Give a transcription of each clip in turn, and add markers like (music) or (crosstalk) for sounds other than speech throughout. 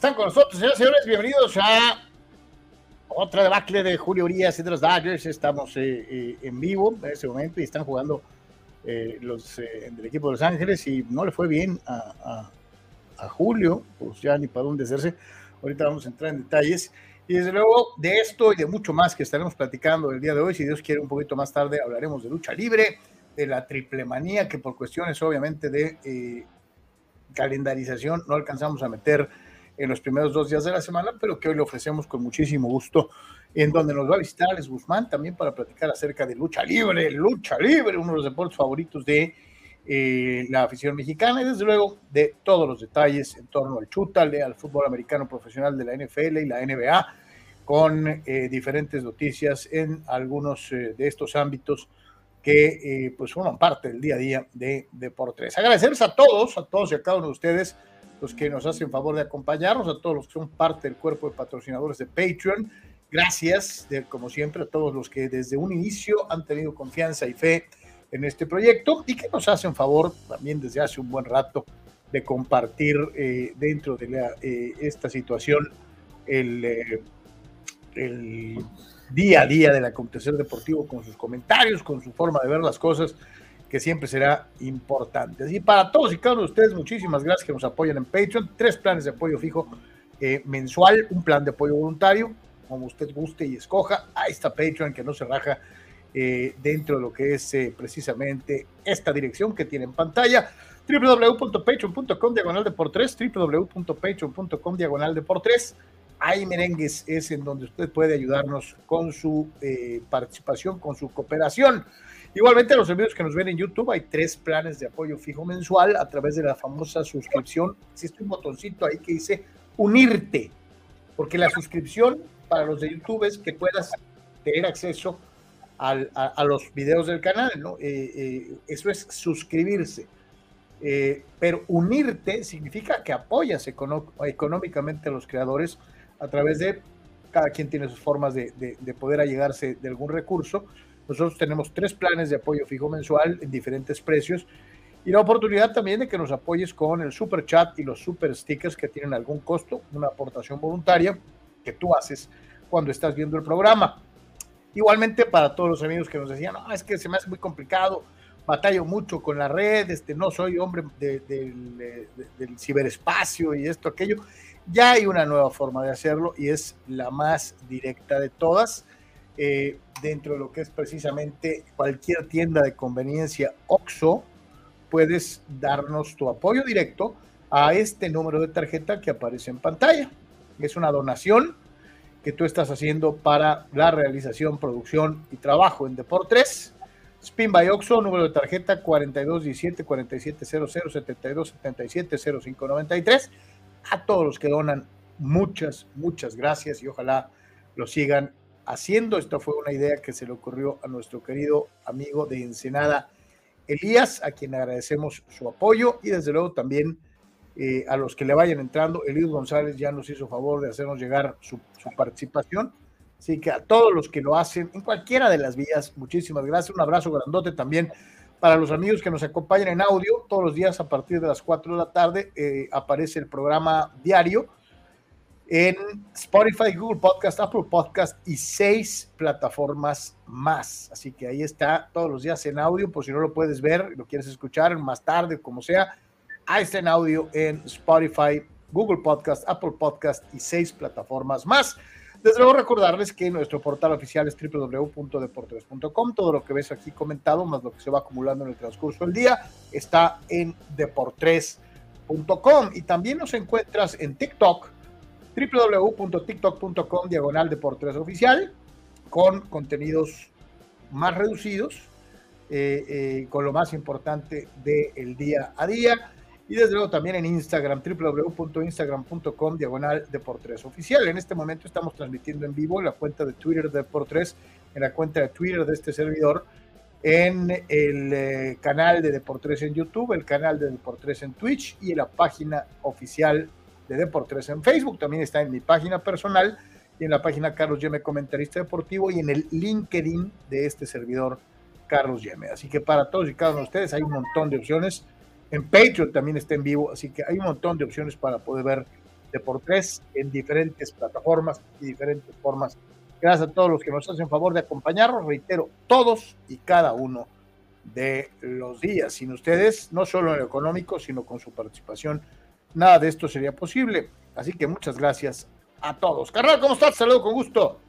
Están con nosotros, señores señores. Bienvenidos a otra debacle de Julio Urias y de los Dodgers. Estamos eh, eh, en vivo en ese momento y están jugando eh, los del equipo de Los Ángeles y no le fue bien a, Julio, pues ya ni para dónde hacerse. Ahorita vamos a entrar en detalles. Y desde luego de esto y de mucho más que estaremos platicando el día de hoy, si Dios quiere un poquito más tarde hablaremos de lucha libre, de la triple manía que por cuestiones obviamente de calendarización no alcanzamos a meter en los primeros dos días de la semana, pero que hoy le ofrecemos con muchísimo gusto, en donde nos va a visitar Alex Guzmán también para platicar acerca de lucha libre, lucha libre, uno de los deportes favoritos de eh, la afición mexicana y desde luego de todos los detalles en torno al chútale, al fútbol americano profesional de la NFL y la NBA, con eh, diferentes noticias en algunos eh, de estos ámbitos que pues forman parte del día a día de Deportes. Agradecerles a todos, a todos y a cada uno de ustedes los que nos hacen favor de acompañarnos, a todos los que son parte del cuerpo de patrocinadores de Patreon. Gracias, de, como siempre, a todos los que desde un inicio han tenido confianza y fe en este proyecto y que nos hacen favor también desde hace un buen rato de compartir eh, dentro de eh, esta situación eh, el día a día del acontecer deportivo con sus comentarios, con su forma de ver las cosas que siempre será importante. Y para todos y cada uno de ustedes, muchísimas gracias que nos apoyan en Patreon. Tres planes de apoyo fijo eh, mensual, un plan de apoyo voluntario, como usted guste y escoja. Ahí está Patreon que no se raja eh, dentro de lo que es eh, precisamente esta dirección que tiene en pantalla www.patreon.com diagonal de por tres www.patreon.com diagonal de por tres ahí merengues es en donde usted puede ayudarnos con su participación, con su cooperación. Igualmente, los amigos que nos ven en YouTube, hay tres planes de apoyo fijo mensual a través de la famosa suscripción. Existe un botoncito ahí que dice unirte, porque la suscripción para los de YouTube es que puedas tener acceso a, los videos del canal, ¿no? Eh, eh, eso es suscribirse. Eh, pero unirte significa que apoyas económicamente a los creadores a través de cada quien tiene sus formas de, de poder allegarse de algún recurso nosotros tenemos tres planes de apoyo fijo mensual en diferentes precios y la oportunidad también de que nos apoyes con el super chat y los super stickers que tienen algún costo, una aportación voluntaria que tú haces cuando estás viendo el programa. Igualmente para todos los amigos que nos decían, no, es que se me hace muy complicado, batallo mucho con la red, este, no soy hombre del ciberespacio y esto, aquello. Ya hay una nueva forma de hacerlo y es la más directa de todas eh, dentro de lo que es precisamente cualquier tienda de conveniencia OXO, puedes darnos tu apoyo directo a este número de tarjeta que aparece en pantalla. Es una donación que tú estás haciendo para la realización, producción y trabajo en Deportes. Spin by Oxo, número de tarjeta 4217 4700 7277 0593. A todos los que donan, muchas, muchas gracias y ojalá lo sigan haciendo. Esta fue una idea que se le ocurrió a nuestro querido amigo de Ensenada, Elías, a quien agradecemos su apoyo y desde luego también eh, a los que le vayan entrando. Elías González ya nos hizo favor de hacernos llegar su, participación Así que a todos los que lo hacen en cualquiera de las vías, muchísimas gracias. Un abrazo grandote también para los amigos que nos acompañan en audio. Todos los días a partir de las 4 de la tarde eh, aparece el programa diario en Spotify, Google Podcast, Apple Podcast y seis plataformas más. Así que ahí está todos los días en audio, por si no lo puedes ver, lo quieres escuchar más tarde, como sea. Ahí está en audio en Spotify, Google Podcast, Apple Podcast y seis plataformas más. Desde luego recordarles que nuestro portal oficial es www.deportes.com. Todo lo que ves aquí comentado, más lo que se va acumulando en el transcurso del día, está en deportes.com. Y también nos encuentras en TikTok, www.tiktok.com, diagonal deportes oficial, con contenidos más reducidos, eh, eh, con lo más importante del día a día y desde luego también en Instagram, www.instagram.com, diagonal Deportes Oficial. En este momento estamos transmitiendo en vivo la cuenta de Twitter de Deportes, en la cuenta de Twitter de este servidor, en el eh, canal de Deportes en YouTube, el canal de Deportes en Twitch y en la página oficial de Deportes en Facebook. También está en mi página personal y en la página Carlos Yeme Comentarista Deportivo y en el LinkedIn de este servidor Carlos Yeme. Así que para todos y cada uno de ustedes hay un montón de opciones en Patreon también está en vivo, así que hay un montón de opciones para poder ver Deportes en diferentes plataformas y diferentes formas. Gracias a todos los que nos hacen favor de acompañarnos, reitero, todos y cada uno de los días. Sin ustedes, no solo en lo económico, sino con su participación, nada de esto sería posible. Así que muchas gracias a todos. Carnal, ¿cómo estás? Saludo con gusto.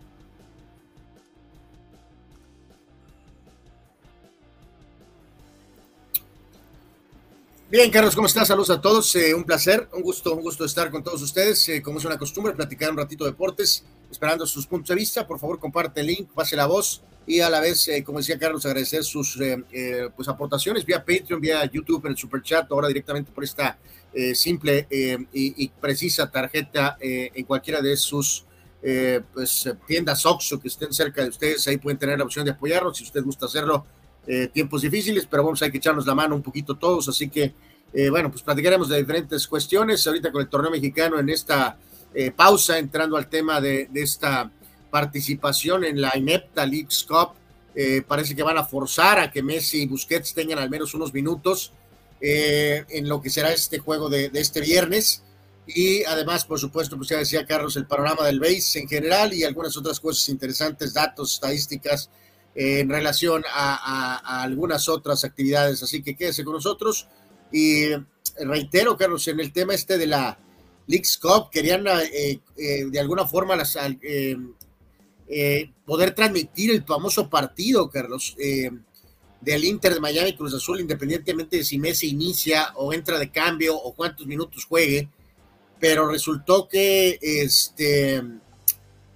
Bien, Carlos, ¿cómo estás? Saludos a todos. Eh, un placer, un gusto, un gusto estar con todos ustedes. Eh, como es una costumbre, platicar un ratito de deportes, esperando sus puntos de vista. Por favor, comparte el link, pase la voz y a la vez, eh, como decía Carlos, agradecer sus pues aportaciones vía Patreon, vía YouTube, en el Super Chat, ahora directamente por esta simple y, y, precisa tarjeta en cualquiera de sus pues, tiendas OXO que estén cerca de ustedes. Ahí pueden tener la opción de apoyarnos si usted gusta hacerlo eh, tiempos difíciles, pero vamos hay que echarnos la mano un poquito todos, así que, eh, bueno, pues platicaremos de diferentes cuestiones, ahorita con el torneo mexicano en esta eh, pausa, entrando al tema de, esta participación en la Inepta Leagues Cup, parece que van a forzar a que Messi y Busquets tengan al menos unos minutos en lo que será este juego de, de, este viernes. Y además, por supuesto, pues ya decía Carlos, el panorama del base en general y algunas otras cosas interesantes, datos, estadísticas, en relación a, algunas otras actividades. Así que quédese con nosotros. Y reitero, Carlos, en el tema este de la Leagues Cup, querían eh, eh, de alguna forma las, eh, poder transmitir el famoso partido, Carlos, del Inter de Miami Cruz Azul, independientemente de si Messi inicia o entra de cambio o cuántos minutos juegue. Pero resultó que este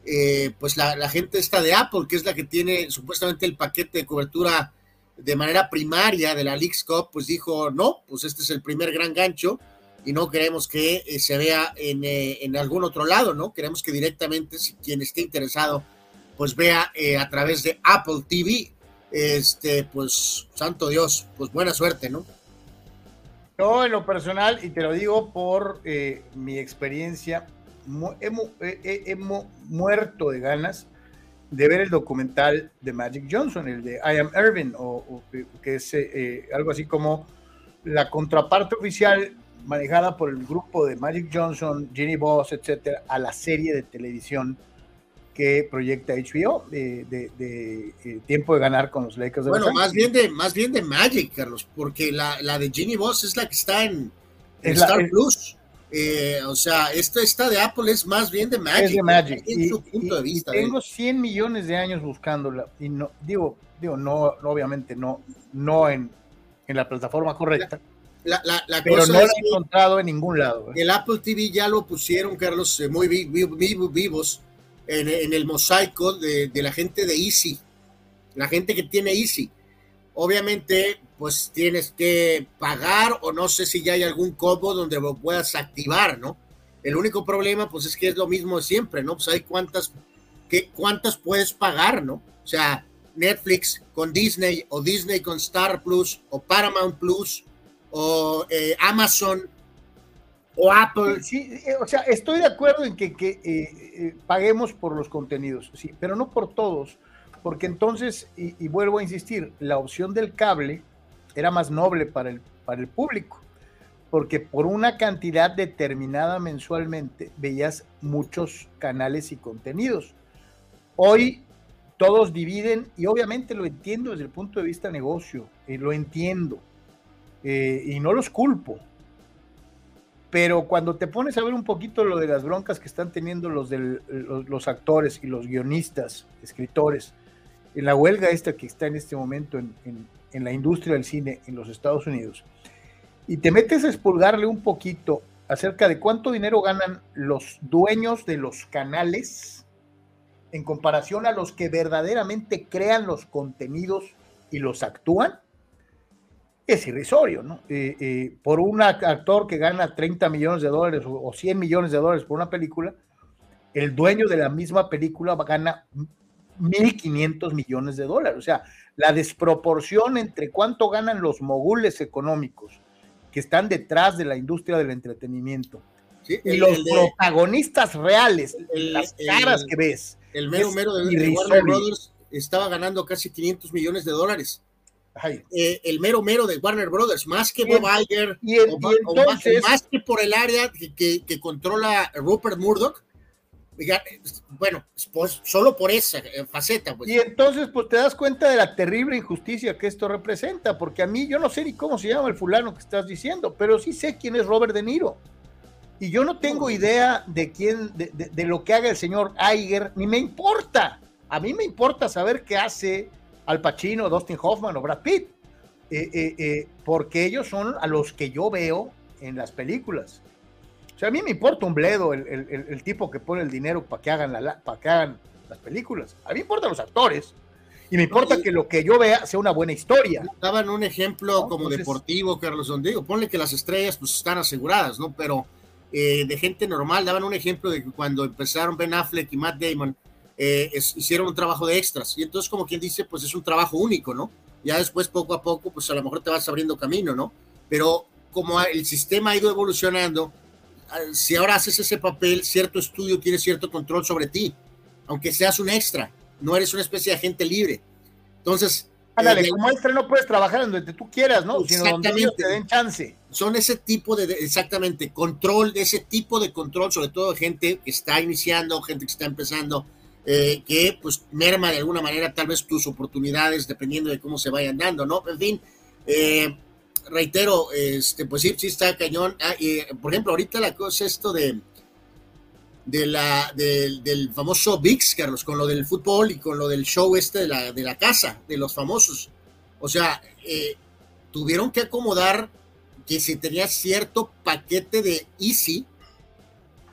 eh, pues la, gente está de Apple, que es la que tiene supuestamente el paquete de cobertura de manera primaria de la Leagues Cup, pues dijo, no, pues este es el primer gran gancho y no queremos que eh, se vea eh, en, algún otro lado, ¿no? Queremos que directamente, si quien esté interesado, pues vea a través de Apple TV. Este, pues, santo Dios, pues buena suerte, ¿no? No, en lo personal, y te lo digo por mi experiencia, hemos, muerto de ganas de ver el documental de Magic Johnson, el de I Am Irving, o, que es eh, algo así como la contraparte oficial manejada por el grupo de Magic Johnson, Ginny Boss, etcétera, a la serie de televisión que proyecta HBO de, de, eh, tiempo de ganar con los Lakers. De bueno, más bien de más bien de Magic, Carlos, porque la, la de Ginny Boss es la que está en, Star Plus. Eh, o sea, esta, esta de Apple es más bien de Magic. Es de Magic. En su punto de vista. tengo 100 millones de años buscándola y no, digo, digo, no, obviamente no, no en, en la plataforma correcta. La, la, la pero no la he encontrado en ningún lado. ¿eh? El Apple TV ya lo pusieron, Carlos, eh, muy vivos. En, el mosaico de, la gente de Easy, la gente que tiene Easy. Obviamente, pues tienes que pagar o no sé si ya hay algún combo donde lo puedas activar, ¿no? El único problema, pues es que es lo mismo siempre, ¿no? Pues hay cuántas, qué, cuántas puedes pagar, ¿no? O sea, Netflix con Disney o Disney con Star Plus o Paramount Plus o eh, Amazon o Apple. Sí, eh, o sea, estoy de acuerdo en que, eh, paguemos por los contenidos, sí, pero no por todos, porque entonces, y, vuelvo a insistir, la opción del cable era más noble para el, para el público, porque por una cantidad determinada mensualmente veías muchos canales y contenidos. Hoy todos dividen y obviamente lo entiendo desde el punto de vista negocio, y lo entiendo eh, y no los culpo. Pero cuando te pones a ver un poquito lo de las broncas que están teniendo los, los, actores y los guionistas, escritores, en la huelga esta que está en este momento en, en la industria del cine en los Estados Unidos, y te metes a expulgarle un poquito acerca de cuánto dinero ganan los dueños de los canales, en comparación a los que verdaderamente crean los contenidos y los actúan, es irrisorio, ¿no? Eh, eh, por un actor que gana 30 millones de dólares o 100 millones de dólares por una película, el dueño de la misma película gana 1.500 millones de dólares. O sea, la desproporción entre cuánto ganan los mogules económicos que están detrás de la industria del entretenimiento y los protagonistas reales, las caras que ves, el mero mero de, Warner Brothers estaba ganando casi 500 millones de dólares. Eh, el mero mero de Warner Brothers, más que Bob Iger, y, más, que por el área que, controla Rupert Murdoch, bueno, pues solo por esa eh, faceta. Pues. Y entonces, pues te das cuenta de la terrible injusticia que esto representa, porque a mí yo no sé ni cómo se llama el fulano que estás diciendo, pero sí sé quién es Robert De Niro. Y yo no tengo idea de quién, de, lo que haga el señor Iger, ni me importa. A mí me importa saber qué hace Al Pacino, Dustin Hoffman o Brad Pitt, eh, eh, eh, porque ellos son a los que yo veo en las películas. O sea, a mí me importa un bledo el, tipo que pone el dinero para que, hagan la, para que hagan las películas. A mí me importan los actores. Y me importa que lo que yo vea sea una buena historia. Daban un ejemplo como deportivo, Carlos Digo, Ponle que las estrellas pues están aseguradas, ¿no? Pero eh, de gente normal. Daban un ejemplo de que cuando empezaron Ben Affleck y Matt Damon, eh, hicieron un trabajo de extras. Y entonces, como quien dice, pues es un trabajo único, ¿no? Ya después, poco a poco, pues a lo mejor te vas abriendo camino, ¿no? Pero como el sistema ha ido evolucionando, ah, si ahora haces ese papel, cierto estudio tiene cierto control sobre ti, aunque seas un extra, no eres una especie de agente libre. Entonces, Ándale, como extra no puedes trabajar en donde tú quieras, ¿no? Sino donde te den chance. Son ese tipo de, exactamente, control, ese tipo de control, sobre todo de gente que está iniciando, gente que está empezando, eh, que pues merma de alguna manera tal vez tus oportunidades dependiendo de cómo se vayan dando, ¿no? En fin, eh, reitero, este, pues sí, sí está cañón. Ah, por ejemplo, ahorita la cosa esto de de la, del famoso VIX, Carlos, con lo del fútbol y con lo del show este de la, de la casa, de los famosos. O sea, eh, tuvieron que acomodar que si tenías cierto paquete de Easy,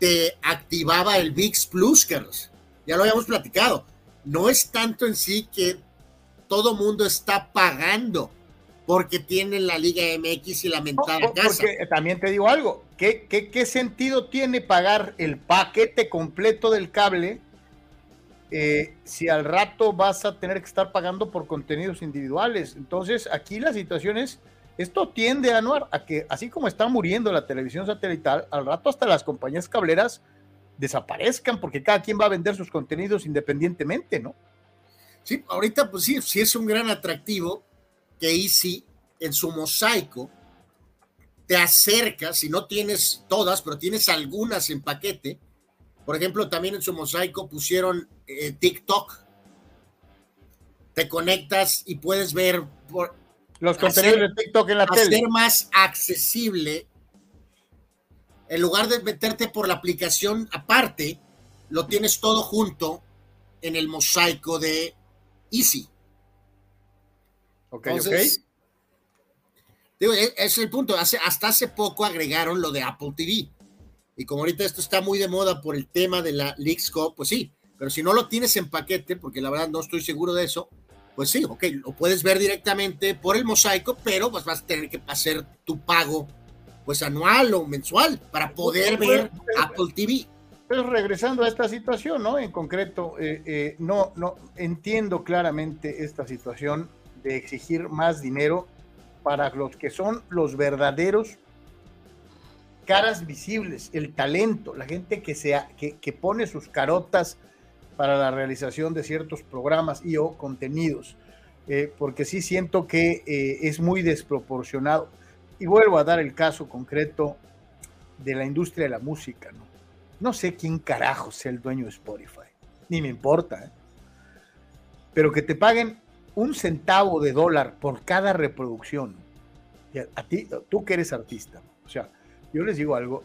te activaba el VIX Plus, Carlos. Ya lo habíamos platicado. No es tanto en sí que todo mundo está pagando porque tienen la Liga MX y la mentada casa. también te digo algo, ¿qué, ¿qué, sentido tiene pagar el paquete completo del cable eh, si al rato vas a tener que estar pagando por contenidos individuales? Entonces, aquí la situación es, esto tiende, Anuar, a que así como está muriendo la televisión satelital, al rato hasta las compañías cableras desaparezcan porque cada quien va a vender sus contenidos independientemente, ¿no? Sí, ahorita pues sí, sí es un gran atractivo, que Easy en su mosaico te acerca, si no tienes todas, pero tienes algunas en paquete. Por ejemplo, también en su mosaico pusieron eh, TikTok. Te conectas y puedes ver por, los contenidos de TikTok en la hacer tele. más accesible. En lugar de meterte por la aplicación aparte, lo tienes todo junto en el mosaico de Easy. Ok, Entonces, Digo, e, ese es el punto. hasta hace poco agregaron lo de Apple TV. Y como ahorita esto está muy de moda por el tema de la Leagues Cup, pues sí, Pero si no lo tienes en paquete, porque la verdad no estoy seguro de eso, pues sí, ok, lo puedes ver directamente por el mosaico, pero pues vas a tener que hacer tu pago pues anual o mensual para poder ver Apple TV. Pero regresando a esta situación, ¿no? En concreto, eh, eh, no, no entiendo claramente esta situación de exigir más dinero para los que son los verdaderos caras visibles, el talento, la gente que, sea, que, que pone sus carotas para la realización de ciertos programas y o contenidos, eh, porque sí siento que eh, es muy desproporcionado. Y vuelvo a dar el caso concreto de la industria de la música, ¿no? No sé quién carajo sea el dueño de Spotify, ni me importa, ¿eh? pero que te paguen un centavo de dólar por cada reproducción. A ti, tú que eres artista, o sea, yo les digo algo,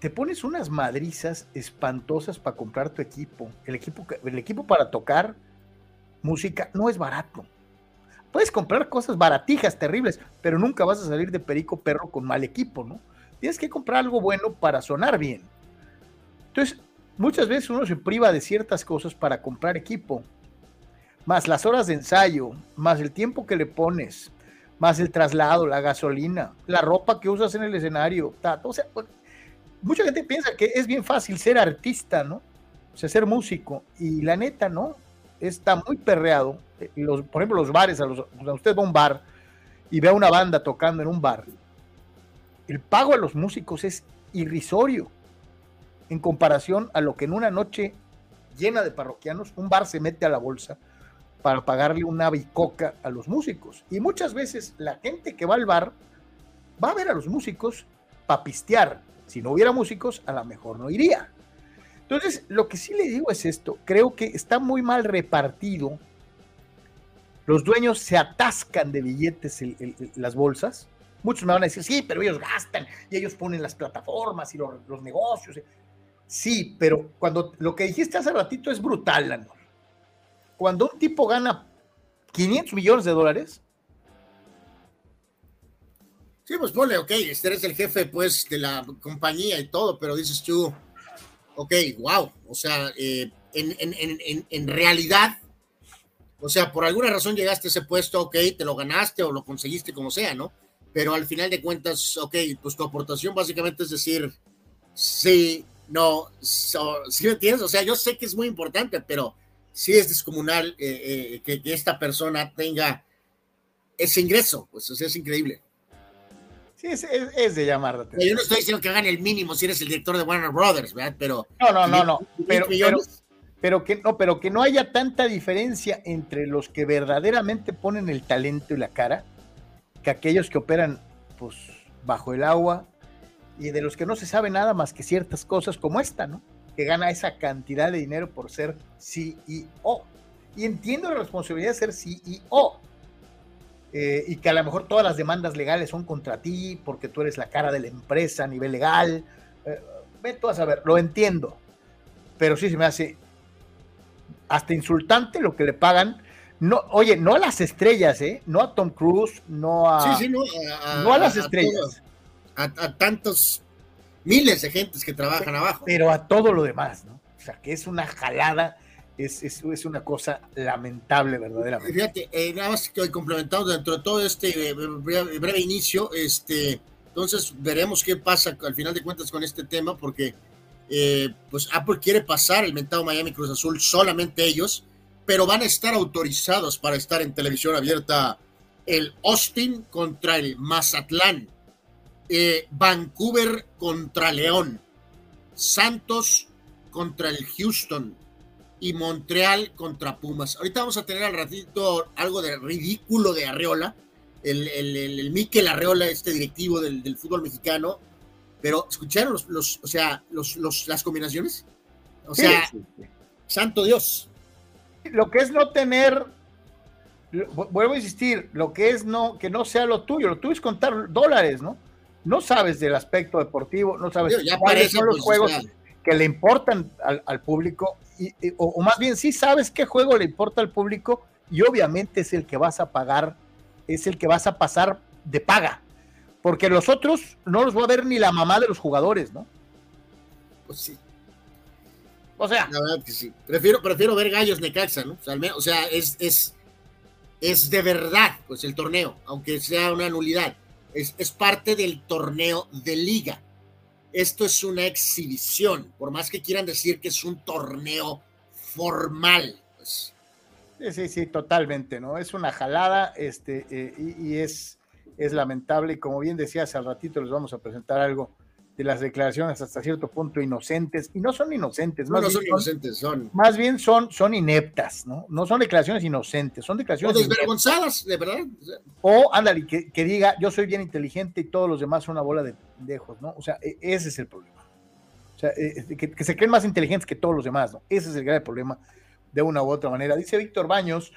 te pones unas madrizas espantosas para comprar tu equipo. El equipo, el equipo para tocar música no es barato. Puedes comprar cosas baratijas, terribles, pero nunca vas a salir de perico perro con mal equipo, ¿no? Tienes que comprar algo bueno para sonar bien. Entonces, muchas veces uno se priva de ciertas cosas para comprar equipo, más las horas de ensayo, más el tiempo que le pones, más el traslado, la gasolina, la ropa que usas en el escenario, o sea, mucha gente piensa que es bien fácil ser artista, ¿no? O sea, ser músico. Y la neta, ¿no? Está muy perreado. Los, por ejemplo, los bares, a, los, usted va a un bar y ve a una banda tocando en un bar. El pago a los músicos es irrisorio en comparación a lo que en una noche llena de parroquianos un bar se mete a la bolsa para pagarle una bicoca a los músicos. Y muchas veces la gente que va al bar va a ver a los músicos para si no hubiera músicos, a lo mejor no iría. Entonces, lo que sí le digo es esto, creo que está muy mal repartido. Los dueños se atascan de billetes las bolsas. Muchos me van a decir, sí, pero ellos gastan y ellos ponen las plataformas y los, negocios. Sí, pero cuando lo que dijiste hace ratito es brutal, Lanor. Cuando un tipo gana 500 millones de dólares, Sí, pues ponle, ok, este eres el jefe, pues, de la compañía y todo, pero dices tú, ok, wow, o sea, eh, en, realidad, o sea, por alguna razón llegaste a ese puesto, ok, te lo ganaste o lo conseguiste como sea, ¿no? Pero al final de cuentas, ok, pues tu aportación básicamente es decir, sí, no, ¿sí me entiendes? O sea, yo sé que es muy importante, pero sí es descomunal eh, eh, que, esta persona tenga ese ingreso, pues, o es increíble. Sí, es, de llamar Yo no estoy diciendo que hagan el mínimo si eres el director de Warner Brothers, ¿verdad? Pero. No, no, no, no. Pero, pero, que, no, pero que no haya tanta diferencia entre los que verdaderamente ponen el talento y la cara que aquellos que operan, pues, bajo el agua y de los que no se sabe nada más que ciertas cosas como esta, ¿no? Que gana esa cantidad de dinero por ser CEO. Y entiendo la responsabilidad de ser CEO eh, y que a lo mejor todas las demandas legales son contra ti porque tú eres la cara de la empresa a nivel legal. Eh, ve tú a saber, lo entiendo, pero sí se me hace hasta insultante lo que le pagan. No, oye, no a las estrellas, ¿eh? No a Tom Cruise, no a. no, a, las estrellas. A, tantos miles de gentes que trabajan abajo. Pero a todo lo demás, ¿no? O sea, que es una jalada es, es, es, una cosa lamentable, verdaderamente. Fíjate, eh, nada más que complementado dentro de todo este eh, breve, inicio, este, entonces veremos qué pasa al final de cuentas con este tema, porque eh, pues Apple quiere pasar el mentado Miami Cruz Azul solamente ellos, pero van a estar autorizados para estar en televisión abierta el Austin contra el Mazatlán, Vancouver contra León, Santos contra el Houston, y Montreal contra Pumas. Ahorita vamos a tener al ratito algo de ridículo de Arreola, el, el, el, Miquel Arreola, este directivo del, fútbol mexicano, pero ¿escucharon los, los o sea, los, los, las combinaciones? O sea, santo Dios. Lo que es no tener, vuelvo a insistir, lo que es no, que no sea lo tuyo, lo tuyo es contar dólares, ¿no? No sabes del aspecto deportivo, no sabes ya cuáles son los pues, juegos que le importan al, al público o, más bien sí sabes qué juego le importa al público y obviamente es el que vas a pagar, es el que vas a pasar de paga, porque los otros no los va a ver ni la mamá de los jugadores, ¿no? Pues sí. O sea, la verdad que sí. Prefiero, prefiero ver gallos Necaxa, ¿no? O sea, es, es, es de verdad, pues el torneo, aunque sea una nulidad, es, es parte del torneo de liga. Esto es una exhibición, por más que quieran decir que es un torneo formal. Pues. Sí, sí, sí, totalmente, ¿no? Es una jalada, este, eh, y, es, es lamentable, y como bien decías al ratito, les vamos a presentar algo de las declaraciones hasta cierto punto inocentes, y no son inocentes, no, más no son inocentes, son, Más bien son, son ineptas, ¿no? No son declaraciones inocentes, son declaraciones. O desvergonzadas, de verdad. O, ándale, que, que, diga, yo soy bien inteligente y todos los demás son una bola de pendejos, ¿no? O sea, e, ese es el problema. O sea, e, que, que se creen más inteligentes que todos los demás, ¿no? Ese es el grave problema, de una u otra manera. Dice Víctor Baños.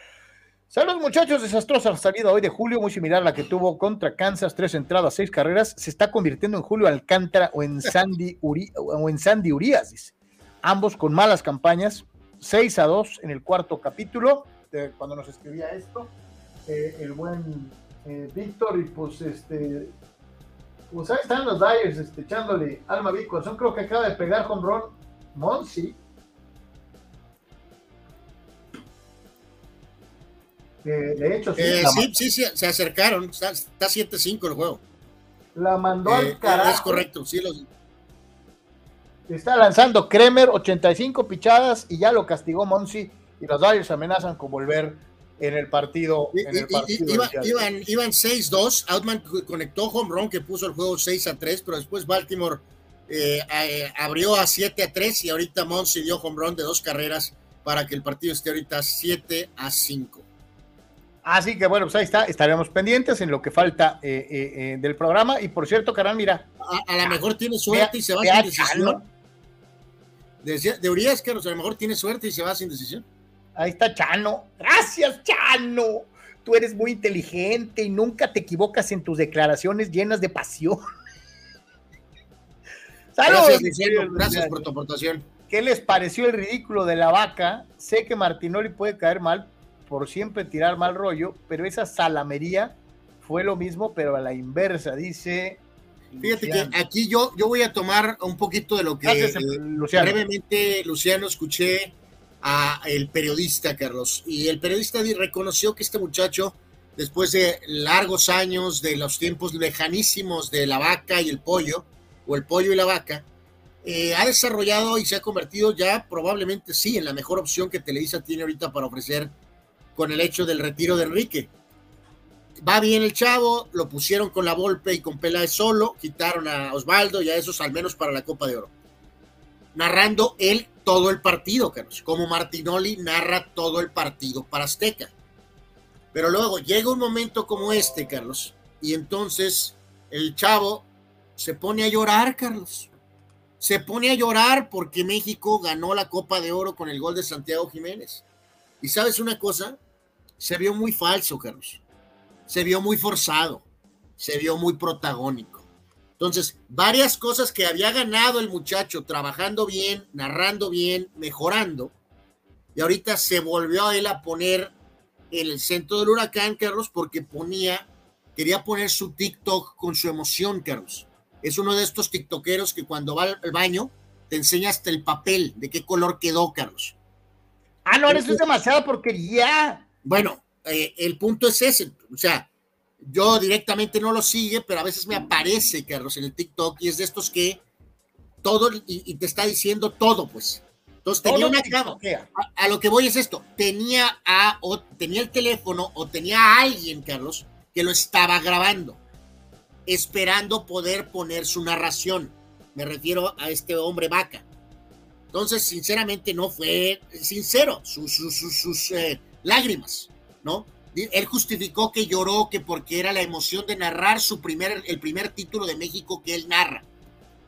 Saludos muchachos, desastrosa salida hoy de Julio, muy similar a la que tuvo contra Kansas, tres entradas, seis carreras, se está convirtiendo en Julio Alcántara o en (laughs) Sandy, Uri, o en Sandy Urias, dice. ambos con malas campañas, 6 a 2 en el cuarto capítulo, de cuando nos escribía esto, eh, el buen eh, Víctor, y pues este, pues ahí están los Dyers este, echándole alma a corazón, creo que acaba de pegar con Ron Monsi, de hecho, sí, eh, sí, sí, sí, se acercaron. Está, está 7-5 el juego. La mandó eh, al carajo. Es correcto, sí. Los... Está lanzando Kremer, 85 pichadas y ya lo castigó Monsi. Y los Dodgers amenazan con volver en el partido. En el partido iba, iban, iban 6-2. Outman conectó home run que puso el juego 6-3, pero después Baltimore eh, eh, abrió a 7-3 y ahorita Monsi dio home run de dos carreras para que el partido esté ahorita 7-5. Así que bueno, pues ahí está, estaremos pendientes en lo que falta eh, eh, eh, del programa. Y por cierto, Carán, mira. A, lo mejor tiene suerte y se va sin decisión. De, de Urias, que a lo mejor tiene suerte y se va sin decisión. Ahí está Chano. Gracias, Chano. Tú eres muy inteligente y nunca te equivocas en tus declaraciones llenas de pasión. (laughs) Saludos. Gracias, Gracias por tu aportación. ¿Qué les pareció el ridículo de la vaca? Sé que Martinoli puede caer mal, por siempre tirar mal rollo, pero esa salamería fue lo mismo, pero a la inversa, dice. Fíjate que aquí yo, yo voy a tomar un poquito de lo que Luciano. brevemente, Luciano, escuché a el periodista, Carlos, y el periodista reconoció que este muchacho, después de largos años, de los tiempos lejanísimos de la vaca y el pollo, o el pollo y la vaca, eh, ha desarrollado y se ha convertido ya probablemente sí en la mejor opción que Televisa tiene ahorita para ofrecer con el hecho del retiro de Enrique. Va bien el chavo, lo pusieron con la Volpe y con Peláez solo, quitaron a Osvaldo y a esos al menos para la Copa de Oro. Narrando él todo el partido, Carlos, como Martinoli narra todo el partido para Azteca. Pero luego llega un momento como este, Carlos, y entonces el chavo se pone a llorar, Carlos. Se pone a llorar porque México ganó la Copa de Oro con el gol de Santiago Jiménez. Y sabes una cosa, se vio muy falso, Carlos. Se vio muy forzado. Se vio muy protagónico. Entonces, varias cosas que había ganado el muchacho trabajando bien, narrando bien, mejorando. Y ahorita se volvió a él a poner en el centro del huracán, Carlos, porque ponía, quería poner su TikTok con su emoción, Carlos. Es uno de estos TikTokeros que cuando va al baño te enseña hasta el papel de qué color quedó, Carlos. Ah, no, eso es demasiada porquería. Bueno, eh, el punto es ese, o sea, yo directamente no lo sigue, pero a veces me aparece, Carlos, en el TikTok y es de estos que todo y, te está diciendo todo, pues. Entonces tenía una a, a, lo que voy es esto, tenía a o tenía el teléfono o tenía a alguien, Carlos, que lo estaba grabando, esperando poder poner su narración. Me refiero a este hombre vaca. Entonces, sinceramente, no fue sincero sus, sus, eh, lágrimas, ¿no? Él justificó que lloró, que porque era la emoción de narrar su primer, el primer título de México que él narra.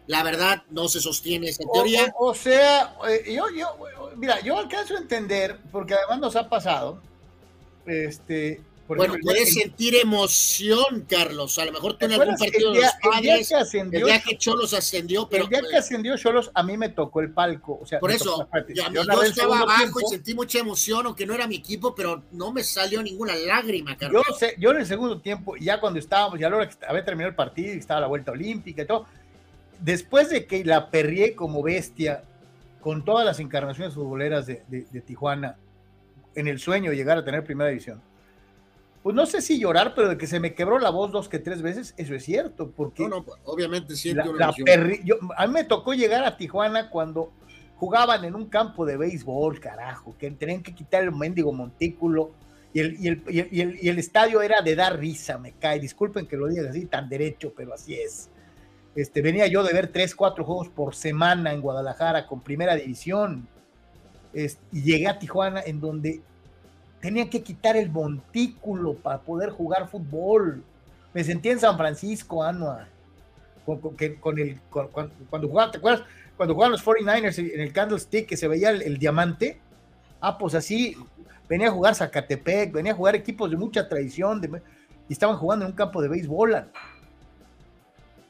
La verdad, no se sostiene esa teoría. O, sea, eh, yo, yo, mira, yo alcanzo a entender, porque además nos ha pasado, este, bueno, puedes sentir emoción, Carlos. A lo mejor tú en algún partido de los padres, el día que Cholos ascendió, pero. El día que ascendió Cholos, a mí me tocó el palco. O sea, por eso, yo, yo estaba abajo y sentí mucha emoción, aunque no era mi equipo, pero no me salió ninguna lágrima, Carlos. Yo, sé, yo en el segundo tiempo, ya cuando estábamos, ya a la hora que había terminado el partido y estaba la vuelta olímpica y todo, después de que la perrié como bestia con todas las encarnaciones futboleras de, Tijuana, en el sueño de llegar a tener primera división. Pues no sé si llorar, pero de que se me quebró la voz dos que tres veces, eso es cierto, porque... No, no, obviamente siente una A mí me tocó llegar a Tijuana cuando jugaban en un campo de béisbol, carajo, que tenían que quitar el mendigo montículo y el, y el, y el, y el estadio era de dar risa, me cae. Disculpen que lo diga así tan derecho, pero así es. Este, venía yo de ver tres, cuatro juegos por semana en Guadalajara con primera división. y llegué a Tijuana en donde tenía que quitar el montículo para poder jugar fútbol. Me sentí en San Francisco, Anua, con, el, cuando jugaban, ¿te acuerdas? Cuando jugaban los 49ers en el Candlestick, que se veía el, diamante. Ah, pues así, venía a jugar Zacatepec, venía a jugar equipos de mucha tradición, y estaban jugando en un campo de béisbol.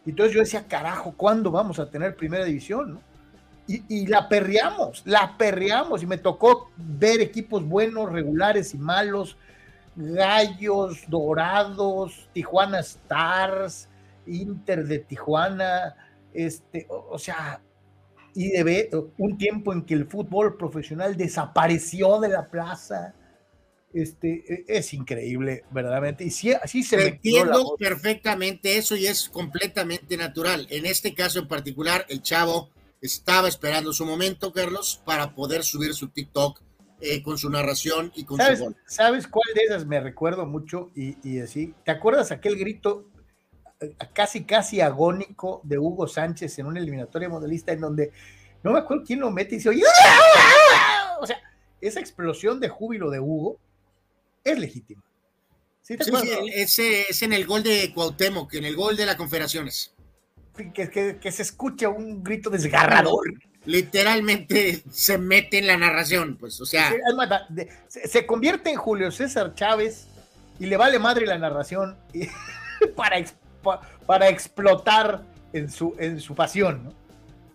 Y entonces yo decía, carajo, ¿cuándo vamos a tener primera división? Y, la perreamos, la perreamos. Y me tocó ver equipos buenos, regulares y malos, Gallos, Dorados, Tijuana Stars, Inter de Tijuana, este, o, sea, y de ver un tiempo en que el fútbol profesional desapareció de la plaza este, e, es increíble, verdaderamente. Y sí, así se Entiendo perfectamente eso y es completamente natural. En este caso en particular, el chavo estaba esperando su momento, Carlos, para poder subir su TikTok eh, con su narración y con ¿Sabes, su ¿Sabes cuál de esas me recuerdo mucho? Y, y así, ¿te acuerdas aquel grito eh, casi, casi agónico de Hugo Sánchez en una eliminatoria modelista en donde no me acuerdo quién lo mete y dice, oye, o sea, esa explosión de júbilo de Hugo es legítima. ¿Sí ese es en el gol de Cuauhtémoc, en el gol de las Confederaciones. Que, que, se escucha un grito desgarrador. Literalmente se mete en la narración, pues, o sea. Se, convierte en Julio César Chávez y le vale madre la narración (laughs) para, para explotar en su, en su pasión, ¿no?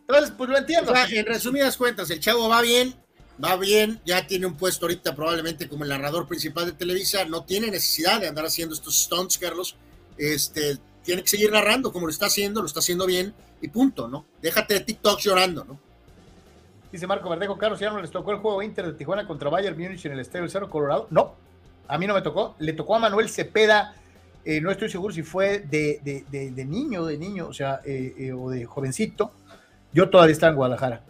Entonces, pues lo entiendo. en resumidas cuentas, el chavo va bien, va bien, ya tiene un puesto ahorita probablemente como el narrador principal de Televisa, no tiene necesidad de andar haciendo estos stunts, Carlos, este, tiene que seguir narrando como lo está haciendo, lo está haciendo bien y punto, ¿no? Déjate de TikTok llorando, ¿no? Dice Marco Verdejo, Carlos, ¿ya no les tocó el juego Inter de Tijuana contra Bayern Múnich en el Estadio del Cerro Colorado? No, a mí no me tocó, le tocó a Manuel Cepeda, eh, no estoy seguro si fue de, de, niño, de niño, o sea, eh, eh, o de jovencito, yo todavía estaba en Guadalajara.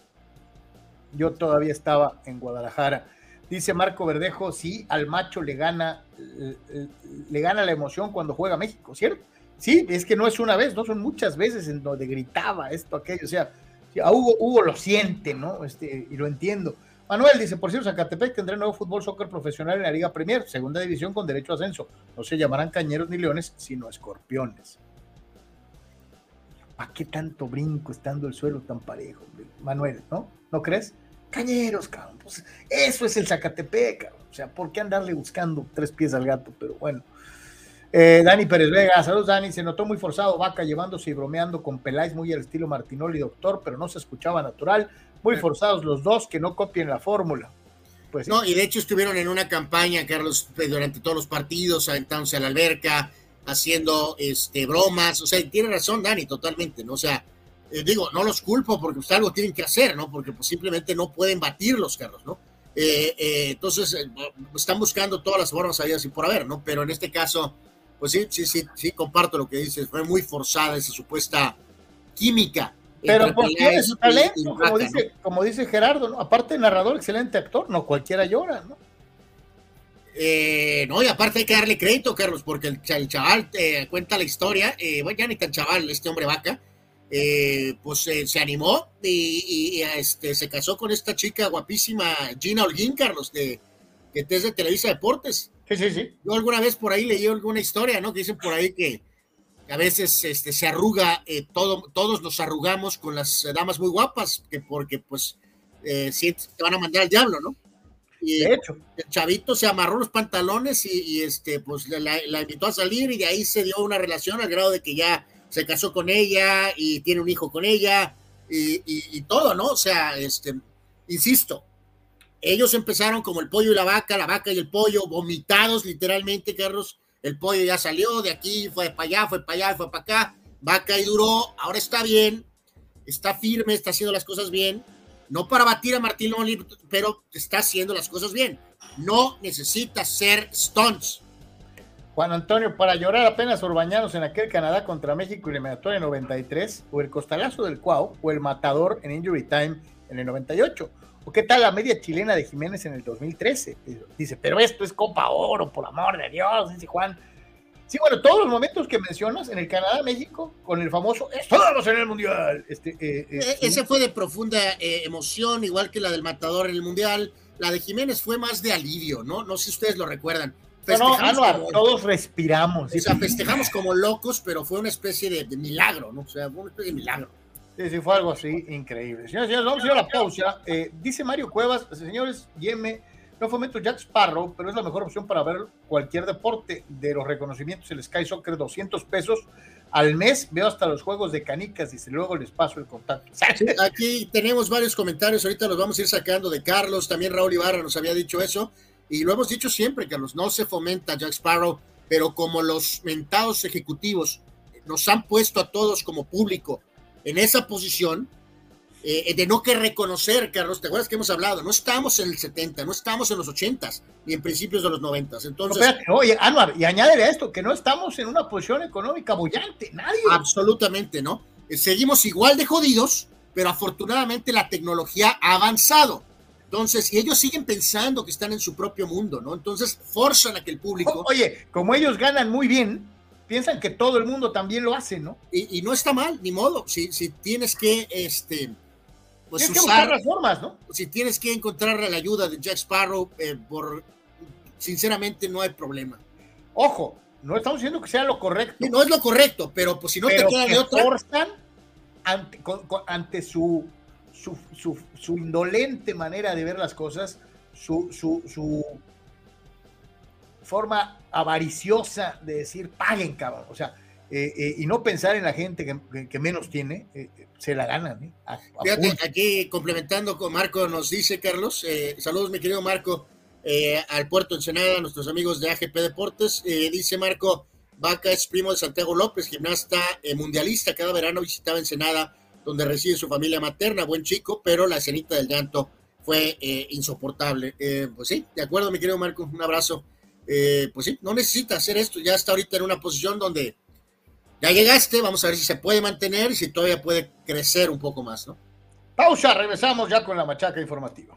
Yo todavía estaba en Guadalajara. Dice Marco Verdejo, sí, al macho le gana, le gana la emoción cuando juega México, ¿cierto? Sí, es que no es una vez, no son muchas veces en donde gritaba esto, aquello, o sea, a Hugo, Hugo lo siente, ¿no? Este, y lo entiendo. Manuel dice, por cierto, Zacatepec tendrá nuevo fútbol soccer profesional en la Liga Premier, segunda división con derecho a ascenso. No se llamarán cañeros ni leones, sino escorpiones. ¿Para qué tanto brinco estando el suelo tan parejo, Manuel, no? ¿No crees? Cañeros, cabrón. Pues eso es el Zacatepec, cabrón. O sea, ¿por qué andarle buscando tres pies al gato? Pero bueno. Eh, Dani Pérez Vega, saludos Dani, se notó muy forzado Vaca llevándose y bromeando con Peláez muy al estilo Martinoli Doctor, pero no se escuchaba natural, muy forzados los dos, que no copien la fórmula. Pues, no, y de hecho estuvieron en una campaña, Carlos, durante todos los partidos, aventándose a la alberca, haciendo este, bromas, o sea, tiene razón Dani, totalmente, ¿no? O sea, eh, digo, no los culpo porque pues, algo tienen que hacer, ¿no? Porque pues, simplemente no pueden batir los carros, ¿no? Eh, eh, entonces, están buscando todas las formas ahí así por haber, ¿no? Pero en este caso, pues sí, sí, sí, sí, comparto lo que dices, fue muy forzada esa supuesta química. Pero pues tiene su talento, como, dice, como dice Gerardo, ¿no? Aparte narrador, excelente actor, no cualquiera llora, ¿no? no, y aparte hay que darle crédito, Carlos, porque el, chaval cuenta la historia, bueno, ya ni tan chaval, este hombre vaca, eh, pues eh, se animó y, este, se casó con esta chica guapísima, Gina Holguín, Carlos, de, que es de Televisa Deportes. Sí, sí, sí. Yo alguna vez por ahí leí alguna historia, ¿no? Que dicen por ahí que a veces este, se arruga, eh, todo, todos nos arrugamos con las damas muy guapas, que porque pues eh, te van a mandar al diablo, ¿no? Y de hecho. el chavito se amarró los pantalones y, este, pues la, la, invitó a salir y de ahí se dio una relación al grado de que ya se casó con ella y tiene un hijo con ella y, todo, ¿no? O sea, este, insisto, ellos empezaron como el pollo y la vaca, la vaca y el pollo, vomitados literalmente, Carlos. El pollo ya salió de aquí, fue para allá, fue para allá, fue para acá. Vaca y duró, ahora está bien, está firme, está haciendo las cosas bien. no para batir a Martinoli, pero está haciendo las cosas bien. No necesita ser stunts. Juan Antonio, para llorar apenas Orbañanos en aquel Canadá contra México eliminatoria en 93, o el costalazo del Cuau, o el matador en Injury Time en el 98. ¿O qué tal la media chilena de Jiménez en el 2013? Dice, pero esto es Copa Oro, por amor de Dios, dice Juan. Sí, bueno, todos los momentos que mencionas en el Canadá-México, con el famoso ¡Estamos en el Mundial! Este, eh, eh, e-, ese fue de profunda eh, emoción, igual que la del Matador en el Mundial. La de Jiménez fue más de alivio, ¿no? No sé si ustedes lo recuerdan. No, no, todos respiramos. O sea, festejamos como locos, pero fue una especie de, milagro, ¿no? O sea, fue una especie de milagro. Sí, sí, fue algo así increíble. Señores, señores, vamos a ir a la pausa. dice Mario Cuevas, señores, Yeme no fomento Jack Sparrow, pero es la mejor opción para ver cualquier deporte. De los reconocimientos, el Sky Soccer, 200 pesos al mes. Veo hasta los juegos de canicas, dice, luego les paso el contacto. aquí tenemos varios comentarios, ahorita los vamos a ir sacando de Carlos, también Raúl Ibarra nos había dicho eso, y lo hemos dicho siempre, Carlos, no se fomenta Jack Sparrow, pero como los mentados ejecutivos nos han puesto a todos como público en esa posición, eh, de no que reconocer, Carlos, ¿te acuerdas que hemos hablado? No estamos en el 70, no estamos en los 80 ni en principios de los 90. Entonces, oye, Anuar, y añádele a esto, que no estamos en una posición económica bullante, nadie. Absolutamente, ¿no? Eh, seguimos igual de jodidos, pero afortunadamente la tecnología ha avanzado. Entonces, y ellos siguen pensando que están en su propio mundo, ¿no? Entonces, forzan a que el público... oye, como ellos ganan muy bien, piensan que todo el mundo también lo hace, ¿no? Y, no está mal, ni modo. Si, si tienes que, este, pues tienes que buscar las formas, ¿no? Si tienes que encontrar la ayuda de Jack Sparrow, eh, por, sinceramente no hay problema. Ojo, no estamos diciendo que sea lo correcto. no es lo correcto, pero pues si no te queda de otra. ante, ante su, su, su, indolente manera de ver las cosas, su, su, forma avariciosa de decir, paguen, cabrón. O sea, eh, eh, y no pensar en la gente que, menos tiene, eh, se la ganan. Fíjate, aquí complementando con Marco, nos dice Carlos, saludos mi querido Marco, al Puerto Ensenada, nuestros amigos de AGP Deportes, dice Marco, Vaca es primo de Santiago López, gimnasta mundialista, cada verano visitaba Ensenada, donde reside su familia materna, buen chico, pero la escenita del llanto fue insoportable. pues sí, de acuerdo mi querido Marco, un abrazo. Pues sí, no necesita hacer esto, ya está ahorita en una posición donde ya llegaste, vamos a ver si se puede mantener y si todavía puede crecer un poco más, ¿no? Pausa, regresamos ya con la machaca informativa.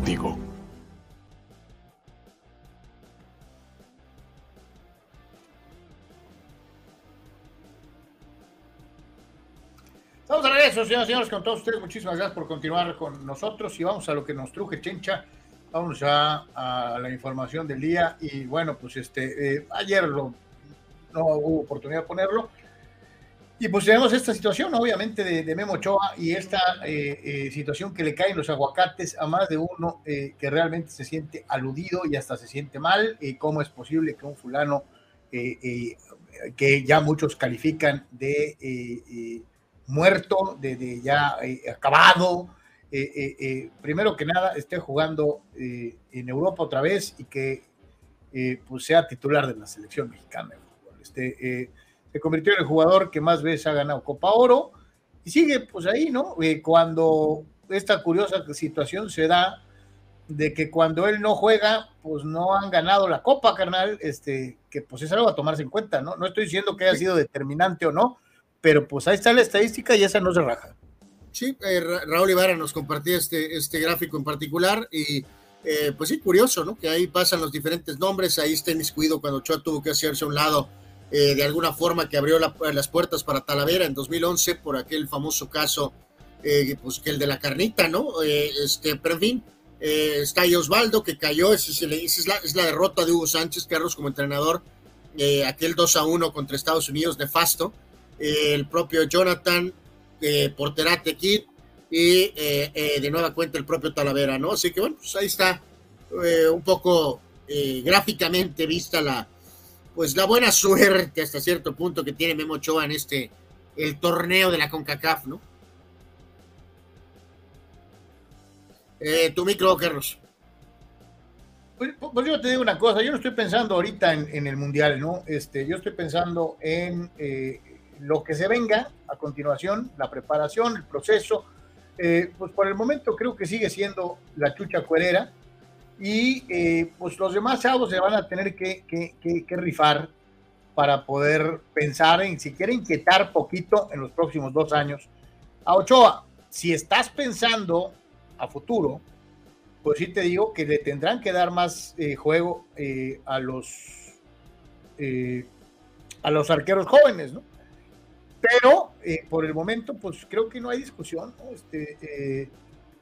Señoras señores, con todos ustedes, muchísimas gracias por continuar con nosotros y vamos a lo que nos truje Chencha. Vamos ya a la información del día y bueno, pues este, eh, ayer no hubo oportunidad de ponerlo. Y pues tenemos esta situación, obviamente, de, Memo Ochoa y esta eh, eh, situación que le caen los aguacates a más de uno que realmente se siente aludido y hasta se siente mal. y ¿Cómo es posible que un fulano que ya muchos califican de muerto, de, ya acabado, eh, eh, eh, primero que nada, esté jugando en Europa otra vez y que pues sea titular de la selección mexicana de fútbol. Este, se convirtió en el jugador que más veces ha ganado Copa Oro y sigue pues ahí, ¿no? cuando esta curiosa situación se da de que cuando él no juega, pues no han ganado la Copa, carnal, este, que pues es algo a tomarse en cuenta, ¿no? No estoy diciendo que haya sido determinante o no, pero pues ahí está la estadística y esa no se raja. Sí, eh, Raúl Ibarra nos compartía este, este gráfico en particular y eh, pues sí, curioso, ¿no? Que ahí pasan los diferentes nombres, ahí está inmiscuido cuando Ochoa tuvo que hacerse a un lado eh, de alguna forma que abrió las puertas para Talavera en 2011 por aquel famoso caso, pues que el de la carnita, ¿no? este, pero en fin, está ahí Osvaldo que cayó, es, es, la, es la derrota de Hugo Sánchez Carlos como entrenador, aquel 2 a 1 contra Estados Unidos nefasto, el propio Jonathan eh, Porterate Kid y eh, eh, de nueva cuenta el propio Talavera, ¿no? Así que bueno, pues ahí está eh, un poco gráficamente vista la, pues la buena (laughs) suerte hasta cierto punto que tiene Memo Ochoa en este, el torneo de la CONCACAF, ¿no? tu micro, Carlos. Pues, pues, yo te digo una cosa, yo no estoy pensando ahorita en, el Mundial, ¿no? Este, yo estoy pensando en lo que se venga a continuación, la preparación, el proceso, eh, pues por el momento creo que sigue siendo la chucha cuerera y eh, pues los demás chavos se van a tener que, que, rifar para poder pensar en si quieren inquietar poquito en los próximos dos años a Ochoa. Si estás pensando a futuro, pues sí te digo que le tendrán que dar más eh, juego a los a los arqueros jóvenes, ¿no? Pero eh, por el momento, pues creo que no hay discusión. Este, eh,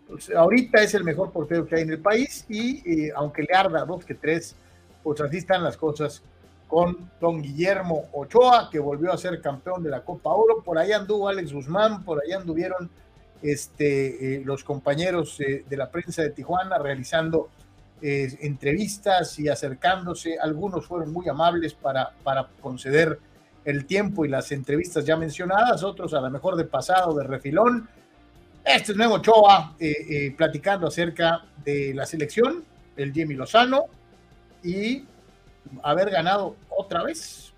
pues, ahorita es el mejor portero que hay en el país y eh, aunque le arda dos que tres, pues así están las cosas con don Guillermo Ochoa, que volvió a ser campeón de la Copa Oro. Por ahí anduvo Alex Guzmán, por ahí anduvieron este, los compañeros de la prensa de Tijuana realizando entrevistas y acercándose. Algunos fueron muy amables para, para conceder el tiempo y las entrevistas ya mencionadas, otros a lo mejor de pasado, de refilón. Este es Nuevo Choa eh, eh, platicando acerca de la selección, el Jimmy Lozano y haber ganado otra vez.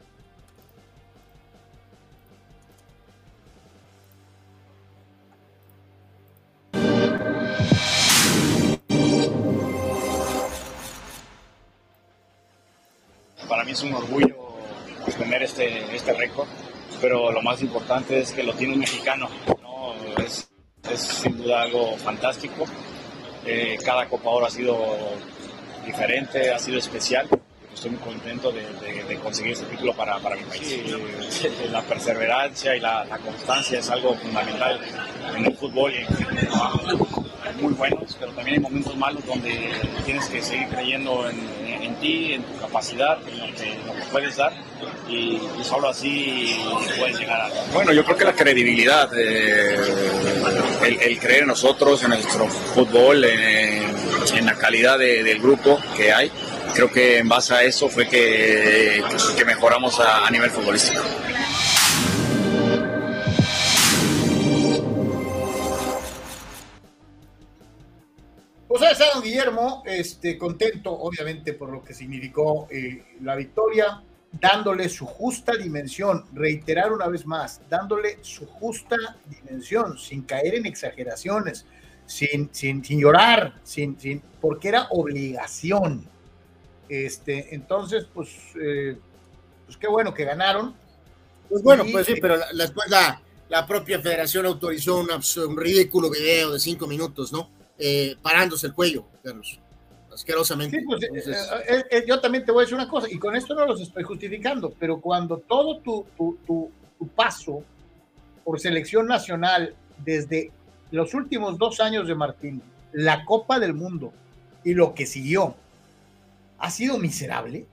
Para mí es un orgullo tener este, este récord, pero lo más importante es que lo tiene un mexicano, ¿no? es, es, sin duda algo fantástico. Eh, cada Copa Oro ha sido diferente, ha sido especial. Estoy muy contento de, de, conseguir este título para, para mi país. la perseverancia y la, la, constancia es algo fundamental en el fútbol y en el trabajo muy buenos, pero también hay momentos malos donde tienes que seguir creyendo en, ti, en tu capacidad, en lo que, puedes dar y, solo así puedes llegar a... Bueno, yo creo que la credibilidad, eh, el, creer en nosotros, en nuestro fútbol, en, la calidad del grupo que hay, creo que en base a eso fue que, que mejoramos a, a nivel futbolístico. Pues ahí está don Guillermo, este, contento obviamente por lo que significó eh, la victoria, dándole su justa dimensión, reiterar una vez más, dándole su justa dimensión, sin caer en exageraciones, sin, sin, sin llorar, sin, sin, porque era obligación. Este, entonces, pues, eh, pues qué bueno que ganaron. Pues bueno, pues sí, pero después la, la, propia federación autorizó un ridículo video de cinco minutos, ¿no? Eh, parándose el cuello, Carlos. Asquerosamente. Pues, eh, eh, yo también te voy a decir una cosa, y con esto no los estoy justificando, pero cuando todo tu, tu, tu, paso por selección nacional desde los últimos dos años de Martín, la Copa del Mundo y lo que siguió ha sido miserable.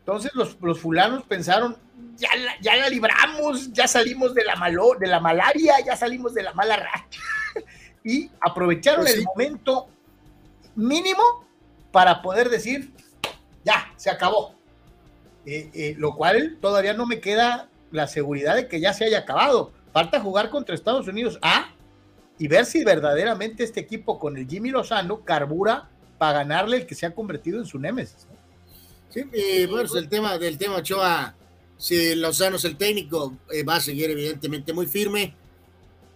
Entonces los, los fulanos pensaron, ya la, ya la libramos, ya salimos de la, malo, de la malaria, ya salimos de la mala racha. Y aprovecharon pues el momento mínimo para poder decir, ya, se acabó. Eh, eh, lo cual todavía no me queda la seguridad de que ya se haya acabado. Falta jugar contra Estados Unidos A y ver si verdaderamente este equipo con el Jimmy Lozano carbura para ganarle el que se ha convertido en su némesis. Sí, bueno, el tema del tema Ochoa, si Lozano es el técnico, eh, va a seguir evidentemente muy firme.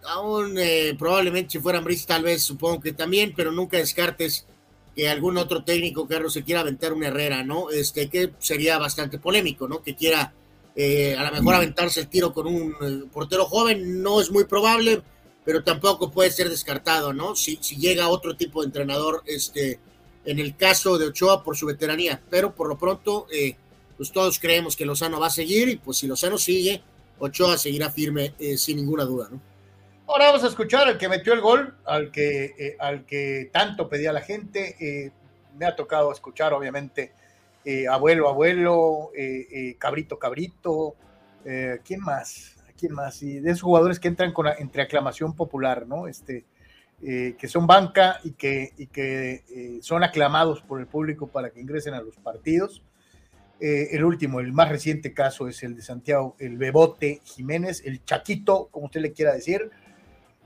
Aún probablemente si fuera Brice tal vez supongo que también, pero nunca descartes que algún otro técnico, Carlos, se quiera aventar una Herrera, ¿no? Este, que sería bastante polémico, ¿no? Que quiera eh, a lo mejor aventarse el tiro con un eh, portero joven, no es muy probable, pero tampoco puede ser descartado, ¿no? Si, si llega otro tipo de entrenador, este, en el caso de Ochoa por su veteranía, pero por lo pronto, eh, pues todos creemos que Lozano va a seguir y pues si Lozano sigue, Ochoa seguirá firme sin ninguna duda, ¿no? Ahora vamos a escuchar al que metió el gol, al que, eh, al que tanto pedía la gente. Eh, me ha tocado escuchar, obviamente, eh, abuelo, abuelo, cabrito, cabrito. ¿Quién más? ¿Quién más? Y de esos jugadores que entran con, entre aclamación popular, ¿no? Este, que son banca y que, y que son aclamados por el público para que ingresen a los partidos. el último, el más reciente caso es el de Santiago, el Bebote Jiménez, el Chaquito, como usted le quiera decir,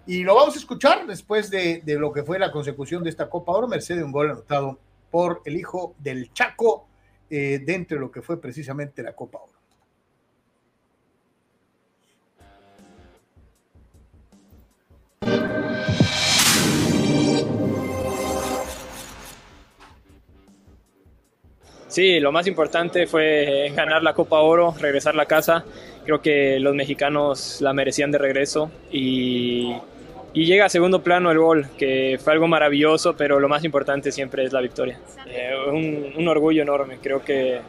y lo vamos a escuchar después de, lo que fue la consecución de esta Copa Oro, merced de un gol anotado por el hijo del Chaco eh, dentro de lo que fue precisamente la Copa Oro. Sí, lo más importante fue ganar la Copa Oro, regresar a la casa. Creo que los mexicanos la merecían de regreso y y llega a segundo plano el gol, que fue algo maravilloso, pero lo más importante siempre es la victoria. Eh, un, un, orgullo enorme, creo que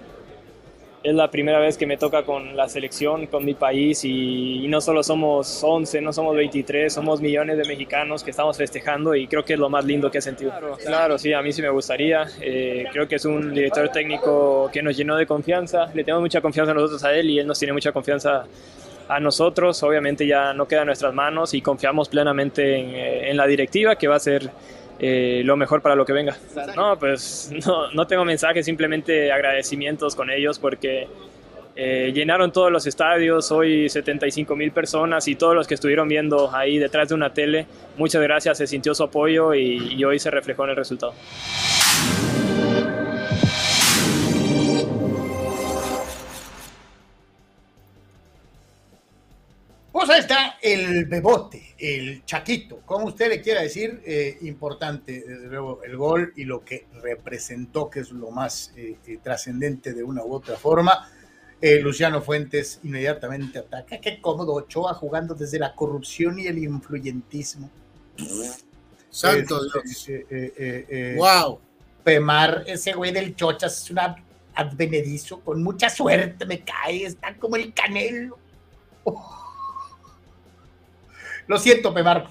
es la primera vez que me toca con la selección, con mi país, y, no solo somos 11, no somos 23, somos millones de mexicanos que estamos festejando y creo que es lo más lindo que he sentido. Claro, sí, a mí sí me gustaría. Eh, creo que es un director técnico que nos llenó de confianza, le tenemos mucha confianza nosotros a él y él nos tiene mucha confianza a nosotros obviamente ya no queda en nuestras manos y confiamos plenamente en, eh, la directiva que va a ser eh, lo mejor para lo que venga. No, pues (laughs) no, no tengo mensajes, simplemente agradecimientos con ellos porque eh, llenaron todos los estadios, hoy 75 mil personas y todos los que estuvieron viendo ahí detrás de una tele, muchas gracias, se sintió su apoyo y, hoy se reflejó en el resultado. Pues ahí el bebote, el chaquito, como usted le quiera decir, eh, importante, desde luego, el gol y lo que representó, que es lo más eh, eh, trascendente de una u otra forma. Luciano Fuentes inmediatamente ataca. Qué cómodo Ochoa jugando desde la corrupción y el influyentismo. Santo Dios. wow. Pemar, ese güey del Chochas es un advenedizo, con mucha suerte me cae, está como el canelo. Lo siento, Pemar.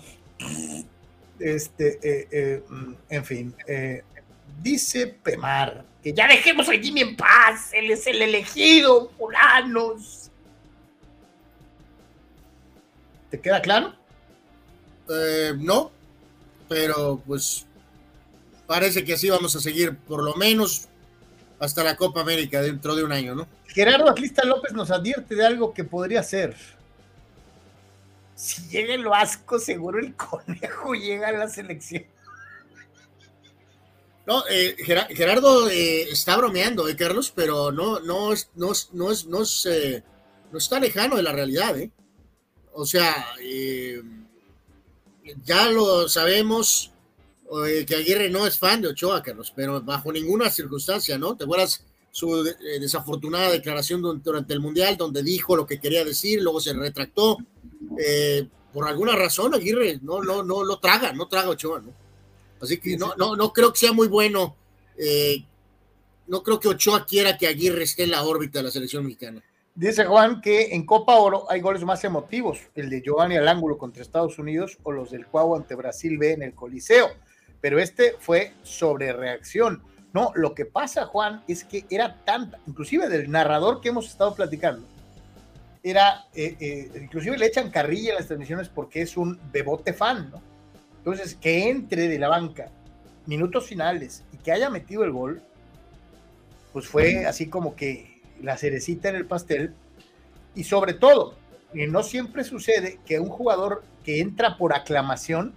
Este, eh, eh, mm, en fin, eh, dice Pemar que ya dejemos a Jimmy en paz, él es el elegido, fulanos. ¿Te queda claro? no, pero pues parece que así vamos a seguir por lo menos hasta la Copa América dentro de un año, ¿no? Gerardo Atlista López nos advierte de algo que podría ser si llega el Vasco, seguro el conejo llega a la selección. No, eh, Gerardo eh, está bromeando, ¿eh, Carlos? Pero no, no, no, no, es, no, eh, no está lejano de la realidad, ¿eh? O sea, ya lo sabemos que Aguirre no es fan de Ochoa, Carlos, pero bajo ninguna circunstancia, ¿no? ¿Te acuerdas su desafortunada declaración durante el Mundial, donde dijo lo que quería decir, luego se retractó? Eh, por alguna razón Aguirre no, no, no lo traga, no traga Ochoa, ¿no? Así que no, no, no creo que sea muy bueno. Eh, no creo que Ochoa quiera que Aguirre esté en la órbita de la selección mexicana. Dice Juan que en Copa Oro hay goles más emotivos, el de Giovanni al ángulo contra Estados Unidos o los del Cuau ante Brasil B en el Coliseo. pero este fue sobre reacción. No, lo que pasa, Juan, es que era tanta, inclusive del narrador que hemos estado platicando, era, eh, eh, inclusive le echan carrilla en las transmisiones porque es un bebote fan, ¿no? Entonces, que entre de la banca minutos finales y que haya metido el gol, pues fue así como que la cerecita en el pastel. Y sobre todo, y no siempre sucede que un jugador que entra por aclamación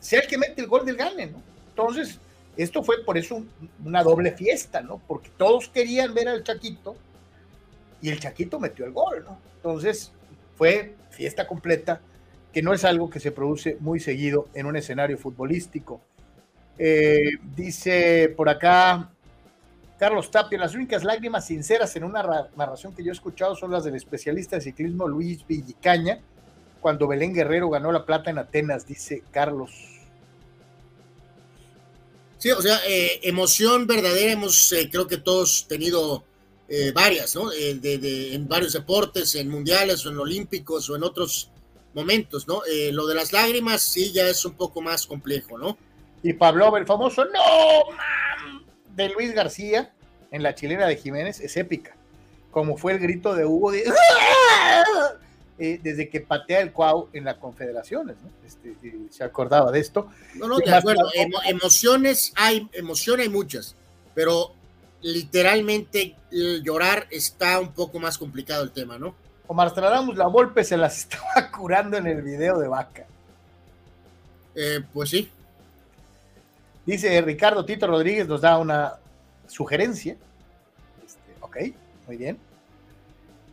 sea el que mete el gol del gane, ¿no? Entonces, esto fue por eso una doble fiesta, ¿no? Porque todos querían ver al Chaquito y el Chaquito metió el gol, ¿no? Entonces, fue fiesta completa, que no es algo que se produce muy seguido en un escenario futbolístico. Eh, dice por acá Carlos Tapia, las únicas lágrimas sinceras en una narración que yo he escuchado son las del especialista de ciclismo Luis Villicaña, cuando Belén Guerrero ganó la plata en Atenas, dice Carlos. Sí, o sea, eh, emoción verdadera hemos, eh, creo que todos tenido eh, varias, ¿no? De, en varios deportes, en mundiales o en olímpicos o en otros momentos, ¿no? lo de las lágrimas sí ya es un poco más complejo, ¿no? Y Pablo, el famoso no, mam, de Luis García en la chilena de Jiménez es épica, como fue el grito de Hugo de (laughs) eh, desde que patea el Cuau en las confederaciones, ¿no? Este, eh, se acordaba de esto. No, no, de acuerdo. emociones hay, emociones hay muchas, pero literalmente llorar está un poco más complicado el tema, ¿no? Omar Stradamus, la golpe se las (laughs) estaba curando en el video de Vaca. Eh, pues sí. Dice Ricardo Tito Rodríguez, nos da una sugerencia. Este, ok, muy bien.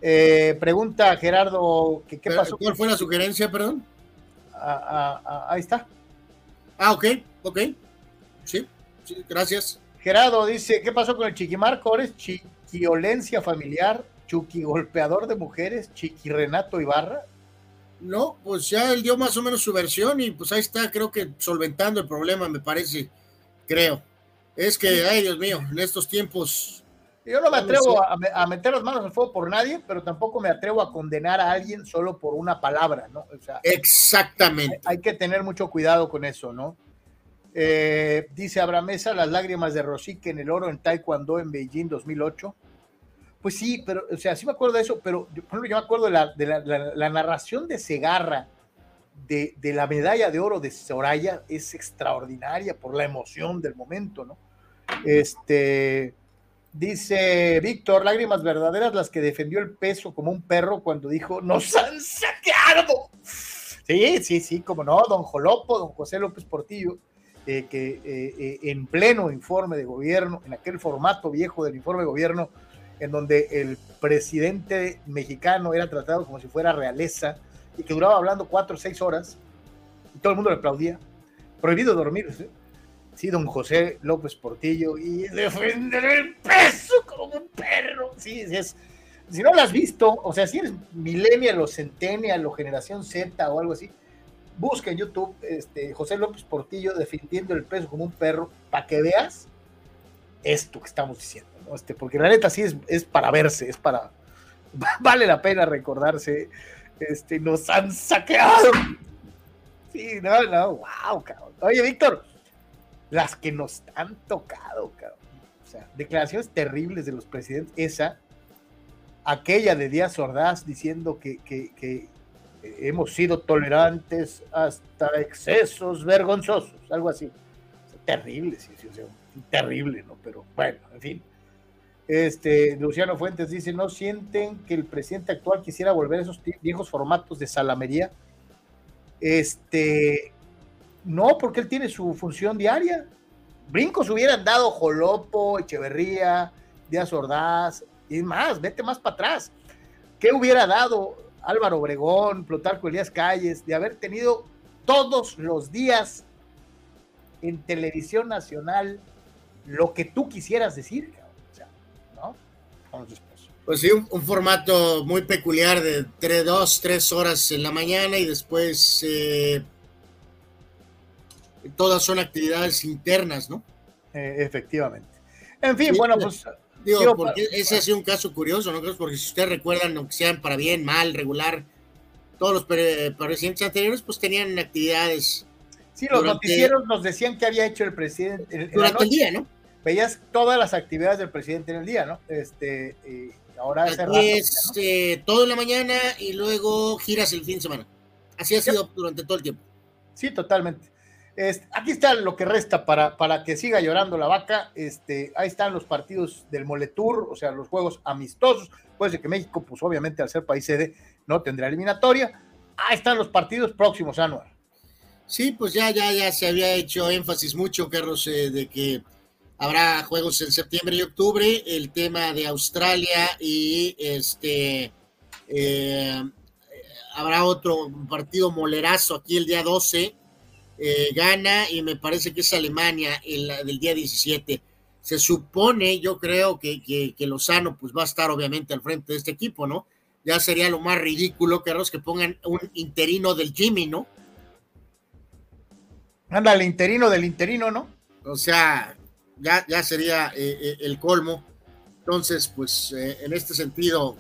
Eh, pregunta Gerardo, ¿qué, qué pasó? ¿Cuál fue la sugerencia, perdón? Ah, ah, ah, ahí está. Ah, ok, ok. Sí, sí, gracias. Gerardo dice, ¿qué pasó con el Chiquimarco? ¿Eres chiquiolencia familiar? ¿Chuqui golpeador de mujeres? ¿Chiqui Renato Ibarra? No, pues ya él dio más o menos su versión y pues ahí está, creo que solventando el problema, me parece, creo. Es que, ay Dios mío, en estos tiempos yo no me atrevo a, meter las manos al fuego por nadie, pero tampoco me atrevo a condenar a alguien solo por una palabra, ¿no? Exactamente. Hay, que tener mucho cuidado con eso, ¿no? Eh, dice Abraham Mesa, las lágrimas de Rosique en el oro en Taekwondo en Beijing 2008. Pues sí, pero, o sea, sí me acuerdo de eso, pero yo, por yo me acuerdo de la, de la, narración de Segarra de, de, la medalla de oro de Soraya, es extraordinaria por la emoción del momento, ¿no? Este Dice Víctor, lágrimas verdaderas las que defendió el peso como un perro cuando dijo, nos han saqueado. Sí, sí, sí, como no, don Jolopo, don José López Portillo, eh, que eh, eh, en pleno informe de gobierno, en aquel formato viejo del informe de gobierno, en donde el presidente mexicano era tratado como si fuera realeza y que duraba hablando cuatro o seis horas, y todo el mundo le aplaudía. Prohibido dormir, ¿sí? sí, don José López Portillo, y defender el peso como un perro. Sí, es, si no lo has visto, o sea, si eres millennial o centennial o generación Z o algo así, busca en YouTube este, José López Portillo defendiendo el peso como un perro para que veas esto que estamos diciendo, ¿no? Este, porque la neta sí es, para verse, es para, (laughs) vale la pena recordarse, este, nos han saqueado. Sí, no, no, wow, cabrón. Oye, Víctor, las que nos han tocado, cabrón. O sea, declaraciones terribles de los presidentes. Esa, aquella de Díaz Ordaz diciendo que, hemos sido tolerantes hasta excesos vergonzosos, algo así. terrible, sí, sí, terrible, ¿no? Pero bueno, en fin. Este, Luciano Fuentes dice, ¿no sienten que el presidente actual quisiera volver a esos viejos formatos de salamería? Este, no, porque él tiene su función diaria. Brincos hubieran dado Jolopo, Echeverría, Díaz Ordaz, y más, vete más para atrás. ¿Qué hubiera dado Álvaro Obregón, Plutarco Elías Calles, de haber tenido todos los días en televisión nacional lo que tú quisieras decir? O sea, ¿no? Pues sí, un, formato muy peculiar de tres, dos, tres horas en la mañana y después eh, todas son actividades internas, ¿no? Eh, efectivamente. En fin, bueno, pues... Digo, porque ese ha sido un caso curioso, ¿no? Porque si ustedes recuerdan, aunque sean para bien, mal, regular, todos los presidentes anteriores pues tenían actividades Sí, los noticieros nos decían que había hecho el presidente. durante el día, ¿no? Veías todas las actividades del presidente en el día, ¿no? Este, ahora es eh, todo en la mañana y luego giras el fin de semana. Así ha sido durante todo el tiempo. Sí, totalmente. Este, aquí está lo que resta para, para que siga llorando la vaca. Este, ahí están los partidos del Moletour, o sea, los juegos amistosos. Puede ser que México, pues obviamente al ser país sede, no tendrá eliminatoria. Ahí están los partidos próximos, Anual. Sí, pues ya, ya, ya se había hecho énfasis mucho, Carlos, eh, de que habrá juegos en septiembre y octubre. El tema de Australia y este eh, habrá otro partido molerazo aquí el día 12 eh, gana y me parece que es Alemania el, del día 17. Se supone, yo creo que, que, Lozano pues va a estar obviamente al frente de este equipo, ¿no? Ya sería lo más ridículo, Carlos, que pongan un interino del Jimmy, ¿no? Anda, el interino del interino, ¿no? O sea, ya, ya sería eh, eh, el colmo. Entonces, pues en este sentido,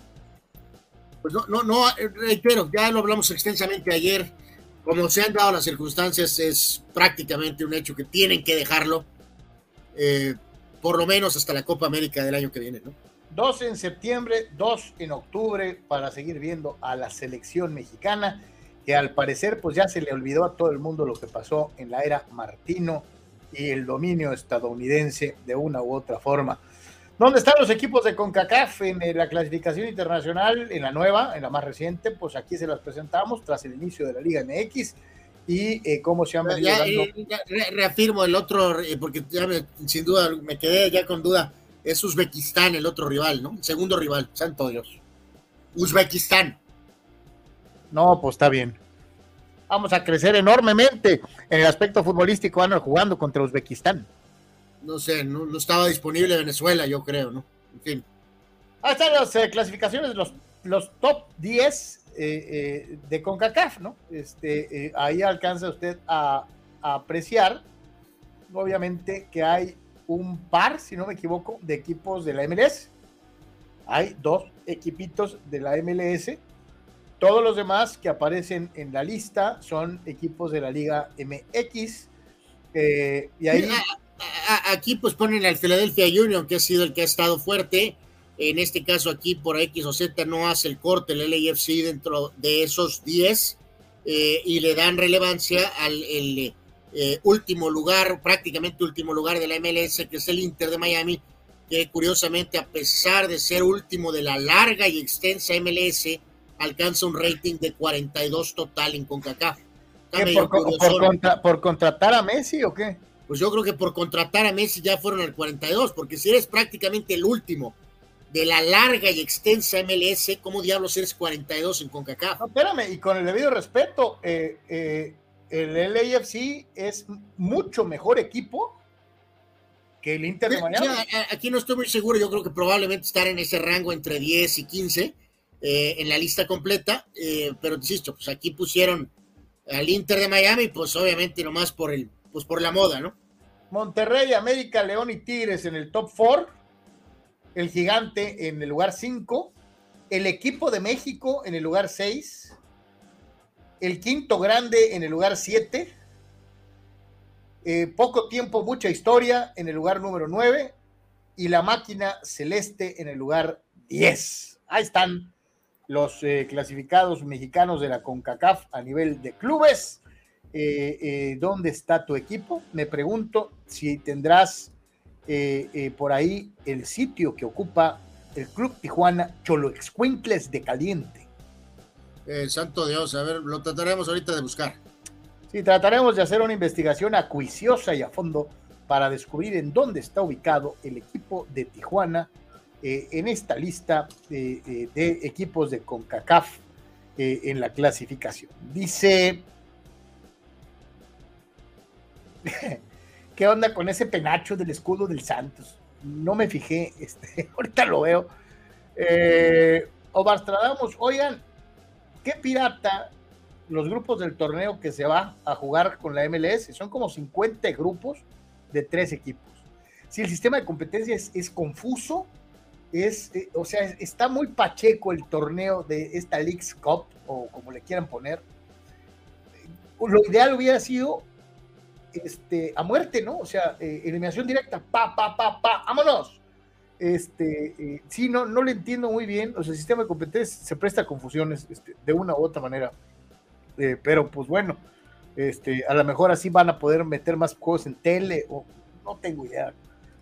pues no, no, no, reitero, ya lo hablamos extensamente ayer como se han dado las circunstancias, es prácticamente un hecho que tienen que dejarlo, eh, por lo menos hasta la Copa América del año que viene, ¿no? Dos en septiembre, dos en octubre, para seguir viendo a la selección mexicana, que al parecer pues ya se le olvidó a todo el mundo lo que pasó en la era Martino y el dominio estadounidense de una u otra forma. ¿Dónde están los equipos de CONCACAF en eh, la clasificación internacional, en la nueva, en la más reciente? Pues aquí se las presentamos tras el inicio de la Liga MX y eh, cómo se han venido dando... Eh, reafirmo el otro, porque ya sin duda me quedé ya con duda, es Uzbekistán el otro rival, ¿no? El segundo rival, santo Dios. Uzbekistán. No, pues está bien. Vamos a crecer enormemente en el aspecto futbolístico, van jugando contra Uzbekistán no sé, no, estaba disponible Venezuela, yo creo, ¿no? En fin. Ahí están las eh, clasificaciones, los, los top 10 eh, eh, de CONCACAF, ¿no? Este, ahí alcanza usted a, apreciar, obviamente, que hay un par, si no me equivoco, de equipos de la MLS. Hay dos equipitos de la MLS. Todos los demás que aparecen en la lista son equipos de la Liga MX. y ahí aquí pues ponen al Philadelphia Union, que ha sido el que ha estado fuerte. En este caso aquí por X o Z no hace el corte el LAFC dentro de esos 10 eh, y le dan relevancia al el, eh, último lugar, prácticamente último lugar de la MLS, que es el Inter de Miami, que curiosamente a pesar de ser último de la larga y extensa MLS, alcanza un rating de 42 total en CONCACAF. Por, por contratar a Messi o qué? Pues yo creo que por contratar a Messi ya fueron al 42, porque si eres prácticamente el último de la larga y extensa MLS, ¿cómo diablos eres 42 en CONCACAF? No, espérame, y con el debido respeto, eh, eh, el LAFC es mucho mejor equipo que el Inter de Miami. aquí no estoy muy seguro, yo creo que probablemente estar en ese rango entre 10 y 15 eh, en la lista completa, pero insisto, pues aquí pusieron al Inter de Miami, pues obviamente nomás por el, pues por la moda, ¿no? Monterrey, América, León y Tigres en el top 4, el Gigante en el lugar 5, el equipo de México en el lugar 6, el quinto grande en el lugar 7, eh, poco tiempo, mucha historia en el lugar número 9 y la máquina celeste en el lugar 10. Ahí están los eh, clasificados mexicanos de la CONCACAF a nivel de clubes. Eh, eh, dónde está tu equipo. Me pregunto si tendrás eh, por ahí el sitio que ocupa el Club Tijuana Cholo Excuincles de Caliente. santo Dios, a ver, lo trataremos ahorita de buscar. Sí, trataremos de hacer una investigación acuiciosa y a fondo para descubrir en dónde está ubicado el equipo de Tijuana en esta lista de equipos de CONCACAF en la clasificación. Dice (laughs) ¿Qué onda con ese penacho del escudo del Santos? No me fijé, este, (laughs) ahorita lo veo. Eh, Obarstradamos, oigan, ¿qué pirata los grupos del torneo que se va a jugar con la MLS? Son como 50 grupos de tres equipos. Si el sistema de competencia es, confuso, es, eh, o sea, está muy pacheco el torneo de esta League's Cup, o como le quieran poner. Lo ideal hubiera sido este, a muerte, ¿no? O sea, eh, eliminación directa, pa, pa, pa, pa, vámonos. Este, eh, sí, no, no le entiendo muy bien. O sea, el sistema de competencia se presta a confusiones este, de una u otra manera. Eh, pero pues bueno, este, a lo mejor así van a poder meter más juegos en tele, o no tengo idea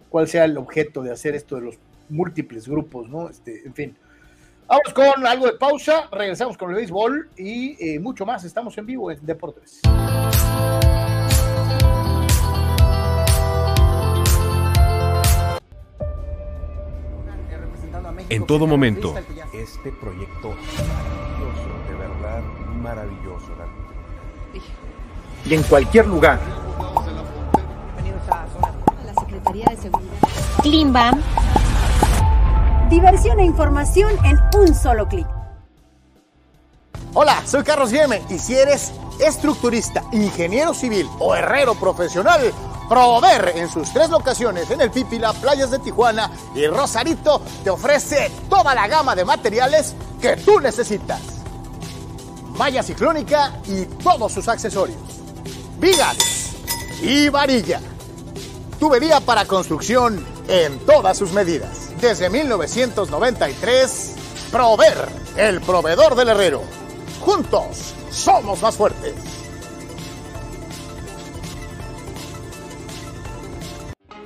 cuál sea el objeto de hacer esto de los múltiples grupos, ¿no? Este, en fin. Vamos con algo de pausa, regresamos con el béisbol y eh, mucho más. Estamos en vivo en Deportes. En todo momento. Este proyecto maravilloso, de verdad maravilloso. Y en cualquier lugar. La Secretaría de Seguridad. Klimbam. Diversión e información en un solo clic. Hola, soy Carlos Guilleme y si eres estructurista, ingeniero civil o herrero profesional, Prover en sus tres locaciones en el Pípila, Playas de Tijuana y Rosarito te ofrece toda la gama de materiales que tú necesitas. Malla ciclónica y todos sus accesorios. Vigas y varilla. Tubería para construcción en todas sus medidas. Desde 1993, Prover, el proveedor del herrero. Juntos somos más fuertes.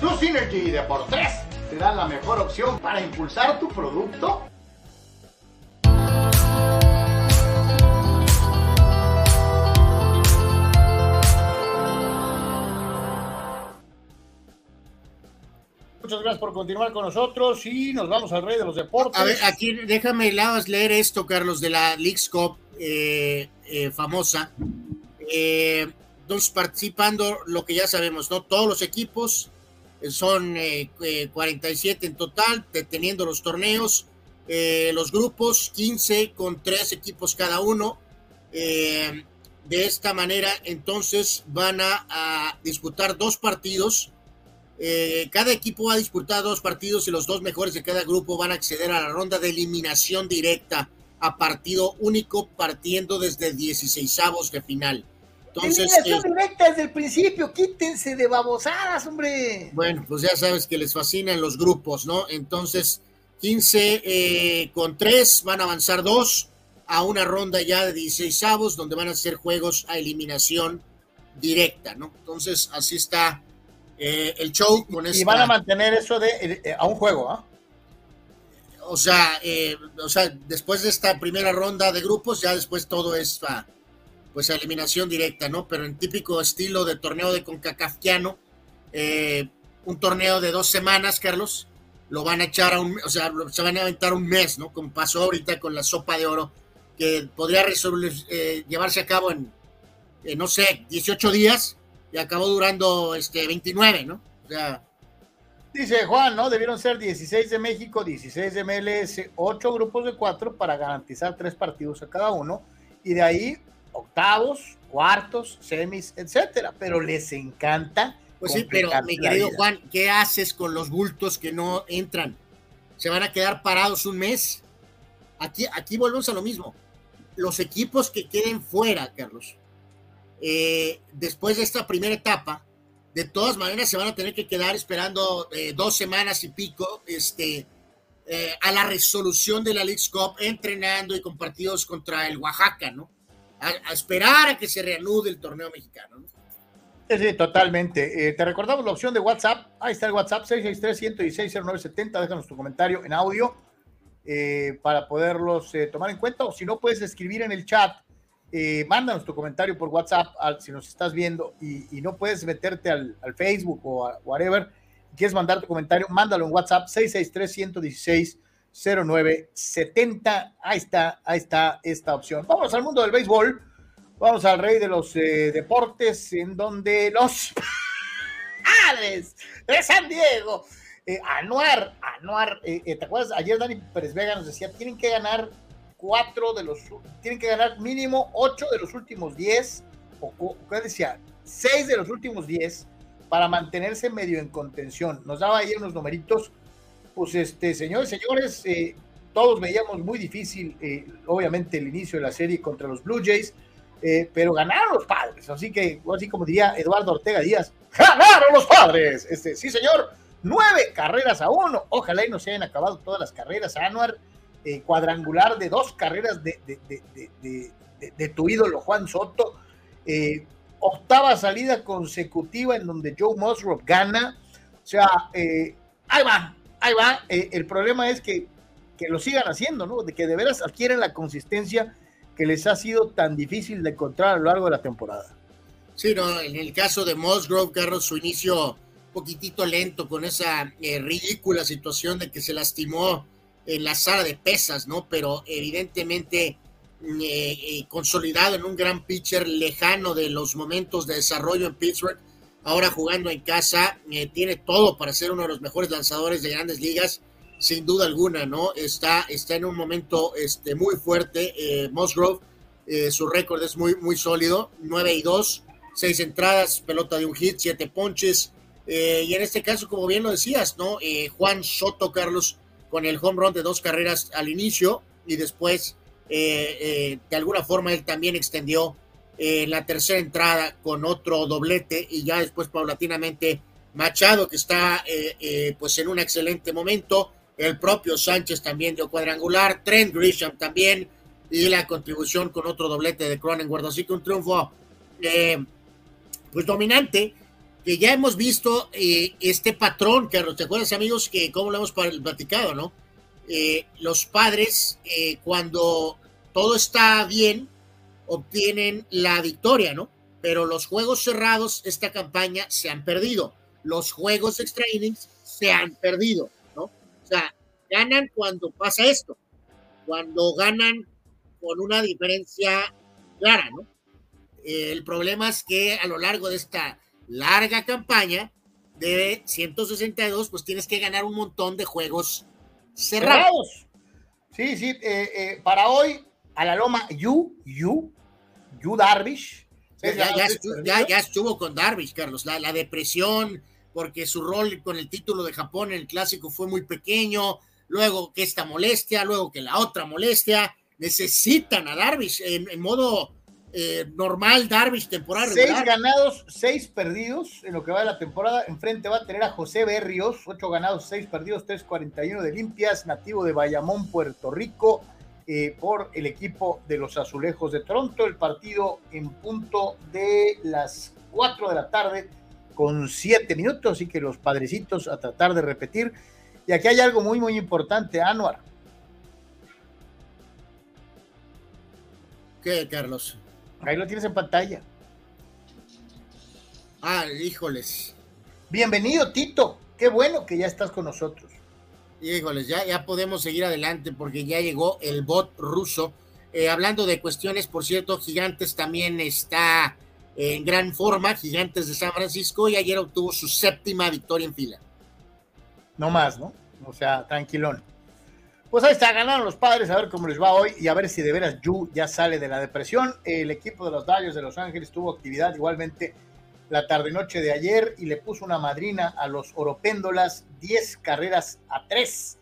DoSynergy Deportes te da la mejor opción para impulsar tu producto Muchas gracias por continuar con nosotros y nos vamos al rey de los deportes. A ver, aquí déjame leer esto, Carlos, de la Leagues Cup eh, eh, famosa. Eh, entonces, participando lo que ya sabemos, ¿no? Todos los equipos son 47 en total, teniendo los torneos, los grupos, 15 con tres equipos cada uno. de esta manera, entonces van a, a disputar dos partidos eh, cada equipo va a disputar dos partidos y los dos mejores de cada grupo van a acceder a la ronda de eliminación directa a partido único partiendo desde 16 avos de final. Entonces, eliminación eh, directa desde el principio, quítense de babosadas, hombre. Bueno, pues ya sabes que les fascinan los grupos, ¿no? Entonces, 15 eh, con 3 van a avanzar dos a una ronda ya de 16 avos donde van a ser juegos a eliminación directa, ¿no? Entonces, así está eh, el show con Y van a mantener eso de eh, a un juego, ¿ah? O sea, eh, o sea, después de esta primera ronda de grupos, ya después todo es a, pues eliminación directa, ¿no? Pero en típico estilo de torneo de concacafquiano, un torneo de dos semanas, Carlos, lo van a echar a un, o sea, se van a aventar un mes, ¿no? Como pasó ahorita con la sopa de oro, que podría llevarse a cabo en, no sé, 18 días, y acabó durando este 29, ¿no? O sea, Dice Juan, ¿no? Debieron ser 16 de México, 16 de MLS, 8 grupos de 4 para garantizar 3 partidos a cada uno. Y de ahí, octavos, cuartos, semis, etcétera. Pero les encanta. Pues sí, pero mi querido Juan, ¿qué haces con los bultos que no entran? ¿Se van a quedar parados un mes? Aquí, aquí volvemos a lo mismo. Los equipos que queden fuera, Carlos, eh, después de esta primera etapa, de todas maneras se van a tener que quedar esperando eh, dos semanas y pico este, eh, a la resolución de la League Cup, entrenando y con partidos contra el Oaxaca, ¿no? A, esperar a que se reanude el torneo mexicano, ¿no? Sí, totalmente. te recordamos la opción de WhatsApp. Ahí está el WhatsApp 663-116-0970. Déjanos tu comentario en audio para poderlos tomar en cuenta. O si no, puedes escribir en el chat eh, mándanos tu comentario por WhatsApp si nos estás viendo y, no puedes meterte al, Facebook o a whatever, quieres mandar tu comentario, mándalo en WhatsApp 663-116-0970. Ahí está, ahí está esta opción. Vamos al mundo del béisbol. Vamos al rey de los eh, deportes, en donde los (laughs) padres de San Diego. Eh, Anuar, Anuar, eh, ¿te acuerdas? Ayer Dani Pérez Vega nos decía, tienen que ganar cuatro de los, tienen que ganar mínimo ocho de los últimos diez, o ¿qué decía? Seis de los últimos diez para mantenerse medio en contención. Nos daba ahí unos numeritos. Pues, este, señores, señores, eh, todos veíamos muy difícil, eh, obviamente, el inicio de la serie contra los Blue Jays, eh, pero ganaron los padres. Así que, así como diría Eduardo Ortega Díaz, ¡ganaron los padres! Este, sí, señor, nueve carreras a uno. Ojalá y no se hayan acabado todas las carreras. Anuar, cuadrangular de dos carreras de, de, tu ídolo Juan Soto. octava salida consecutiva en donde Joe Musgrove gana. O sea, ahí va, ahí va. el problema es que que lo sigan haciendo, ¿no? De que de veras adquieren la consistencia que les ha sido tan difícil de encontrar a lo largo de la temporada. Sí, no, en el caso de Musgrove, Carlos, su inicio un poquitito lento con esa eh, ridícula situación de que se lastimó en la sala de pesas, ¿no? Pero evidentemente mm, eh, eh, consolidado en un gran pitcher lejano de los momentos de desarrollo en Pittsburgh, ahora jugando en casa, tiene todo para ser uno de los mejores lanzadores de grandes ligas sin duda alguna, ¿no? Está, está en un momento este, muy fuerte. Eh, Musgrove, eh, su récord es muy, muy sólido: 9 y 2, 6 entradas, pelota de un hit, 7 ponches. Eh, y en este caso, como bien lo decías, ¿no? Juan Soto Carlos con el home run de dos carreras al inicio y después, de alguna forma, él también extendió la tercera entrada con otro doblete y ya después, paulatinamente, Machado, que está pues en un excelente momento el propio Sánchez también dio cuadrangular, Trent Grisham también, y la contribución con otro doblete de Cronenworth. Así que un triunfo, eh, pues dominante, que ya hemos visto eh, este patrón, que ¿te acuerdas, amigos? Que como lo hemos platicado, ¿no? Eh, los padres, cuando todo está bien, obtienen la victoria, ¿no? Pero los juegos cerrados, esta campaña, se han perdido. Los juegos extra innings se han perdido. O sea, ganan cuando pasa esto, cuando ganan con una diferencia clara, ¿no? el problema es que a lo largo de esta larga campaña de 162, pues tienes que ganar un montón de juegos cerrados. Sí, sí, eh, eh, para hoy, a la loma, You, You, You Darvish. Ya, estuvo, con Darvish, Carlos. La, la depresión, porque su rol con el título de Japón en el clásico fue muy pequeño, luego que esta molestia, luego que la otra molestia, necesitan a Darvish en, modo eh, normal, Darvish temporada Seis ganados, seis perdidos en lo que va de la temporada. Enfrente va a tener a José Berrios, ocho ganados, seis perdidos, 3.41 de limpias, nativo de Bayamón, Puerto Rico, eh, por el equipo de los Azulejos de Toronto. El partido en punto de las 4 de la tarde con siete minutos, así que los padrecitos a tratar de repetir. Y aquí hay algo muy, muy importante, Anuar. ¿Qué, Carlos? Ahí lo tienes en pantalla. Ah, híjoles. Bienvenido, Tito. Qué bueno que ya estás con nosotros. Híjoles, ya, ya podemos seguir adelante porque ya llegó el bot ruso. Eh, hablando de cuestiones, por cierto, Gigantes también está en gran forma, Gigantes de San Francisco, y ayer obtuvo su séptima victoria en fila. No más, ¿no? O sea, tranquilón. Pues ahí está, ganaron los padres, a ver cómo les va hoy y a ver si de veras Yu ya sale de la depresión. El equipo de los Dodgers de Los Ángeles tuvo actividad igualmente la tarde-noche de ayer y le puso una madrina a los Oropéndolas, 10 carreras a 3.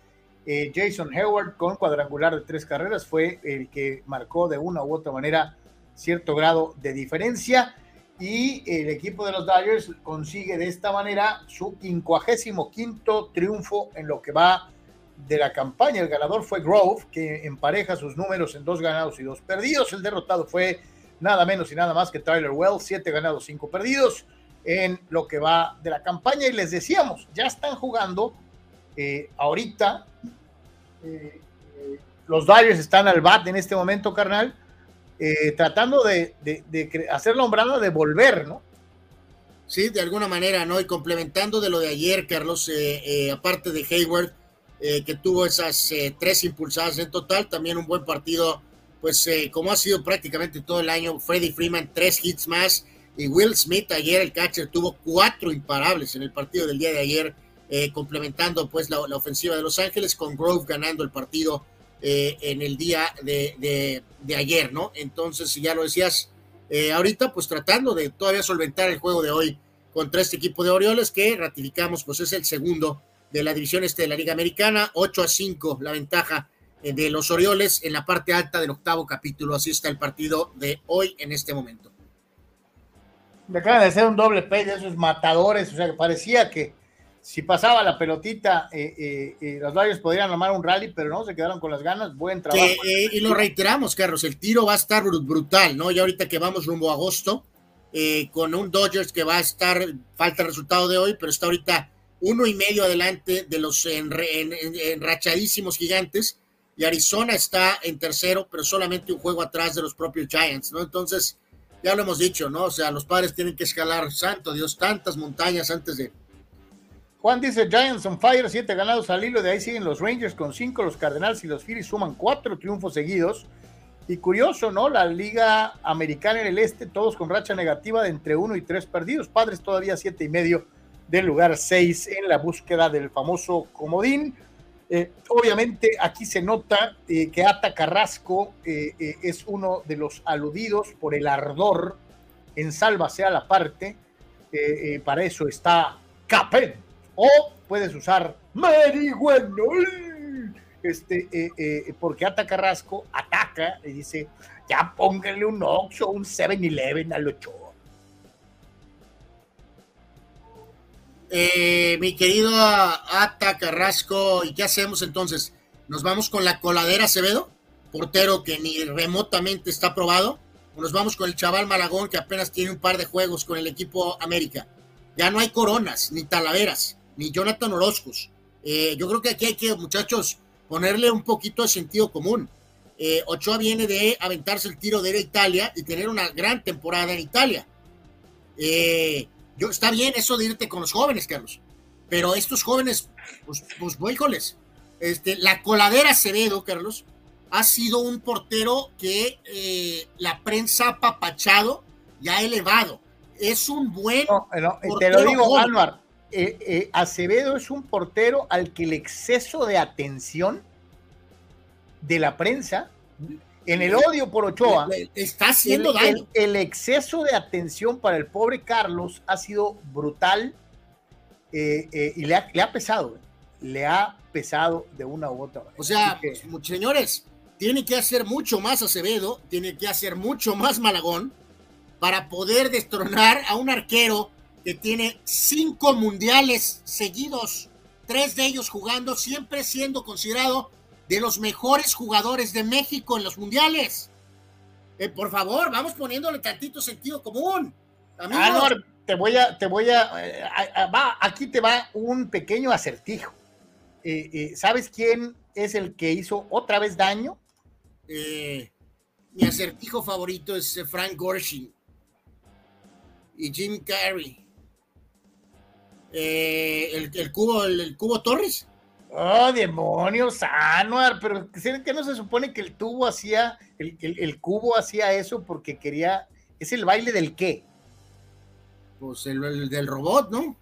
Eh, Jason Hayward con cuadrangular de tres carreras fue el que marcó de una u otra manera cierto grado de diferencia y el equipo de los Dodgers consigue de esta manera su quincuagésimo quinto triunfo en lo que va de la campaña. El ganador fue Grove, que empareja sus números en dos ganados y dos perdidos. El derrotado fue nada menos y nada más que Tyler Wells, siete ganados, cinco perdidos en lo que va de la campaña. Y les decíamos, ya están jugando eh, ahorita. Eh, eh, los Dodgers están al bat en este momento, carnal tratando de, hacer la de volver, ¿no? Sí, de alguna manera, ¿no? Y complementando de lo de ayer, Carlos, aparte de Hayward, que tuvo esas tres impulsadas en total, también un buen partido, pues como ha sido prácticamente todo el año, Freddy Freeman, tres hits más, Y Will Smith ayer, el catcher, tuvo cuatro imparables en el partido del día de ayer, eh, complementando pues la, ofensiva de Los Ángeles, con Grove ganando el partido eh, en el día de, ayer, ¿no? Entonces, ya lo decías, eh, ahorita pues tratando de todavía solventar el juego de hoy contra este equipo de Orioles que ratificamos, pues es el segundo de la división este de la Liga Americana, 8 a 5 la ventaja de los Orioles en la parte alta del octavo capítulo. Así está el partido de hoy en este momento. Me acaban de hacer un doble pay de esos matadores, o sea que parecía que si pasaba la pelotita, eh, eh, eh, los Dodgers podrían armar un rally, pero no, se quedaron con las ganas. Buen trabajo. y lo reiteramos, Carlos, el tiro va a estar brutal, ¿no? Ya ahorita que vamos rumbo a agosto, con un Dodgers que va a estar, falta el resultado de hoy, pero está ahorita uno y medio adelante de los enrachadísimos gigantes, y Arizona está en tercero, pero solamente un juego atrás de los propios Giants, ¿no? Entonces, ya lo hemos dicho, ¿no? O sea, los padres tienen que escalar, santo Dios, tantas montañas antes de... Juan dice Giants on fire, siete ganados al hilo, de ahí siguen los Rangers con cinco, los Cardenales y los Phillies suman cuatro triunfos seguidos. Y curioso, ¿no? La Liga Americana en el Este, todos con racha negativa de entre uno y tres perdidos. Padres todavía siete y medio del lugar seis en la búsqueda del famoso comodín. Eh, obviamente aquí se nota eh, que Ata Carrasco eh, es uno de los aludidos por el ardor en Sálvase a la parte. para eso está Capel. O puedes usar marihuana. Este, porque Ata Carrasco ataca y dice, ya pónganle un Oxxo, un 7-Eleven al 8 Eh, mi querido Ata Carrasco, ¿y qué hacemos entonces? ¿Nos vamos con la coladera Acevedo? Portero que ni remotamente está aprobado. ¿O nos vamos con el chaval Malagón que apenas tiene un par de juegos con el equipo América? Ya no hay coronas, ni talaveras, ni Jonathan Orozcos. Eh, yo creo que aquí hay que, muchachos, ponerle un poquito de sentido común. Eh, Ochoa viene de aventarse el tiro de ir a Italia y tener una gran temporada en Italia. Eh, yo, está bien eso de irte con los jóvenes, Carlos, pero estos jóvenes, pues, pues Este, la coladera Acevedo, Carlos, ha sido un portero que eh, la prensa ha papachado y ha elevado. Es un buen. te lo digo, Álvaro. Eh, eh, Acevedo es un portero al que el exceso de atención de la prensa en el odio por Ochoa. Está haciendo daño. El, exceso de atención para el pobre Carlos ha sido brutal eh, eh, y le ha, le ha, pesado. Le ha pesado de una u otra manera. O sea, pues, señores, tiene que hacer mucho más Acevedo, tiene que hacer mucho más Malagón para poder destronar a un arquero que tiene cinco mundiales seguidos, tres de ellos jugando, siempre siendo considerado de los mejores jugadores de México en los mundiales. Eh, por favor, vamos poniéndole tantito sentido común. te voy a, te voy a, eh, va, aquí te va un pequeño acertijo. Eh, ¿Sabes quién es el que hizo otra vez daño? mi acertijo favorito es Frank Gorshin y Jim Carrey. el, cubo, el cubo Torres. Oh, demonios, Anuar, pero que no se supone que el tubo hacía, el, el, cubo hacía eso porque quería, es el baile del qué? Pues el, del robot, ¿no?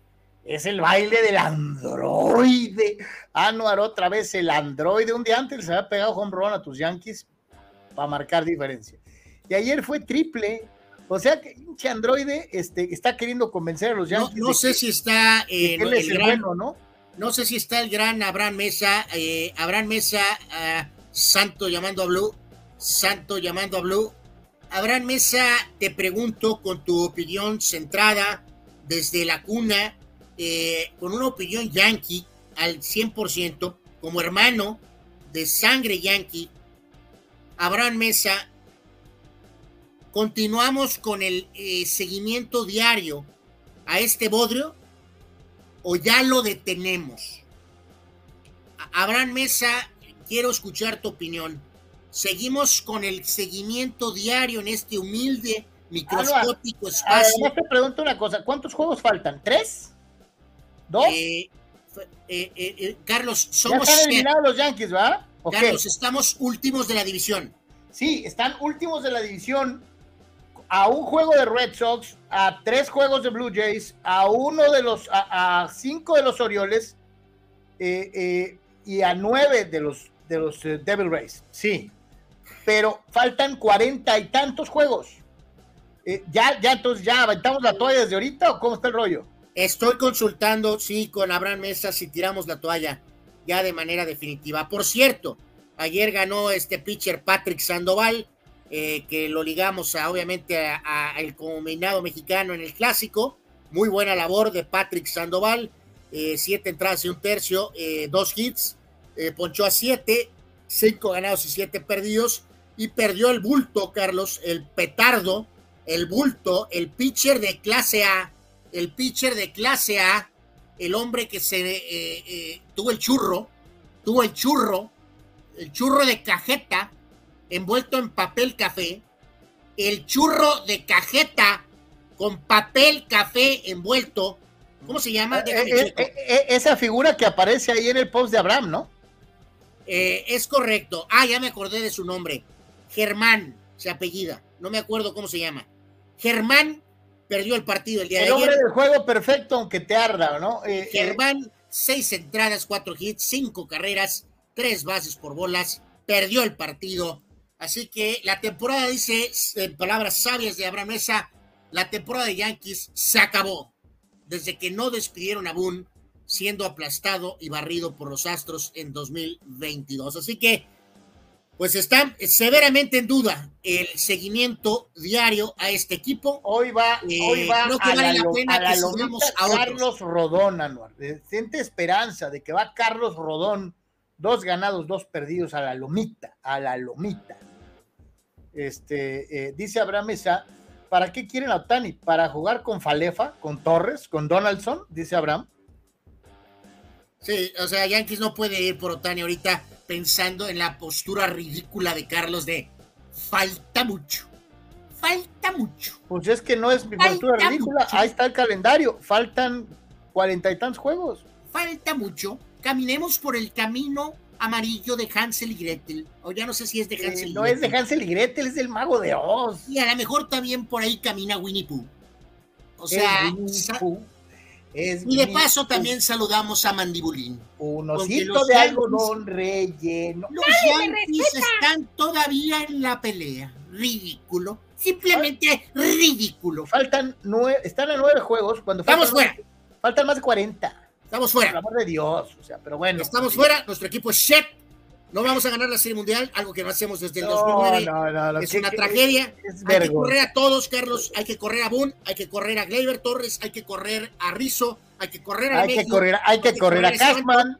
Es el baile del androide. Anuar, otra vez el androide. Un día antes se había pegado home run a tus Yankees para marcar diferencia. Y ayer fue triple. O sea que pinche androide este, está queriendo convencer a los Yankees. No, sé si está en el, grano, ¿no? No sé si está el gran Abraham Mesa, eh, Abraham Mesa, ah, Santo llamando a Blue, Santo llamando a Blue. Abraham Mesa, te pregunto con tu opinión centrada desde la cuna, eh, con una opinión yankee al 100%, como hermano de sangre yankee, Abraham Mesa, continuamos con el eh, seguimiento diario a este bodrio o ya lo detenemos? Abraham Mesa, quiero escuchar tu opinión. Seguimos con el seguimiento diario en este humilde, microscópico espacio. Además te pregunto una cosa, ¿cuántos juegos faltan? ¿Tres? ¿Dos? Eh, eh, eh, Carlos, somos... Ya están eliminados los Yankees, ¿va? Carlos, estamos últimos de la división. Sí, están últimos de la división a un juego de Red Sox, a tres juegos de Blue Jays, a uno de los, a, cinco de los Orioles eh, eh, y a nueve de los, de los eh, Devil Rays. Sí, pero faltan cuarenta y tantos juegos. ya, ya, entonces, ya aventamos la toalla desde ahorita o cómo está el rollo? Estoy consultando, sí, con Abraham Mesa si tiramos la toalla ya de manera definitiva. Por cierto, ayer ganó este pitcher Patrick Sandoval eh, que lo ligamos a, obviamente al combinado mexicano en el clásico. Muy buena labor de Patrick Sandoval, eh, siete entradas y un tercio, eh, dos hits, ponchó a siete, cinco ganados y siete perdidos, y perdió el bulto, Carlos, el petardo, el bulto, el pitcher de clase A, el pitcher de clase A, el hombre que se tuvo el churro, tuvo el churro, el churro de cajeta, envuelto en papel café, el churro de cajeta con papel café envuelto. ¿Cómo se llama? Eh, eh, eh, esa figura que aparece ahí en el post de Abraham, ¿no? es correcto. Ah, ya me acordé de su nombre. Germán se apellida. No me acuerdo cómo se llama. Germán perdió el partido el día de ayer. El hombre del juego perfecto, aunque te arda, ¿no? Germán, seis entradas, cuatro hits, cinco carreras, tres bases por bolas. Perdió el partido Así que la temporada, dice en palabras sabias de Abraham Mesa, la temporada de Yankees se acabó desde que no despidieron a Boone, siendo aplastado y barrido por los Astros en 2022. Así que, pues está severamente en duda el seguimiento diario a este equipo. Hoy va, eh, hoy va no que vale la, pena que a, Carlos Rodón, Anuar. Siente esperanza de que va Carlos Rodón, dos ganados, dos perdidos a la lomita, a la lomita. Este, eh, dice Abraham Mesa, ¿para qué quieren a Otani? ¿Para jugar con Falefa, con Torres, con Donaldson? Dice Abraham. Sí, o sea, Yankees no puede ir por Otani ahorita pensando en la postura ridícula de Carlos de falta mucho. Falta mucho. Pues es que no es mi postura ridícula. Ahí está el calendario. Faltan cuarenta y tantos juegos. Falta mucho. Caminemos por el camino amarillo de Hansel y Gretel. O ya no sé si es de eh, Hansel y No es de Hansel y Gretel, es del mago de Oz. Y a lo mejor también por ahí camina Winnie Pooh. O sea, y de paso también saludamos a Mandibulín. Un osito de algodón relleno. Los Yankees están todavía en la pelea. Ridículo. Simplemente ridículo. Faltan nueve, están a nueve juegos cuando Estamos fuera. Faltan más de 40. Estamos fuera. Por amor de Dios, o sea, pero bueno. Estamos fuera, nuestro equipo es shit. No vamos a ganar la Serie Mundial, algo que no hacemos desde el 2009. No, no, es una tragedia. hay que correr a todos, Carlos. Hay que correr a Boone, hay que correr a Gleyber Torres, hay que correr a Rizzo, hay que correr a Hay que correr, hay que, correr, a Cashman.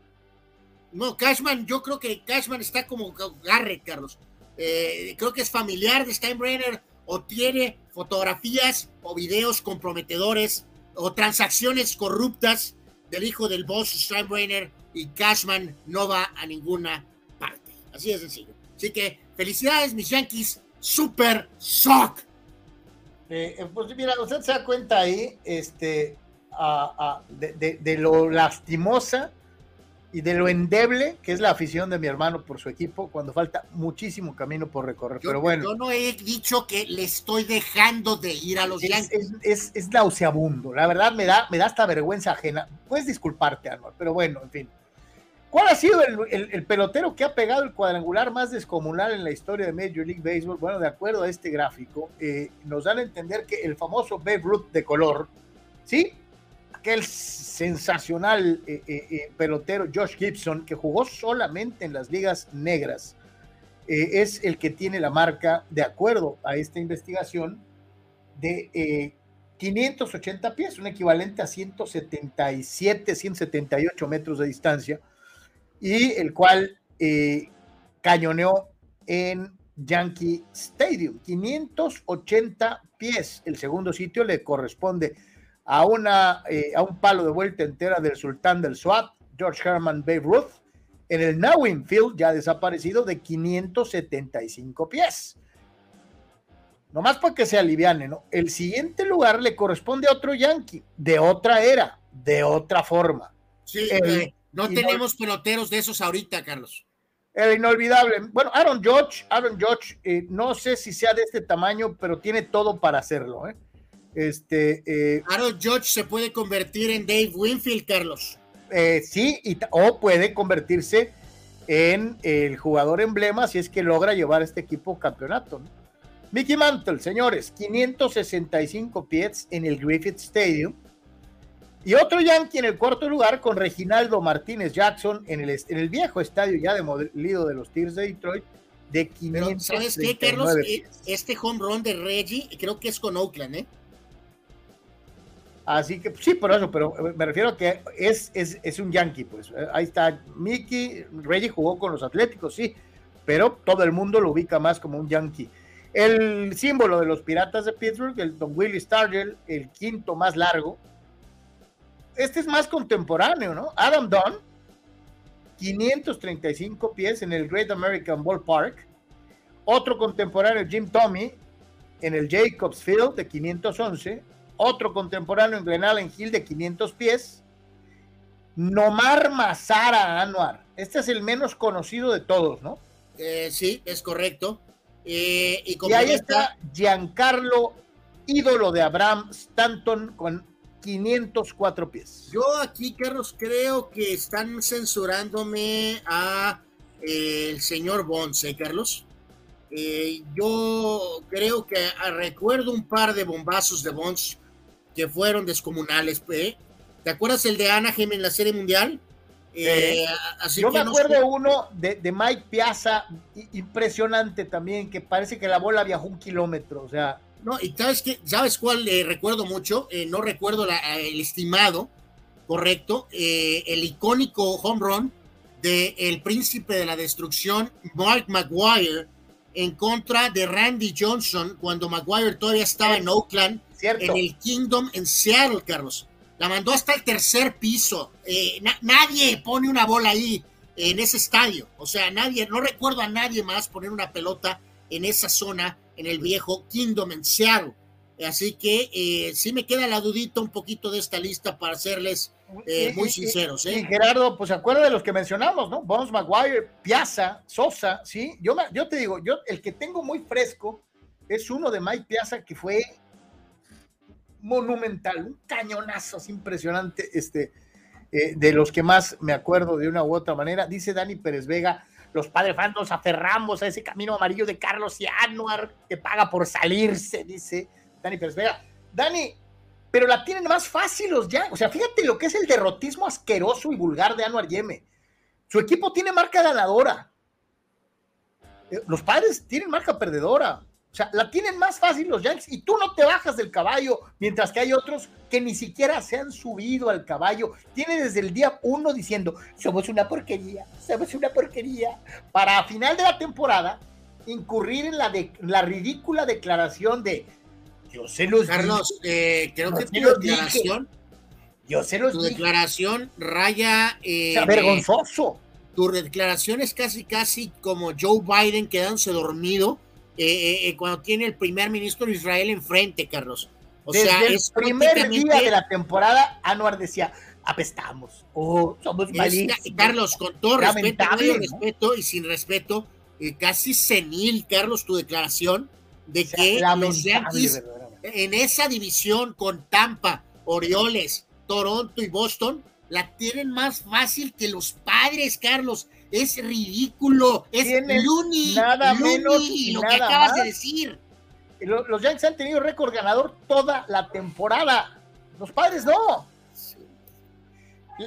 No, Cashman, yo creo que Cashman está como Garrett, Carlos. Eh, creo que es familiar de Steinbrenner o tiene fotografías o videos comprometedores o transacciones corruptas del hijo del boss Steinbrenner y Cashman no va a ninguna parte. Así de sencillo. Así que felicidades, mis Yankees, super sock. Eh, eh, pues mira, usted se da cuenta ahí este, de, lo lastimosa y de lo endeble que es la afición de mi hermano por su equipo cuando falta muchísimo camino por recorrer. Pero bueno. Yo no he dicho que le estoy dejando de ir a los Yankees. Es, es, nauseabundo. La verdad me da, me da hasta vergüenza ajena. Puedes disculparte, Anual, pero bueno, en fin. ¿Cuál ha sido el, pelotero que ha pegado el cuadrangular más descomunal en la historia de Major League Baseball? Bueno, de acuerdo a este gráfico, eh, nos dan a entender que el famoso Babe Ruth de color, ¿sí? Aquel sensacional eh, eh, eh, pelotero Josh Gibson, que jugó solamente en las ligas negras, es el que tiene la marca, de acuerdo a esta investigación, de 580 pies, un equivalente a 177, 178 metros de distancia, y el cual cañoneó en Yankee Stadium. 580 pies. El segundo sitio le corresponde a, una, eh, a un palo de vuelta entera del sultán del SWAT, George Herman Babe Ruth, en el Nowin Field, ya desaparecido, de 575 pies. Nomás para que se aliviane, ¿no? El siguiente lugar le corresponde a otro Yankee, de otra era, de otra forma. Sí, eh, no tenemos peloteros de esos ahorita, Carlos. El inolvidable. Bueno, Aaron Judge, Aaron Judge, eh, no sé si sea de este tamaño, pero tiene todo para hacerlo. ¿eh? Este, eh, Aaron Judge se puede convertir en Dave Winfield, Carlos. Eh, sí, y, o puede convertirse en el jugador emblema si es que logra llevar este equipo campeonato. Mickey Mantle, señores, 565 pies en el Griffith Stadium. Y otro Yankee en el cuarto lugar con Reginaldo Martínez Jackson en el, en el viejo estadio ya demolido de los Tigres de Detroit de 500. ¿Sabes qué, Carlos? Eh, este home run de Reggie creo que es con Oakland, ¿eh? Así que sí, por eso, pero me refiero a que es, es, es un Yankee, pues. Ahí está Mickey, Reggie jugó con los Atléticos, sí, pero todo el mundo lo ubica más como un Yankee. El símbolo de los Piratas de Pittsburgh, el Don Willie Stargell, el quinto más largo. Este es más contemporáneo, ¿no? Adam Dunn, 535 pies en el Great American Ballpark. Otro contemporáneo, Jim Tommy, en el Jacobs Field de 511 otro contemporáneo en Allen Hill de 500 pies, Nomar Mazara Anuar. Este es el menos conocido de todos, ¿no? Eh, sí, es correcto. Eh, y, ahí está Giancarlo, ídolo de Abraham Stanton, con 504 pies. Yo aquí, Carlos, creo que están censurándome a eh, el señor Bonce, Carlos. yo creo que ah, recuerdo un par de bombazos de Bonds que fueron descomunales. ¿eh? ¿Te acuerdas el de Anaheim en la Serie Mundial? Eh, yo me acuerdo uno de, Mike Piazza, impresionante también, que parece que la bola viajó un kilómetro, o sea. No, y sabes que, ¿sabes cuál le recuerdo mucho? Eh, no recuerdo el estimado, correcto, el icónico home run de el príncipe de la destrucción, Mark Maguire, en contra de Randy Johnson, cuando Maguire todavía estaba en Oakland en el Kingdom en Seattle, Carlos. La mandó hasta el tercer piso. Eh, nadie pone una bola ahí en ese estadio. O sea, nadie, no recuerdo a nadie más poner una pelota en esa zona, en el viejo Kingdom en Seattle. Así que eh, sí me queda la dudita un poquito de esta lista para serles eh, muy sinceros. ¿eh? Gerardo, pues se acuerda de los que mencionamos, ¿no? Bones Maguire, Piazza, Sosa, ¿sí? Yo, yo te digo, yo el que tengo muy fresco es uno de Mike Piazza que fue monumental, un cañonazo es impresionante, este, eh, de los que más me acuerdo de una u otra manera. Dice Dani Pérez Vega, los padres fans aferramos a ese camino amarillo de Carlos y Anuar que paga por salirse, dice Dani Pérez Vega. Dani, pero la tienen más fácil los ya. O sea, fíjate lo que es el derrotismo asqueroso y vulgar de Anuar Yeme. Su equipo tiene marca ganadora. Eh, los padres tienen marca perdedora. O sea, la tienen más fácil los Yankees y tú no te bajas del caballo, mientras que hay otros que ni siquiera se han subido al caballo. Tiene desde el día uno diciendo, somos una porquería, somos una porquería, para a final de la temporada incurrir en la, de, la ridícula declaración de, yo se los Carlos, eh, creo que tu declaración, yo se los tu declaración raya... Eh, vergonzoso. Tu declaración es casi, casi como Joe Biden quedándose dormido eh, eh, eh, cuando tiene el primer ministro de Israel enfrente, Carlos. O Desde sea, el primer día de la temporada, Anuar decía, apestamos, o somos malísimos. Carlos, con todo respeto, y sin respeto, casi senil, Carlos, tu declaración de que los Yankees en esa división con Tampa, Orioles, Toronto y Boston la tienen más fácil que los padres, Carlos es ridículo, es loony, nada menos y lo que acabas de decir. Los, Yankees han tenido récord ganador toda la temporada. Los padres no.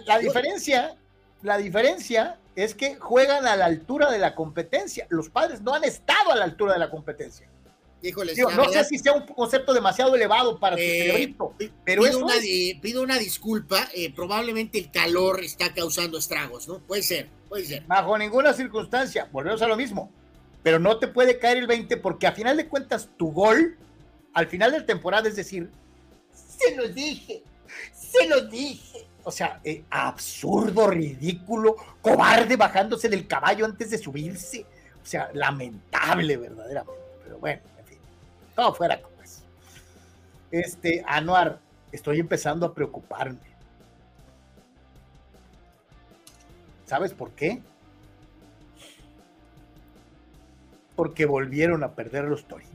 La diferencia, la diferencia es que juegan a la altura de la competencia. Los padres no han estado a la altura de la competencia. Híjole, no sé si sea un concepto demasiado elevado para eh, pero pido, una, pido una disculpa. Eh, probablemente el calor está causando estragos, ¿no? Puede ser. Bajo ninguna circunstancia, volvemos a lo mismo. Pero no te puede caer el 20 porque a final de cuentas tu gol, al final de temporada, es decir, se lo dije, se lo dije. O sea, eh, absurdo, ridículo, cobarde bajándose del caballo antes de subirse. O sea, lamentable verdaderamente. Pero bueno, en fin, todo fuera eso. Este, Anuar, estoy empezando a preocuparme ¿Sabes por qué? porque volvieron a perder los torinos.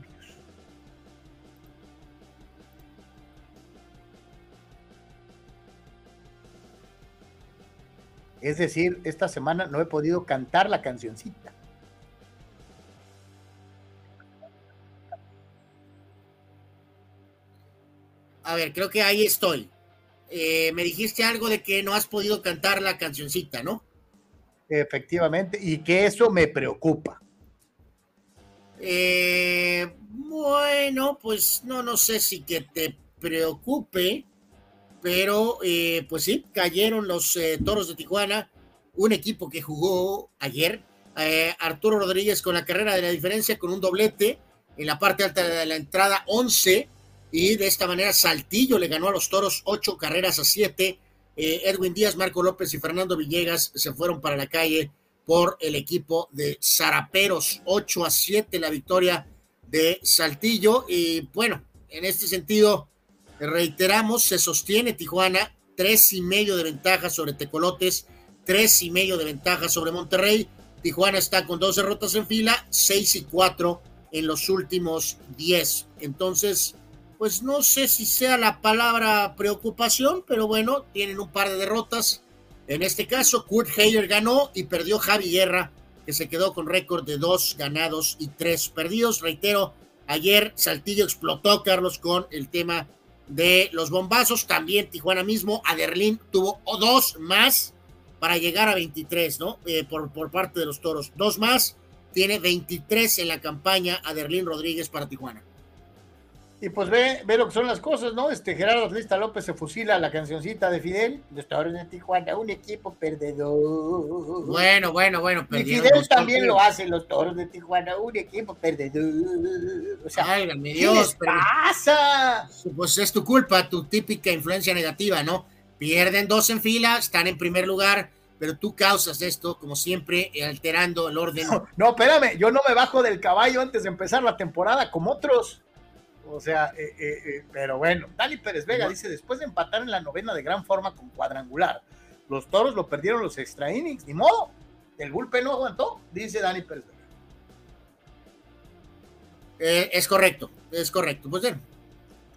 Es decir, esta semana no he podido cantar la cancioncita. A ver, creo que ahí estoy. Eh, me dijiste algo de que no has podido cantar la cancioncita, ¿no? Efectivamente, y que eso me preocupa. Eh, bueno, pues no, no sé si que te preocupe, pero eh, pues sí, cayeron los Toros de Tijuana, un equipo que jugó ayer. Arturo Rodríguez con la carrera de la diferencia, con un doblete en la parte alta de la entrada, 11 y de esta manera Saltillo le ganó a los Toros ocho carreras a siete. Eh, Edwin Díaz, Marco López y Fernando Villegas se fueron para la calle por el equipo de Zaraperos. 8 a 7 la victoria de Saltillo. Y bueno, en este sentido, reiteramos, se sostiene Tijuana, tres y medio de ventaja sobre Tecolotes, tres y medio de ventaja sobre Monterrey. Tijuana está con dos derrotas en fila, seis y cuatro en los últimos diez. Entonces, pues no sé si sea la palabra preocupación, pero bueno, tienen un par de derrotas. En este caso, Kurt Heyer ganó y perdió Javi Guerra, que se quedó con récord de dos ganados y tres perdidos. Reitero, ayer Saltillo explotó, Carlos, con el tema de los bombazos. También Tijuana mismo, Aderlín tuvo dos más para llegar a 23, ¿no? Eh, por, por parte de los toros. Dos más, tiene 23 en la campaña Aderlín Rodríguez para Tijuana. Y pues ve, ve lo que son las cosas, ¿no? Este Gerardo Atlista López se fusila la cancioncita de Fidel, los Toros de Tijuana, un equipo perdedor. Bueno, bueno, bueno, Y Fidel también lo hace, los Toros de Tijuana, un equipo perdedor. O sea, Válgame Dios, ¿qué les pasa? Pues es tu culpa, tu típica influencia negativa, ¿no? Pierden dos en fila, están en primer lugar, pero tú causas esto, como siempre, alterando el orden. No, no, espérame, yo no me bajo del caballo antes de empezar la temporada como otros. O sea, eh, eh, eh, pero bueno, Dani Pérez Vega dice, después de empatar en la novena de gran forma con cuadrangular, los toros lo perdieron los extra innings, ni modo, el bullpen no aguantó, dice Dani Pérez Vega. es correcto, es correcto, pues bien.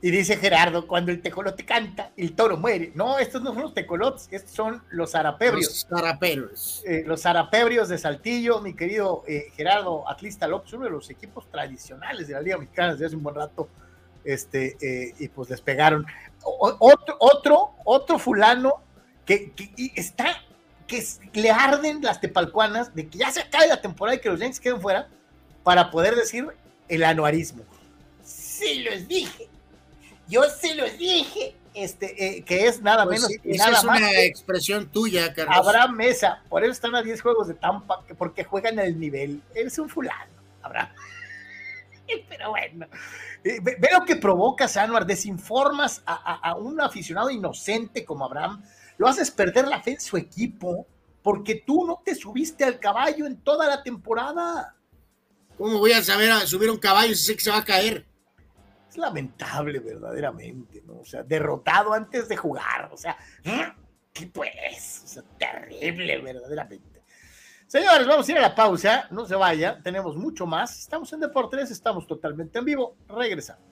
Y dice Gerardo, cuando el tecolote canta, el toro muere. No, estos no son los tecolotes, estos son los zarapebrios. Los zarapebrios. los zarapebrios de Saltillo, mi querido Gerardo Atlista López, uno de los equipos tradicionales de la Liga Mexicana desde hace un buen rato este, eh, y pues les pegaron. otro, otro, otro fulano que, está, que le arden las tepalcuanas de que ya se acabe la temporada y que los Yankees queden fuera para poder decir el anuarismo. Sí los dije, yo sí los dije, este, eh, que es nada pues menos nada es una expresión tuya, Carlos. Habrá mesa, por eso están a 10 juegos de Tampa, porque juegan el nivel. Eres un fulano, habrá. (laughs) Pero bueno, eh, ve, lo que provoca Anuar, desinformas a, un aficionado inocente como Abraham, lo haces perder la fe en su equipo porque tú no te subiste al caballo en toda la temporada. ¿Cómo voy a saber a subir un caballo si sé que se va a caer? Es lamentable verdaderamente, ¿no? O sea, derrotado antes de jugar, o sea, ¿qué pues? O sea, terrible verdaderamente. Señores, vamos a ir a la pausa. No se vaya, tenemos mucho más. Estamos en Deportes, estamos totalmente en vivo. Regresamos.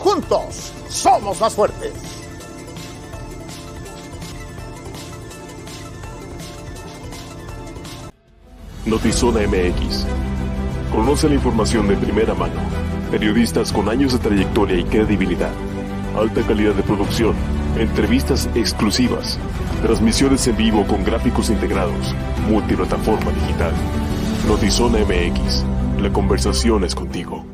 Juntos somos más fuertes. Notizona MX. Conoce la información de primera mano. Periodistas con años de trayectoria y credibilidad. Alta calidad de producción. Entrevistas exclusivas. Transmisiones en vivo con gráficos integrados. Multiplataforma digital. Notizona MX. La conversación es contigo.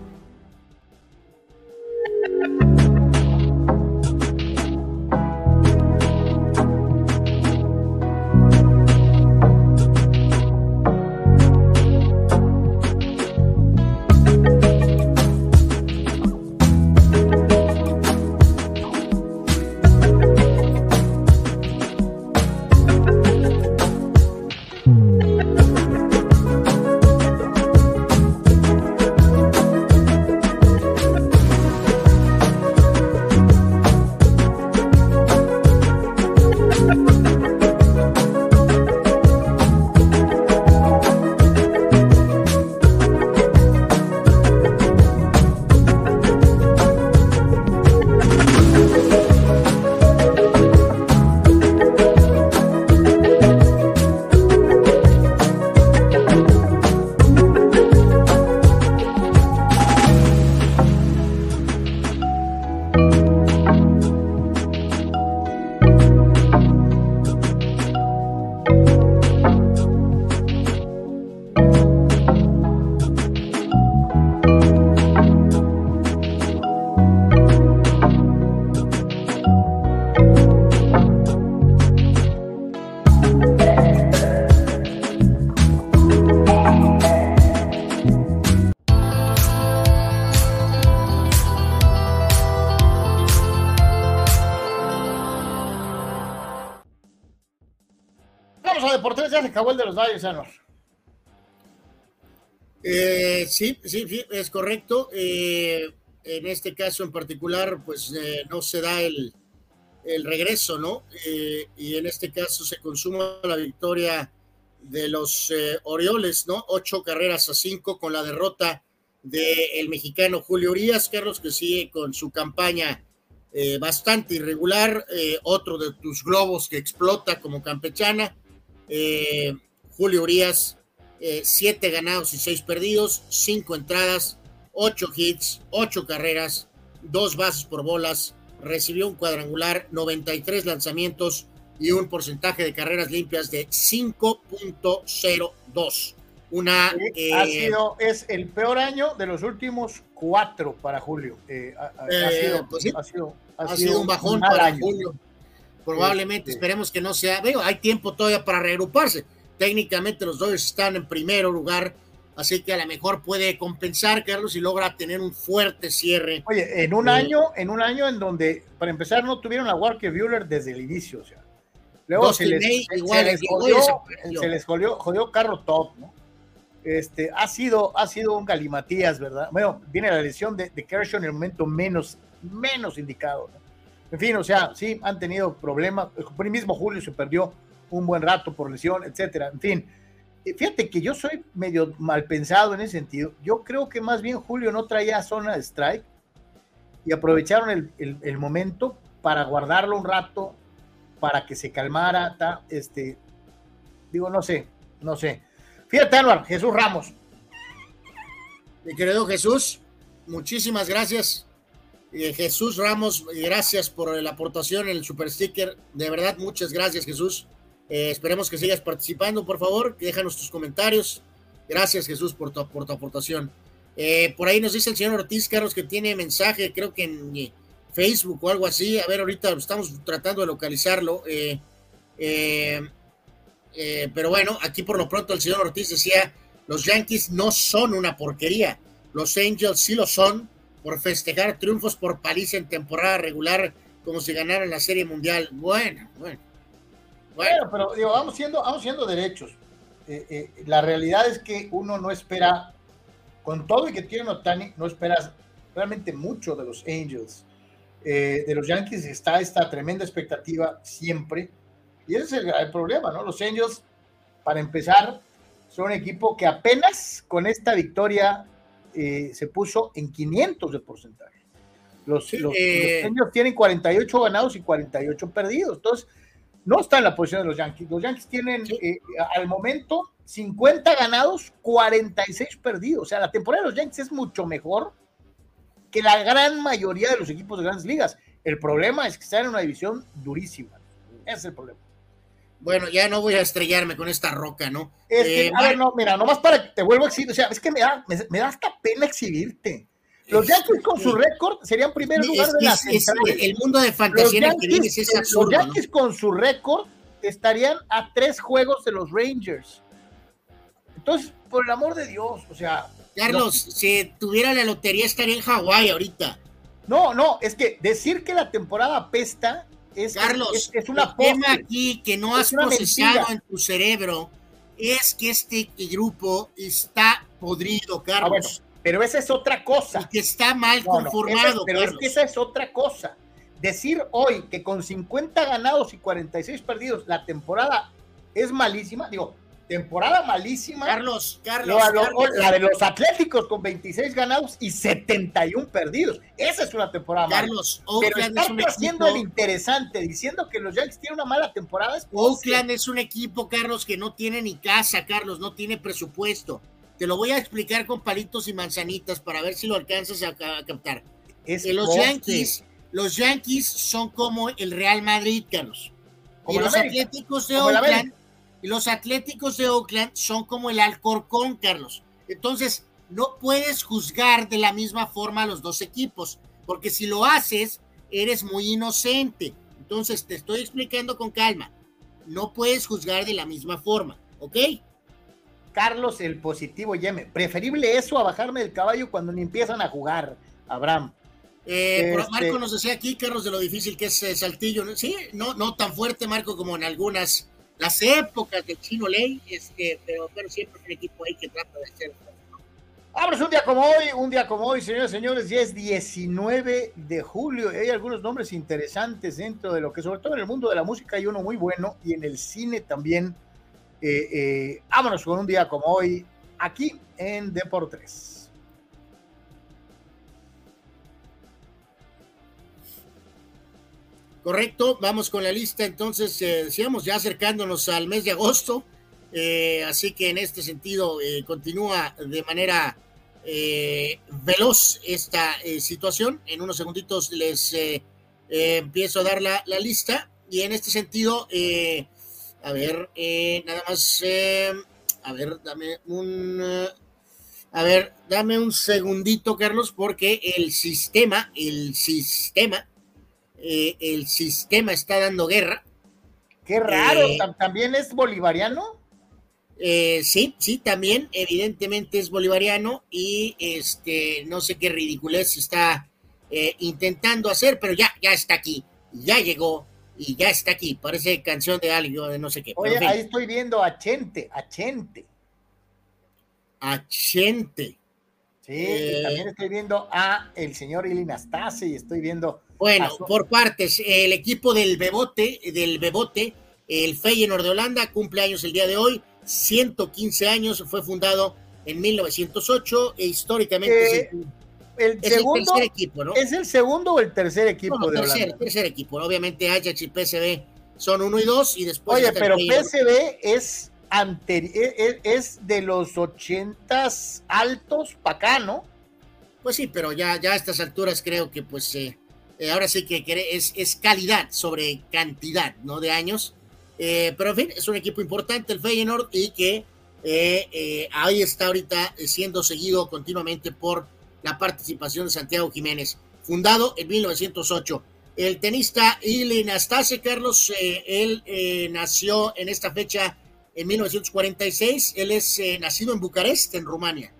De los Dodgers, Anuar. Eh, sí, sí, es correcto. Eh, en este caso en particular, pues eh, no se da el, el regreso, ¿no? Eh, y en este caso se consuma la victoria de los eh, Orioles, ¿no? Ocho carreras a cinco con la derrota del mexicano Julio Urias, Carlos, que sigue con su campaña eh, bastante irregular, otro de tus globos que explota como campechana. Julio Urias, siete ganados y seis perdidos, cinco entradas, ocho hits, ocho carreras, dos bases por bolas, recibió un cuadrangular, 93 lanzamientos y un porcentaje de carreras limpias de 5.02. Una eh, ha sido es el peor año de los últimos cuatro para Julio. Eh, ha, eh, pues sido, ha, sido, un bajón para Julio. Probablemente este, esperemos que no sea. Veo, hay tiempo todavía para reagruparse. Técnicamente los Dodgers están en primer lugar Así que a lo mejor puede compensar, Carlos, y logra tener un fuerte cierre. Oye, en un año, en un año en donde, para empezar, no tuvieron a Walker Bueller desde el inicio, o sea. Luego se les, se les, jodió, jodió, carro top, ¿no? Este, ha sido, ha sido un galimatías, ¿verdad? Bueno, viene la lesión de, de Kershaw en el momento menos, menos indicado, ¿no? En fin, o sea, sí, han tenido problemas. El mismo Julio se perdió un buen rato por lesión, etcétera. En fin, Fíjate que yo soy medio mal pensado en ese sentido. Yo creo que más bien Julio no traía zona de strike y aprovecharon el, momento para guardarlo un rato, para que se calmara. este, digo, no sé, no sé. Fíjate, Álvaro, Jesús Ramos. Mi querido Jesús, muchísimas gracias. Eh, Jesús Ramos, gracias por la aportación en el super sticker. De verdad, muchas gracias, Jesús. Eh, esperemos que sigas participando, por favor. Déjanos tus comentarios. Gracias, Jesús, por tu, por tu aportación. Eh, por ahí nos dice el señor Ortiz Carlos que tiene mensaje, creo que en eh, Facebook o algo así. A ver, ahorita estamos tratando de localizarlo. pero bueno, aquí por lo pronto el señor Ortiz decía, los Yankees no son una porquería. Los Angels sí lo son por festejar triunfos por paliza en temporada regular como si ganaran la Serie Mundial. Bueno, bueno. Bueno, pero digo, vamos siendo, vamos siendo derechos. Eh, eh, la realidad es que uno no espera, con todo y que tiene Otani, no esperas realmente mucho de los Angels. Eh, de los Yankees está esta tremenda expectativa siempre. Y ese es el, problema, ¿no? Los Angels, para empezar, son un equipo que apenas con esta victoria se puso en 500 de porcentaje. Los, los, los Angels tienen 48 ganados y 48 perdidos. Entonces, no está en la posición de los Yankees. Los Yankees tienen eh, al momento 50 ganados, 46 perdidos. O sea, la temporada de los Yankees es mucho mejor que la gran mayoría de los equipos de grandes ligas. El problema es que están en una división durísima. Ese es el problema. Bueno, ya no voy a estrellarme con esta roca, ¿no? Es que, eh, a ver, no, mira, nomás para que te vuelvo a exhibir, o sea, es que me da, me da hasta pena exhibirte. Los Yankees con su récord serían primer lugar de la El mundo de fantasía los Yankees, es absurdo, Los Yankees con su récord estarían a tres juegos de los Rangers. Entonces, por el amor de Dios, o sea. Carlos, si tuviera la lotería estaría en Hawái ahorita. No, no, es que decir que la temporada pesta es, Carlos, es, una el tema aquí que no has procesado en tu cerebro es que este grupo está podrido, ah, Carlos. Pero esa es otra cosa. que está mal conformado. pero es que esa es otra cosa. Decir hoy que con 50 ganados y 46 perdidos la temporada es malísima, digo, temporada malísima. Carlos, Carlos, La de los Atléticos con 26 ganados y 71 perdidos. Esa es una temporada Carlos, mala. Pero estar haciendo el interesante diciendo que los Yankees tienen una mala temporada. Es Oakland es un equipo, Carlos, que no tiene ni casa, Carlos, no tiene presupuesto. Te lo voy a explicar con palitos y manzanitas para ver si lo alcanzas a, captar. Es los Yankees, los Yankees son como el Real Madrid, Carlos. y los Atléticos de Oakland, y los Atléticos de Oakland son como el Alcorcón, Carlos. Entonces, no puedes juzgar de la misma forma a los dos equipos, porque si lo haces, eres muy inocente. Entonces, te estoy explicando con calma. No puedes juzgar de la misma forma, ¿ok? Carlos el positivo Yeme. Preferible eso a bajarme del caballo cuando ni empiezan a jugar, Abraham. Eh, este Marco nos decía aquí, Carlos, de lo difícil que es eh, Saltillo. Sí, no, no tan fuerte, Marco, como en algunas las épocas de Chino Ley, este, pero, pero siempre es un equipo ahí que trata de hacer. Vámonos un día como hoy, un día como hoy, señores y señores, ya es 19 de julio hay algunos nombres interesantes dentro de lo que, sobre todo en el mundo de la música, hay uno muy bueno y en el cine también. Eh, eh, vámonos con un día como hoy, aquí en Deportes. Correcto, vamos con la lista entonces, eh, decíamos ya acercándonos al mes de agosto, eh, así que en este sentido eh, continúa de manera veloz esta situación. En unos segunditos les empiezo a dar la, la, lista y en este sentido, a ver, nada más, a ver, dame un... a ver, dame un segundito, Carlos, porque el sistema, el sistema eh, el sistema está dando guerra. Qué raro, eh, ¿también es bolivariano? Eh, sí, sí, también, evidentemente es bolivariano y este, no sé qué ridiculez está intentando hacer, pero ya, ya está aquí, ya llegó y ya está aquí. Parece canción de algo, de no sé qué. Oye, ahí estoy viendo a Chente, a Chente. A Chente. Sí, también estoy viendo a el señor Ilinastase y estoy viendo bueno, por partes, el equipo del Bebote, del Bebote, el Feyenoord de Holanda, cumple años el día de hoy, 115 años, fue fundado en 1908 e históricamente eh, el, es segundo, el tercer equipo, ¿no? ¿Es el segudo o el tercer equipo de tercer, Holanda? tercer equipo, obviamente Ajax y PSV son uno y dos y después... Oye, pero PSV es, es, es de los ochentas altos para acá, ¿no? Pues sí, pero ya, ya a estas alturas creo que pues... Eh, eh, ahora sí que es, es, calidad sobre cantidad, ¿no? De años. Eh, pero en fin, es un equipo importante el Feyenoord y que ahí está ahorita siendo seguido continuamente por la participación de Santiago Jiménez, fundado en 1908. El tenista Ilen Astase, Carlos, él nació en esta fecha en 1946, él es nacido en Bucarest, en Rumania.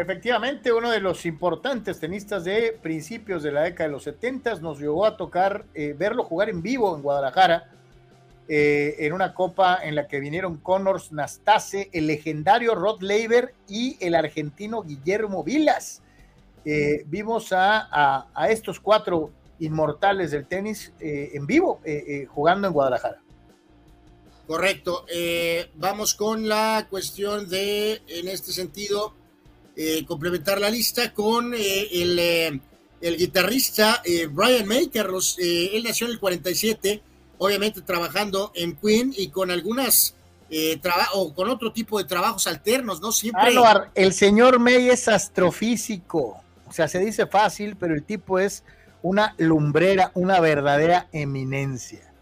Efectivamente, uno de los importantes tenistas de principios de la década de los 70 nos llegó a tocar eh, verlo jugar en vivo en Guadalajara, eh, en una copa en la que vinieron Connors Nastase, el legendario Rod Laver y el argentino Guillermo Vilas. Eh, vimos a, a, estos cuatro inmortales del tenis en vivo jugando en Guadalajara. Correcto. vamos con la cuestión de, en este sentido, eh, complementar la lista con eh, el, eh, el, guitarrista Brian May, Carlos. él nació en el 47, obviamente trabajando en Queen y con algunas o con otro tipo de trabajos alternos, ¿no? Siempre. el señor May es astrofísico. O sea, se dice fácil, pero el tipo es una lumbrera, una verdadera eminencia.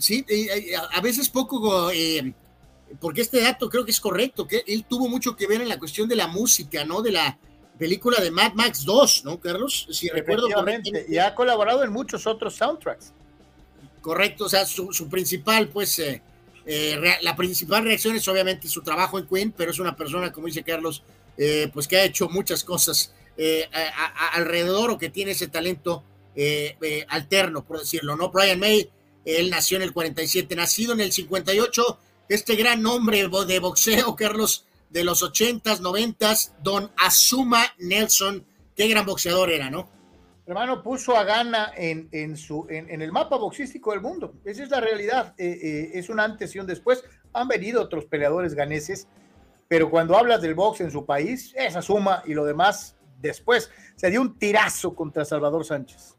sí, a veces poco porque este dato creo que es correcto, que él tuvo mucho que ver en la cuestión de la música, ¿no? De la película de Mad Max 2, ¿no, Carlos? Si recuerdo correctamente. Y ha colaborado en muchos otros soundtracks. Correcto, o sea, su, principal, pues, eh, eh, la principal reacción es obviamente su trabajo en Queen, pero es una persona, como dice Carlos, eh, pues que ha hecho muchas cosas alrededor o que tiene ese talento alterno, por decirlo, ¿no? Brian May, él nació en el 47, nacido en el 58 este gran nombre de boxeo, Carlos, de los ochentas, noventas, don Azuma Nelson, qué gran boxeador era, ¿no? Hermano, puso a Gana en, en, su, en, el mapa boxístico del mundo. Esa es la realidad. Eh, eh, es un antes y un después. Han venido otros peleadores ganeses, pero cuando hablas del box en su país, es Azuma y lo demás después. Se dio un tirazo contra Salvador Sánchez.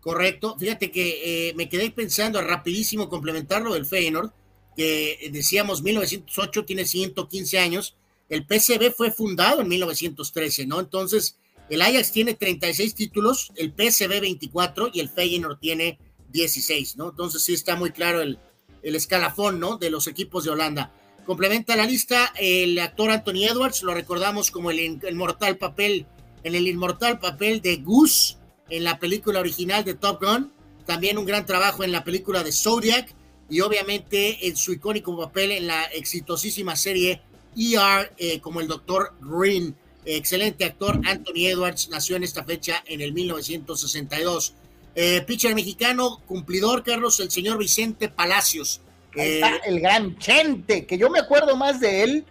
Correcto. Fíjate que eh, me quedé pensando rapidísimo complementarlo del Feyenoord que decíamos 1908 tiene 115 años, el PSV fue fundado en 1913, ¿no? Entonces, el Ajax tiene 36 títulos, el PSV 24 y el Feyenoord tiene 16, ¿no? Entonces sí está muy claro el, el escalafón, ¿no? De los equipos de Holanda. Complementa la lista el actor Anthony Edwards, lo recordamos como el, el mortal papel, en el inmortal papel de Goose en la película original de Top Gun, también un gran trabajo en la película de Zodiac, y obviamente en su icónico papel en la exitosísima serie ER eh, como el Dr. Green. Excelente actor, Anthony Edwards nació en esta fecha en el 1962. Eh, pitcher mexicano, cumplidor, Carlos, el señor Vicente Palacios. está el gran Chente, que yo me acuerdo más de él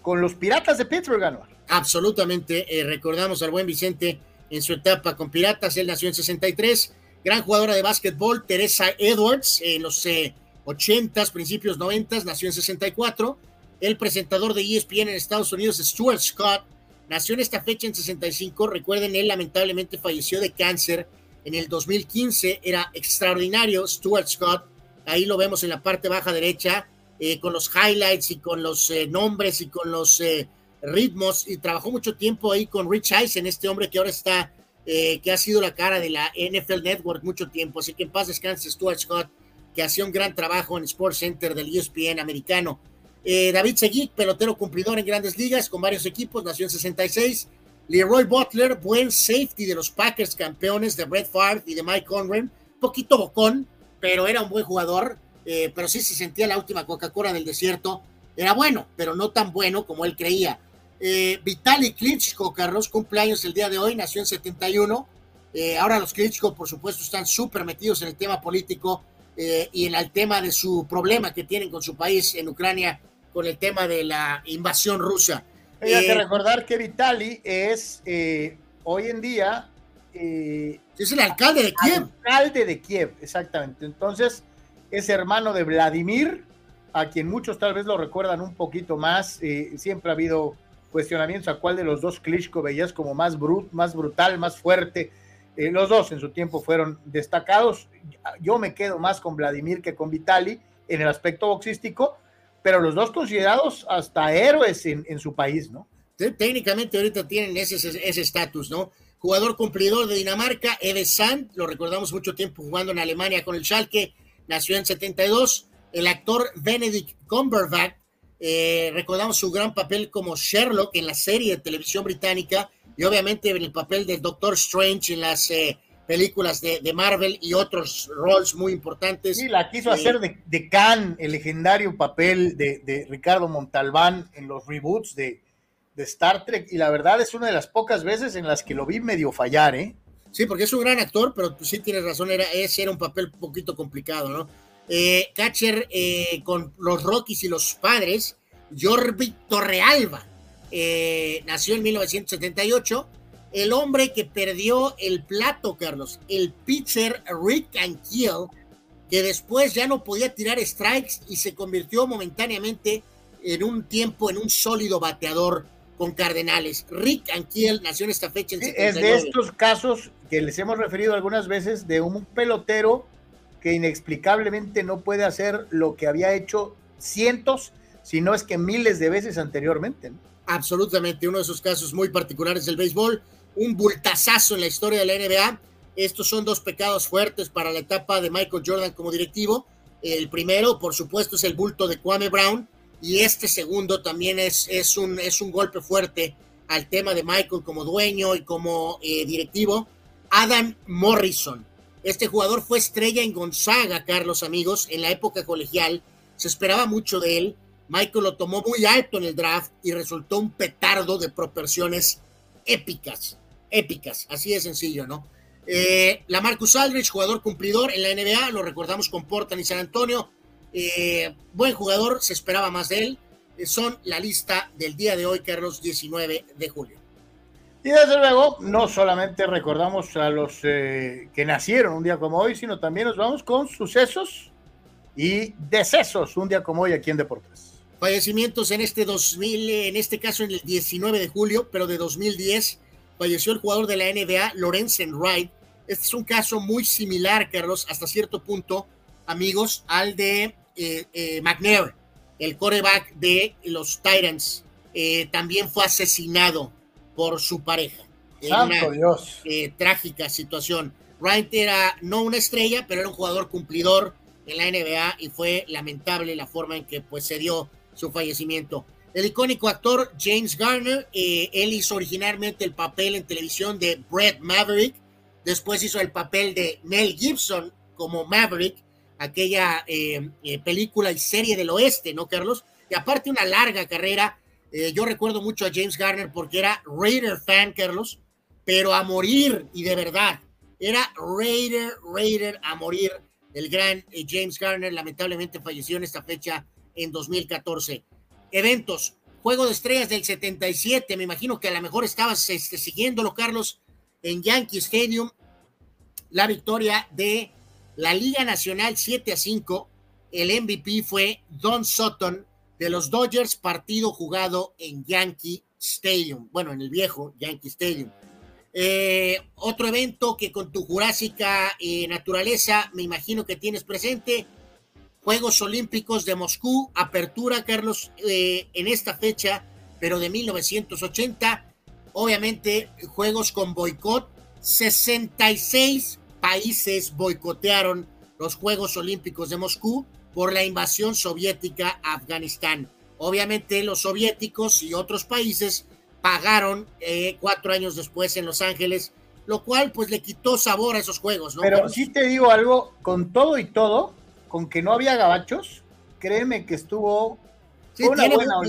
con los Piratas de Pittsburgh, ganó. Absolutamente, recordamos al buen Vicente en su etapa con Piratas, él nació en 63, gran jugadora de básquetbol, Teresa Edwards, en los 80s, principios 90s, nació en 64, el presentador de ESPN en Estados Unidos, Stuart Scott, nació en esta fecha en 65, recuerden, él lamentablemente falleció de cáncer en el 2015, era extraordinario, Stuart Scott, ahí lo vemos en la parte baja derecha, eh, con los highlights y con los eh, nombres y con los eh, ritmos, y trabajó mucho tiempo ahí con Rich Eisen, este hombre que ahora está, que ha sido la cara de la NFL Network mucho tiempo, así que en paz descanse Stuart Scott, que hacía un gran trabajo en Sports Center del ESPN americano. David Seguí, pelotero cumplidor en grandes ligas con varios equipos, nació en 66. Leroy Butler, buen safety de los Packers, campeones de Brett Favre y de Mike Conran, poquito bocón, pero era un buen jugador, eh, pero sí se sentía la última Coca-Cola del desierto. Era bueno, pero no tan bueno como él creía. Eh, Vitaly Klitschko, Carlos, cumpleaños el día de hoy, nació en 71. Eh, ahora los Klitschko, por supuesto, están súper metidos en el tema político eh, y en el tema de su problema que tienen con su país en Ucrania, con el tema de la invasión rusa. Hay que recordar que Vitaly es hoy en día es el alcalde de Kiev. Alcalde de Kiev, exactamente. Entonces, es hermano de Vladimir, a quien muchos tal vez lo recuerdan un poquito más. Eh, siempre ha habido cuestionamientos a cuál de los dos Klitschko veías como más, brut, más brutal, más fuerte. Eh, los dos en su tiempo fueron destacados. Yo me quedo más con Vladimir que con Vitali en el aspecto boxístico, pero los dos considerados hasta héroes en, su país, ¿no? Técnicamente ahorita tienen ese estatus, ¿no? jugador cumplidor de Dinamarca, Ede Sand, lo recordamos mucho tiempo jugando en Alemania con el Schalke, nació en 72. El actor Benedict Cumberbatch, eh, recordamos su gran papel como Sherlock en la serie de televisión británica y obviamente en el papel del Doctor Strange en las eh, películas de, Marvel y otros roles muy importantes. Sí, la quiso hacer de, de Khan, el legendario papel de, de Ricardo Montalbán en los reboots de, de Star Trek y la verdad es una de las pocas veces en las que lo vi medio fallar, ¿eh? Sí, porque es un gran actor, pero sí tienes razón, era, ese era un papel un poquito complicado, ¿no? Eh, catcher eh, con los Rockies y los padres, Jordi Torrealba, eh, nació en 1978, el hombre que perdió el plato, Carlos, el pitcher Rick Ankiel, que después ya no podía tirar strikes y se convirtió momentáneamente en un tiempo en un sólido bateador con Cardenales. Rick Ankiel nació en esta fecha. En es de estos casos que les hemos referido algunas veces de un pelotero que inexplicablemente no puede hacer lo que había hecho cientos, si no es que miles de veces anteriormente. Absolutamente, uno de esos casos muy particulares del béisbol, un bultazazo en la historia de la NBA. Estos son dos pecados fuertes para la etapa de Michael Jordan como directivo. El primero, por supuesto, es el bulto de Kwame Brown, y este segundo también es, es, un, es un golpe fuerte al tema de Michael como dueño y como eh, directivo. Adam Morrison. Este jugador fue estrella en Gonzaga, Carlos amigos, en la época colegial. Se esperaba mucho de él. Michael lo tomó muy alto en el draft y resultó un petardo de proporciones épicas, épicas, así de sencillo, ¿no? Eh, la Marcus Aldridge, jugador cumplidor en la NBA, lo recordamos con Portland y San Antonio, eh, buen jugador, se esperaba más de él. Eh, son la lista del día de hoy, Carlos, 19 de julio. Y desde luego, no solamente recordamos a los eh, que nacieron un día como hoy, sino también nos vamos con sucesos y decesos un día como hoy aquí en Deportes. Fallecimientos en este 2000, en este caso en el 19 de julio, pero de 2010, falleció el jugador de la NBA, Lorenzen Wright. Este es un caso muy similar, Carlos, hasta cierto punto, amigos, al de eh, eh, McNair, el coreback de los Titans, eh, también fue asesinado por su pareja. Santo Dios. trágica situación. Ryan era no una estrella, pero era un jugador cumplidor en la NBA y fue lamentable la forma en que pues, se dio su fallecimiento. El icónico actor James Garner, él hizo originalmente el papel en televisión de Brett Maverick, después hizo el papel de Mel Gibson como Maverick aquella eh, eh, película y serie del oeste, ¿no, Carlos? Y aparte una larga carrera. Eh, yo recuerdo mucho a James Garner porque era Raider fan, Carlos, pero a morir y de verdad. Era Raider, Raider a morir. el gran eh, James Garner, lamentablemente falleció en esta fecha en 2014. Eventos, Juego de Estrellas del 77, me imagino que a lo mejor estabas este, siguiéndolo, Carlos, en Yankee Stadium, la victoria de la Liga Nacional 7 a 5. El MVP fue Don Sutton de los Dodgers, partido jugado en Yankee Stadium, bueno, en el viejo Yankee Stadium. Eh, otro evento que con tu jurásica eh, naturaleza me imagino que tienes presente, Juegos Olímpicos de Moscú, apertura, Carlos, eh, en esta fecha, pero de 1980. Obviamente, Juegos con boicot. 66 países boicotearon los Juegos Olímpicos de Moscú por la invasión soviética a Afganistán. Obviamente, los soviéticos y otros países pagaron eh, cuatro años después en Los Ángeles, lo cual pues le quitó sabor a esos juegos, ¿no? Pero sí te digo algo, con todo y todo, con que no había gabachos, créeme que estuvo una, buena,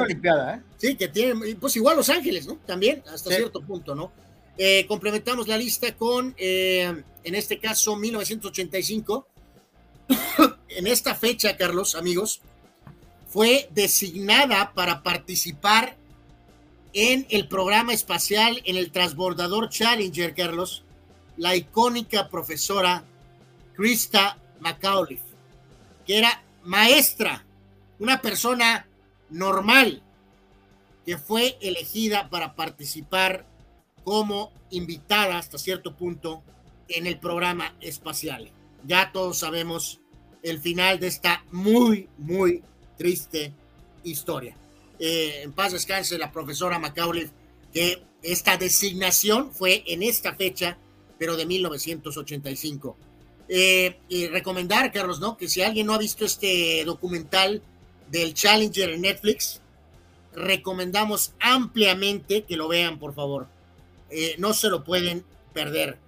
Olimpiada, ¿eh? Sí, que tiene, pues igual Los Ángeles, ¿no? También, hasta cierto punto, ¿no? Eh, complementamos la lista con, eh, en este caso, 1985. (coughs) en esta fecha, Carlos, amigos, fue designada para participar en el programa espacial, en el transbordador Challenger, Carlos, la icónica profesora Krista McAuliffe, que era maestra, una persona normal, que fue elegida para participar como invitada hasta cierto punto en el programa espacial. Ya todos sabemos el final de esta muy, muy triste historia. Eh, en paz descanse la profesora Macaulay, que esta designación fue en esta fecha, pero de 1985. Eh, y recomendar, Carlos, ¿no? Que si alguien no ha visto este documental del Challenger en Netflix, recomendamos ampliamente que lo vean, por favor. Eh, no se lo pueden perder.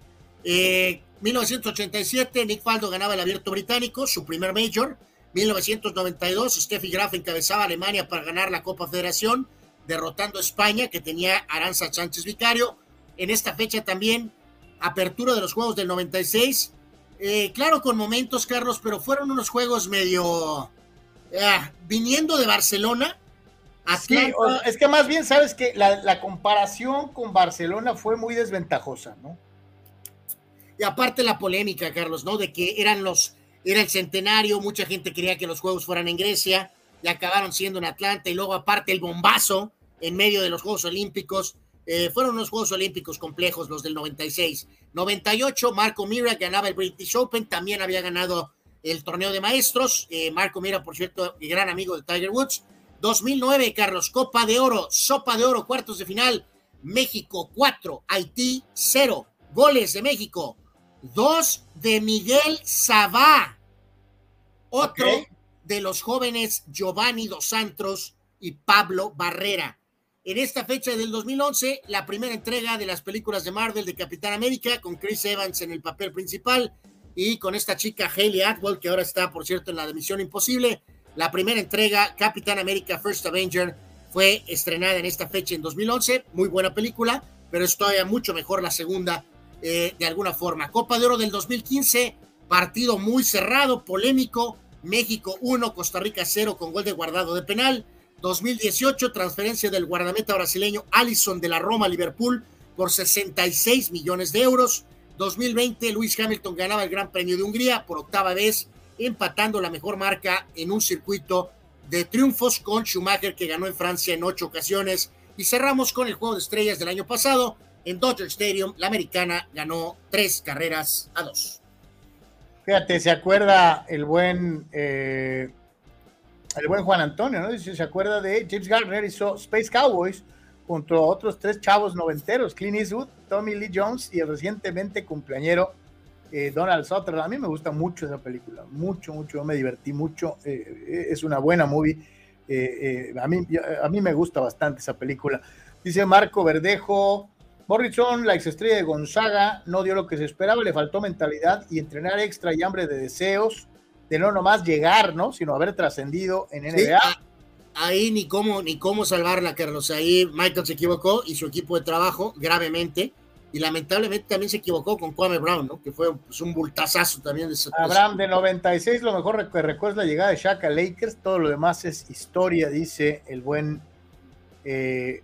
1987, Nick Faldo ganaba el abierto británico, su primer major. 1992, Steffi Graf encabezaba a Alemania para ganar la Copa Federación, derrotando a España, que tenía Aranza Sánchez Vicario. En esta fecha también, apertura de los Juegos del 96. Eh, claro, con momentos, Carlos, pero fueron unos juegos medio... Ah, viniendo de Barcelona. Sí, es que más bien sabes que la, la comparación con Barcelona fue muy desventajosa, ¿no? Y aparte la polémica, Carlos, ¿no? De que eran los era el centenario, mucha gente quería que los Juegos fueran en Grecia y acabaron siendo en Atlanta y luego aparte el bombazo en medio de los Juegos Olímpicos. Eh, fueron unos Juegos Olímpicos complejos los del 96. 98, Marco Mira ganaba el British Open, también había ganado el torneo de maestros. Eh, Marco Mira, por cierto, gran amigo de Tiger Woods. 2009, Carlos, Copa de Oro, Sopa de Oro, cuartos de final. México 4, Haití 0. Goles de México, 2 de Miguel Sabá. Otro de los jóvenes Giovanni Dos Santos y Pablo Barrera. En esta fecha del 2011, la primera entrega de las películas de Marvel de Capitán América, con Chris Evans en el papel principal y con esta chica Haley Atwell, que ahora está, por cierto, en la de Misión Imposible. La primera entrega, Capitán América First Avenger, fue estrenada en esta fecha en 2011. Muy buena película, pero es todavía mucho mejor la segunda eh, de alguna forma. Copa de Oro del 2015, partido muy cerrado, polémico. México 1, Costa Rica 0 con gol de guardado de penal. 2018, transferencia del guardameta brasileño Allison de la Roma a Liverpool por 66 millones de euros. 2020, Luis Hamilton ganaba el Gran Premio de Hungría por octava vez, empatando la mejor marca en un circuito de triunfos con Schumacher, que ganó en Francia en ocho ocasiones. Y cerramos con el juego de estrellas del año pasado. En Dodger Stadium, la americana ganó tres carreras a dos. Fíjate, se acuerda el buen eh, el buen Juan Antonio, ¿no? Se acuerda de James Garner hizo Space Cowboys junto a otros tres chavos noventeros, Clint Eastwood, Tommy Lee Jones y el recientemente cumpleañero eh, Donald Sutherland. A mí me gusta mucho esa película, mucho, mucho, me divertí mucho. Eh, es una buena movie. a, mí, a mí me gusta bastante esa película. Dice Marco Verdejo, Morrison, la exestrella de Gonzaga, no dio lo que se esperaba, le faltó mentalidad y entrenar extra y hambre de deseos, de no nomás llegar, ¿no? Sino haber trascendido en NBA. ahí ni cómo, ni cómo salvarla, Carlos. Ahí Michael se equivocó y su equipo de trabajo gravemente. y lamentablemente también se equivocó con Kwame Brown, ¿no? Que fue pues, un bultazazo también. De Abraham, de 96, lo mejor que recuerda es la llegada de Shaq a Lakers, todo lo demás es historia, dice el buen... Eh,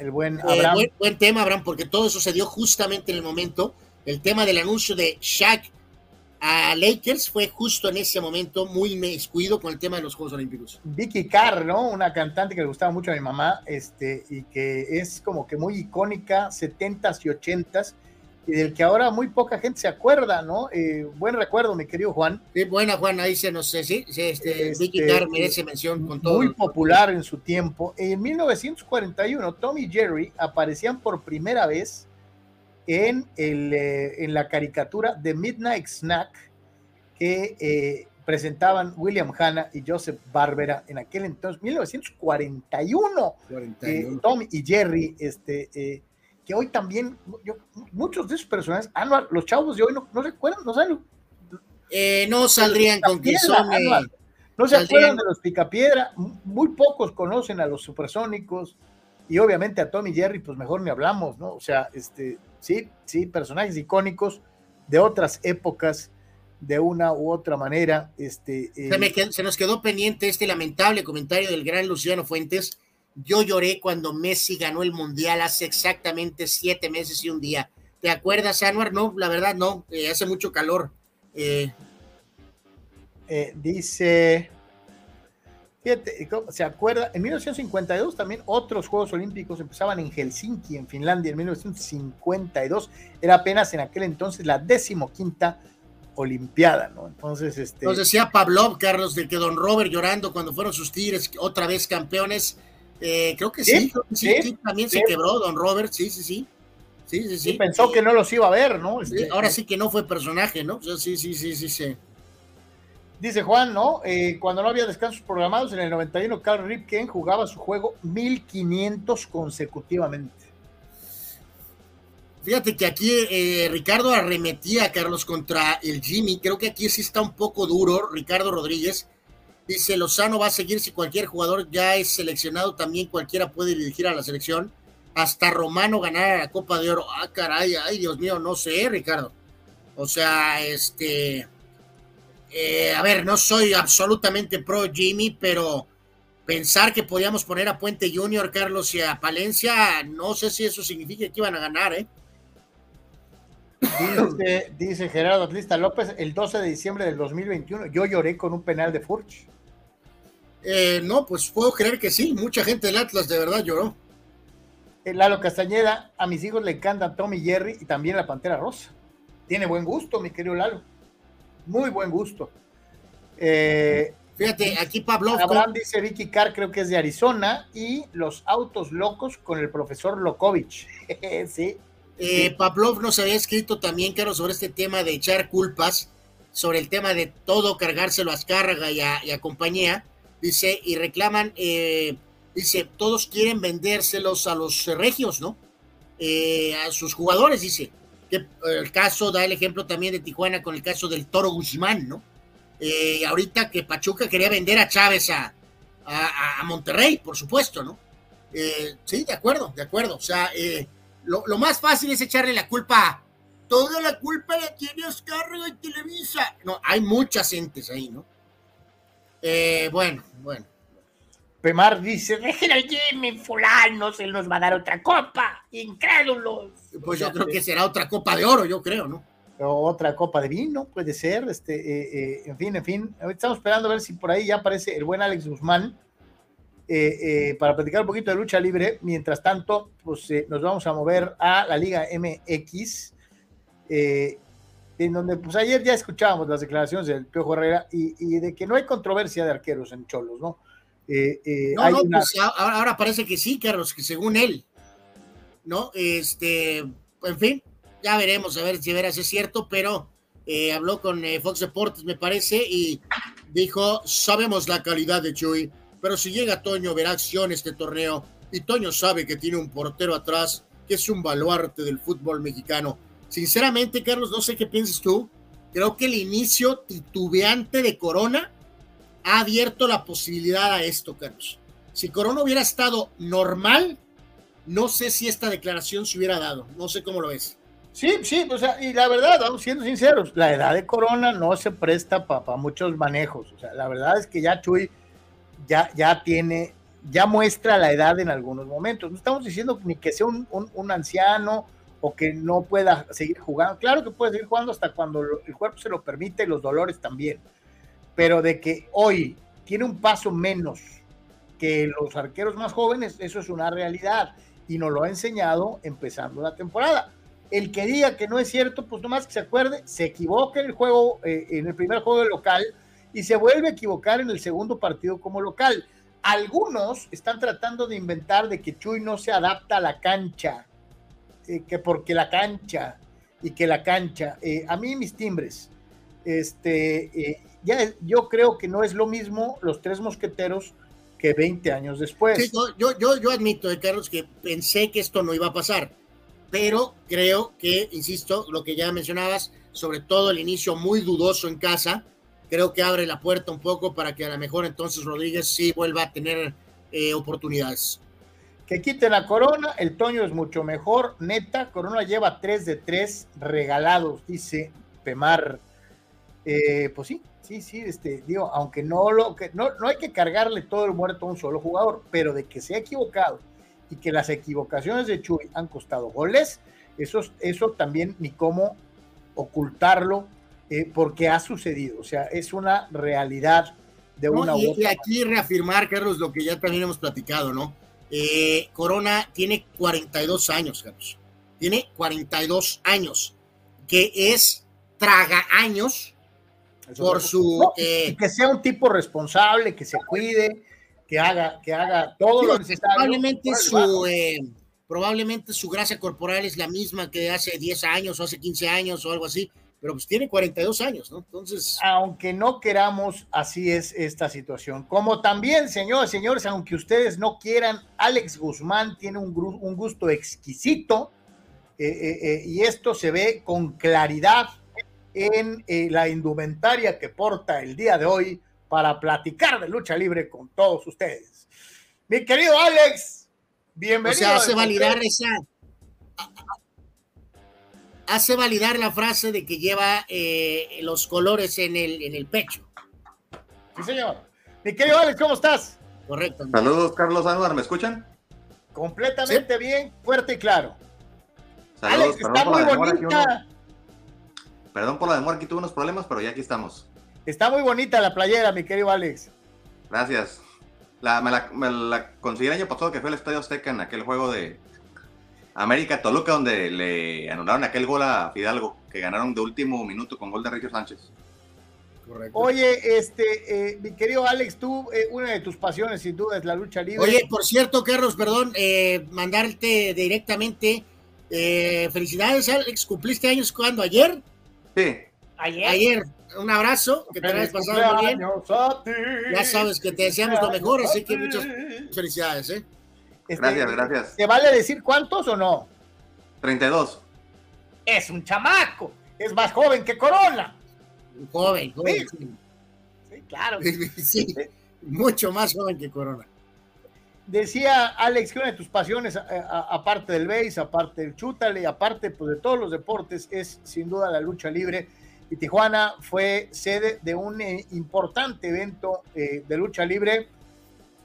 el buen eh, Abraham. buen, tema, Abraham, porque todo sucedió justamente en el momento. El tema del anuncio de Shaq a Lakers fue justo en ese momento muy descuido con el tema de los Juegos Olímpicos. Vicky Carr, ¿no? Una cantante que le gustaba mucho a mi mamá, este, y que es como que muy icónica, 70s y 80s, y del que ahora muy poca gente se acuerda, ¿no? Eh, buen recuerdo, mi querido Juan. Sí, buena, Juan, ahí se nos sé, sí, este, Vicky Carr merece mención con todo. Muy popular en su tiempo. En 1941, Tommy y Jerry aparecían por primera vez en, el, eh, en la caricatura The Midnight Snack que eh, presentaban William Hanna y Joseph Barbera en aquel entonces, 1941. 41. Eh, Tom y Jerry, este, que hoy también, yo, muchos de esos personajes, Anual, los chavos de hoy no, no recuerdan, no saben. no saldrían con que son. no se acuerdan de los Picapiedra, muy pocos conocen a los supersónicos y obviamente a Tommy Jerry, pues mejor ni hablamos, ¿no? O sea, este, sí, sí, personajes icónicos de otras épocas, de una u otra manera. Este, eh, se, nos quedó pendiente este lamentable comentario del gran Luciano Fuentes. Yo lloré cuando Messi ganó el Mundial hace exactamente siete meses y un día. ¿Te acuerdas, Anuar? No, la verdad no, eh, hace mucho calor. Eh, dice, Fíjate, ¿se acuerda? En 1952 también otros Juegos Olímpicos empezaban en Helsinki, en Finlandia, en 1952. Era apenas en aquel entonces la decimoquinta Olimpiada, ¿no? Entonces, este. Nos decía Pavlov, Carlos, de que Don Robert llorando cuando fueron sus Tigres otra vez campeones. Eh, creo que sí, sí, también se quebró Don Robert, sí, sí, sí. Sí, sí, sí. pensó que no los iba a ver, ¿no? Este, ahora sí que no fue personaje, ¿no? sí, sí, sí, sí, sí. Dice Juan, ¿no? Eh, cuando no había descansos programados, en el 91 Carl Ripken jugaba su juego 1500 consecutivamente. Fíjate que aquí eh, Ricardo arremetía a Carlos contra el Jimmy. Creo que aquí sí está un poco duro. Ricardo Rodríguez dice: Lozano va a seguir si cualquier jugador ya es seleccionado. También cualquiera puede dirigir a la selección. Hasta Romano ganar la Copa de Oro. Ah, caray, ay, Dios mío, no sé, Ricardo. O sea, este eh, a ver, no soy absolutamente pro Jimmy, pero pensar que podíamos poner a Puente Junior, Carlos y a Palencia, no sé si eso significa que iban a ganar, ¿eh? Dice, Gerardo Atlista López, el 12 de diciembre del 2021, yo lloré con un penal de Furch. Eh, no, pues puedo creer que sí, mucha gente del Atlas de verdad lloró. Eh, Lalo Castañeda, a mis hijos le encantan Tommy Jerry y también la Pantera Rosa. Tiene buen gusto, mi querido Lalo muy buen gusto. Eh, Fíjate, aquí Pablo. Abraham dice Vicky Carr, creo que es de Arizona, y los autos locos con el profesor Lokovich. (laughs) sí. Eh, Pavlov nos había escrito también, claro, sobre este tema de echar culpas, sobre el tema de todo cargárselo a Azcárraga y a, compañía. Dice, y reclaman, eh, dice, todos quieren vendérselos a los regios, ¿no? Eh, a sus jugadores, dice el caso da el ejemplo también de Tijuana con el caso del Toro Guzmán, ¿no? Eh, ahorita que Pachuca quería vender a Chávez a, a, Monterrey, por supuesto, ¿no? Eh, sí, de acuerdo, de acuerdo. O sea, eh, lo, más fácil es echarle la culpa. Toda la culpa la tiene Oscar y Televisa. No, hay muchas entes ahí, ¿no? Bueno, bueno. Pemar dice, dejen al Jimmy fulano, se nos va a dar otra copa, incrédulos. Pues yo creo que será otra copa de oro, yo creo, ¿no? Otra copa de vino, puede ser, este, eh, eh, en fin, en fin. Estamos esperando a ver si por ahí ya aparece el buen Alex Guzmán eh, para platicar un poquito de lucha libre. Mientras tanto, pues nos vamos a mover a la Liga MX, en donde pues ayer ya escuchábamos las declaraciones del Piojo Herrera y, y de que no hay controversia de arqueros en Cholos, ¿no? Eh, eh, no, no, pues ahora, parece que sí, Carlos, que según él, ¿no? Este, en fin, ya veremos a ver si verás es cierto, pero eh, habló con Fox Deportes, me parece, y dijo, sabemos la calidad de Chuy, pero si llega Toño verá acción este torneo, y Toño sabe que tiene un portero atrás, que es un baluarte del fútbol mexicano. Sinceramente, Carlos, no sé qué piensas tú, creo que el inicio titubeante de Corona ha abierto la posibilidad a esto, Carlos. Si Corona hubiera estado normal, no sé si esta declaración se hubiera dado. No sé cómo lo ves. Sí, sí, o sea, y la verdad, siendo sinceros, la edad de Corona no se presta para muchos manejos. O sea, la verdad es que ya Chuy ya, ya tiene, ya muestra la edad en algunos momentos. No estamos diciendo ni que sea un, un, anciano o que no pueda seguir jugando. Claro que puede seguir jugando hasta cuando el cuerpo se lo permite y los dolores también. Pero de que hoy tiene un paso menos que los arqueros más jóvenes, eso es una realidad y nos lo ha enseñado empezando la temporada. El que diga que no es cierto, pues nomás que se acuerde, se equivoca en el juego, eh, en el primer juego de local y se vuelve a equivocar en el segundo partido como local. Algunos están tratando de inventar de que Chuy no se adapta a la cancha, eh, que porque la cancha y que la cancha, eh, a mí mis timbres, este, ya yo creo que no es lo mismo los tres mosqueteros que 20 años después. yo, yo, yo admito, Carlos, que pensé que esto no iba a pasar pero creo que, insisto, lo que ya mencionabas, sobre todo el inicio muy dudoso en casa, creo que abre la puerta un poco para que a lo mejor entonces Rodríguez sí vuelva a tener eh, oportunidades. Que quiten la Corona, el Toño es mucho mejor, neta, Corona lleva 3 de 3 regalados, dice Pemar. Eh, pues sí, sí, sí, este, digo, aunque no lo, que no, no hay que cargarle todo el muerto a un solo jugador, pero de que se ha equivocado y que las equivocaciones de Chuy han costado goles, eso, eso también ni cómo ocultarlo, eh, porque ha sucedido, o sea, es una realidad de una y, y aquí reafirmar, Carlos, lo que ya también hemos platicado, ¿no? Eh, Corona tiene 42 años, Carlos. Tiene 42 años, que es traga años por su... Eh, que sea un tipo responsable, que se cuide, que haga, que haga todo lo necesario. Probablemente su, eh, probablemente su grasa corporal es la misma que hace 10 años o hace 15 años o algo así, pero pues tiene 42 años, ¿no? Entonces. Aunque no queramos, así es esta situación. Como también, señores, señores, aunque ustedes no quieran, Alex Guzmán tiene un, un gusto exquisito eh, eh, y esto se ve con claridad en la indumentaria que porta el día de hoy para platicar de lucha libre con todos ustedes. Mi querido Alex, bienvenido. O sea, hace validar esa. Hace validar la frase de que lleva eh, los colores en el, en el pecho. Sí, señor. Mi querido Alex, ¿cómo estás? Correcto. Saludos, Carlos Álvaro, ¿me escuchan? Completamente bien, fuerte y claro. Saludos, Alex, está muy bonita. Perdón por la demora, aquí tuve unos problemas, pero ya aquí estamos. Está muy bonita la playera, mi querido Alex. Gracias. La, me, la, me la conseguí el año pasado que fue el Estadio Azteca en aquel juego de América Toluca, donde le anularon aquel gol a Fidalgo, que ganaron de último minuto con gol de Ricky Sánchez. Correcto. Oye, este, eh, mi querido Alex, tú, eh, una de tus pasiones sin duda es la lucha libre. Oye, por cierto, Carlos, perdón, eh, mandarte directamente felicidades, Alex, ¿cumpliste años cuando? ¿Ayer? Sí. Ayer. Ayer un abrazo, que te hayas pasado muy bien. Ya sabes que te deseamos lo mejor, así que muchas felicidades. ¿eh? Este, gracias, gracias. ¿Te vale decir cuántos o no? 32. Es un chamaco, es más joven que Corona. Joven, joven. Sí, claro. sí, mucho más joven que Corona. Decía Alex que una de tus pasiones, aparte del base, aparte del chútale, aparte pues, de todos los deportes, es sin duda la lucha libre y Tijuana fue sede de un eh, importante evento eh, de lucha libre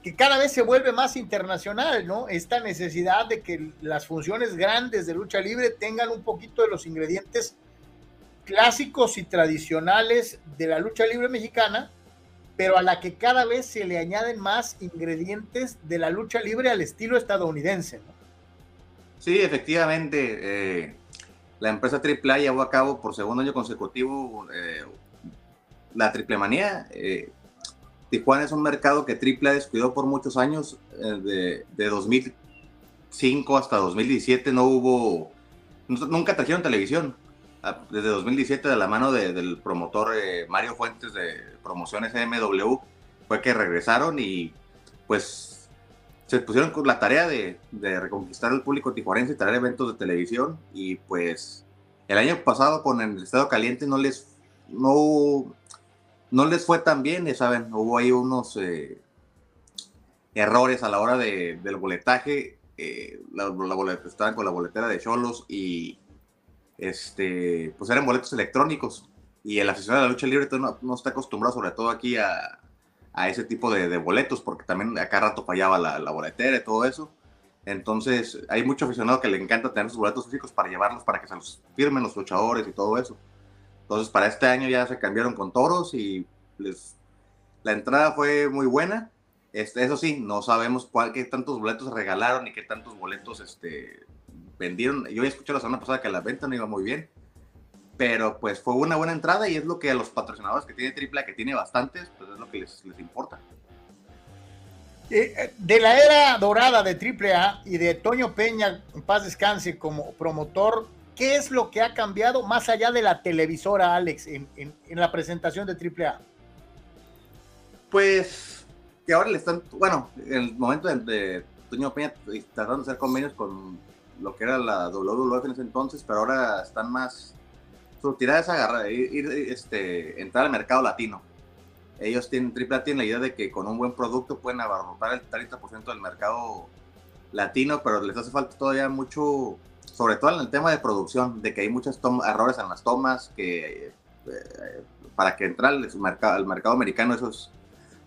que cada vez se vuelve más internacional, ¿no? Esta necesidad de que las funciones grandes de lucha libre tengan un poquito de los ingredientes clásicos y tradicionales de la lucha libre mexicana, pero a la que cada vez se le añaden más ingredientes de la lucha libre al estilo estadounidense, ¿no? Sí, efectivamente. Eh, la empresa AAA llevó a cabo por segundo año consecutivo eh, la triple manía. Eh, Tijuana es un mercado que AAA descuidó por muchos años, eh, de, 2005 hasta 2017 no hubo, nunca trajeron televisión. Ah, desde 2017 de la mano del promotor Mario Fuentes de Promociones MW fue que regresaron y pues se pusieron con la tarea de, reconquistar al público tijuarense y traer eventos de televisión y pues el año pasado con el estado caliente no les no, no les fue tan bien, saben, hubo ahí unos eh, errores a la hora de, del boletaje. eh, la, la estaban con la boletera de Cholos y este, pues eran boletos electrónicos. Y el aficionado de la lucha libre no, no está acostumbrado, sobre todo aquí, a, a ese tipo de, boletos, porque también a cada rato fallaba la, la boletera y todo eso. Entonces, hay mucho aficionado que le encanta tener sus boletos físicos para llevarlos, para que se los firmen los luchadores y todo eso. Entonces, para este año ya se cambiaron con toros y les, la entrada fue muy buena. Este, eso sí, no sabemos cuál, qué tantos boletos regalaron y qué tantos boletos este, vendieron. Yo ya escuché la semana pasada que la venta no iba muy bien, pero pues fue una buena entrada y es lo que a los patrocinadores que tiene AAA, que tiene bastantes, pues es lo que les, les importa. Eh, eh, de la era dorada de AAA y de Toño Peña, en paz descanse, como promotor, ¿qué es lo que ha cambiado más allá de la televisora, Alex, en, la presentación de AAA? Pues que ahora le están, bueno, en el momento de, de Toño Peña tratando de hacer convenios con lo que era la WWF en ese entonces, pero ahora están más, su tirada es ir, este, entrar al mercado latino. Ellos tienen, AAA tiene la idea de que con un buen producto pueden abarrotar el 30% del mercado latino, pero les hace falta todavía mucho, sobre todo en el tema de producción, de que hay muchos errores en las tomas, que eh, para que entrar al mercado, mercado americano eso es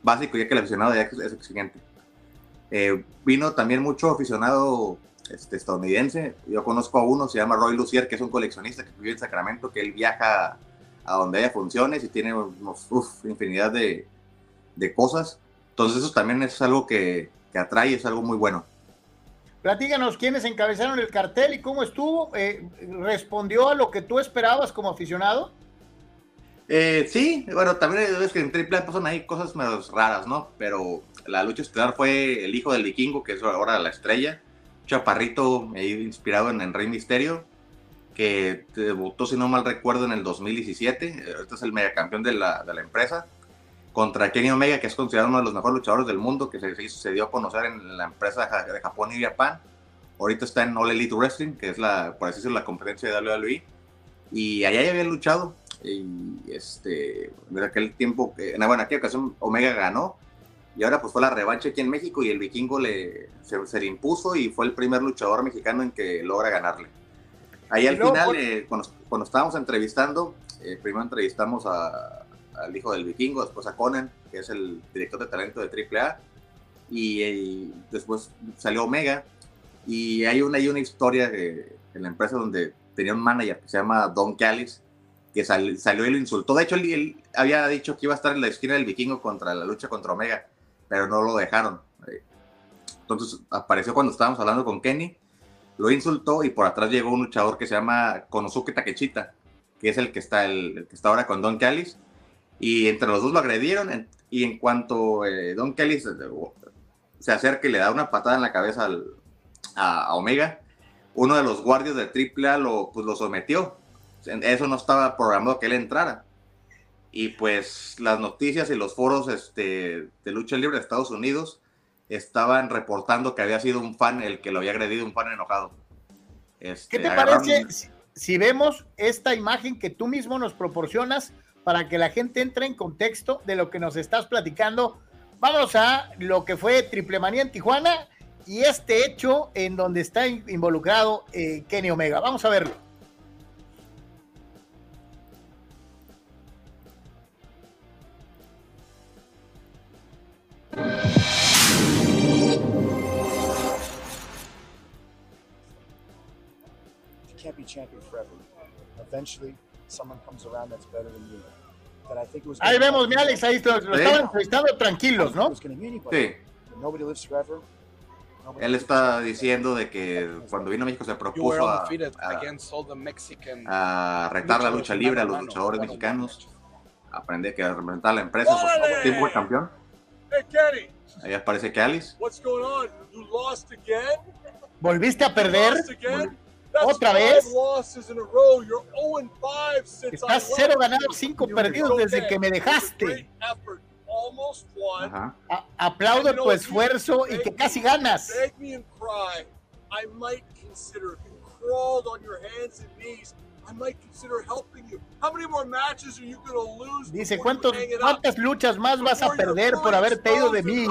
básico, ya que el aficionado ya es exigente. Eh, vino también mucho aficionado este, estadounidense. Yo conozco a uno, se llama Roy Lucier, que es un coleccionista que vive en Sacramento, que él viaja a donde haya funciones y tiene unos, uf, infinidad de, de cosas. Entonces eso también es algo que, que atrae, es algo muy bueno. Platíganos quiénes encabezaron el cartel y cómo estuvo. Eh, ¿Respondió a lo que tú esperabas como aficionado? Eh, sí, bueno, también es que en AAA pasan ahí cosas medio raras, ¿no? Pero la lucha estelar fue el hijo del vikingo, que es ahora la estrella. Chaparrito, inspirado en, en Rey Misterio, que debutó, si no mal recuerdo, en el 2017. Este es el megacampeón de la empresa. Contra Kenny Omega, que es considerado uno de los mejores luchadores del mundo, que se, se, dio a conocer en la empresa de Japón y Japón. Ahorita está en All Elite Wrestling, que es la, por así decirlo, la competencia de WWE. Y allá ya había luchado. Y este, en aquel tiempo, que- en, bueno, en aquella ocasión Omega ganó. Y ahora pues fue la revancha aquí en México y el vikingo le, se, se le impuso y fue el primer luchador mexicano en que logra ganarle. Ahí al final, por- eh, cuando, cuando estábamos entrevistando, eh, primero entrevistamos a- al hijo del vikingo, después a Conan, que es el director de talento de AAA, y, eh, después salió Omega, y hay una, hay una historia de- en la empresa donde tenía un manager que se llama Don Callis, que sal- salió y lo insultó. De hecho, él, él había dicho que iba a estar en la esquina del vikingo contra la lucha contra Omega, pero no lo dejaron. Eh, Entonces apareció cuando estábamos hablando con Kenny, lo insultó y por atrás llegó un luchador que se llama Konosuke Takechita, que es el que está, el, el que está ahora con Don Callis. Y entre los dos lo agredieron. y en cuanto eh, Don Callis eh, se acerca y le da una patada en la cabeza al- a, a Omega, uno de los guardias de AAA lo, pues, lo sometió. Eso no estaba programado que él entrara. Y pues las noticias y los foros este, de lucha libre de Estados Unidos estaban reportando que había sido un fan el que lo había agredido, un fan enojado. Este, ¿Qué te agarraron- parece si, si vemos esta imagen que tú mismo nos proporcionas para que la gente entre en contexto de lo que nos estás platicando? Vámonos a lo que fue Triple Manía en Tijuana y este hecho en donde está in- involucrado eh, Kenny Omega. Vamos a verlo. You can't be champion forever. Eventually, someone comes around that's better than you. Ahí gonna vemos, mi Alex, ahí lo, lo Sí. estaban entrevistando tranquilos, ¿no? Sí. Nobody lives forever. Nobody Él está diciendo de que cuando vino a México se propuso a, a- retar la lucha libre a los luchadores mexicanos, aprender que a representar a la empresa, por tiempo fue campeón. Hey, Kenny, Ahí aparece que Alice. what's going on? You lost again? ¿Volviste a perder? That's ¿Otra vez? losses in a row. You're 0 and 5 since Estás I cero ganados, cinco perdidos desde que me dejaste. Ajá. Aplaudo tu esfuerzo y que casi ganas. Beg me and cry. I might consider if you crawled on your hands and knees. I might consider helping you. How many more matches are you going to lose? Dice, ¿cuántos? ¿cuántas luchas más vas a perder por haberte ido de mí?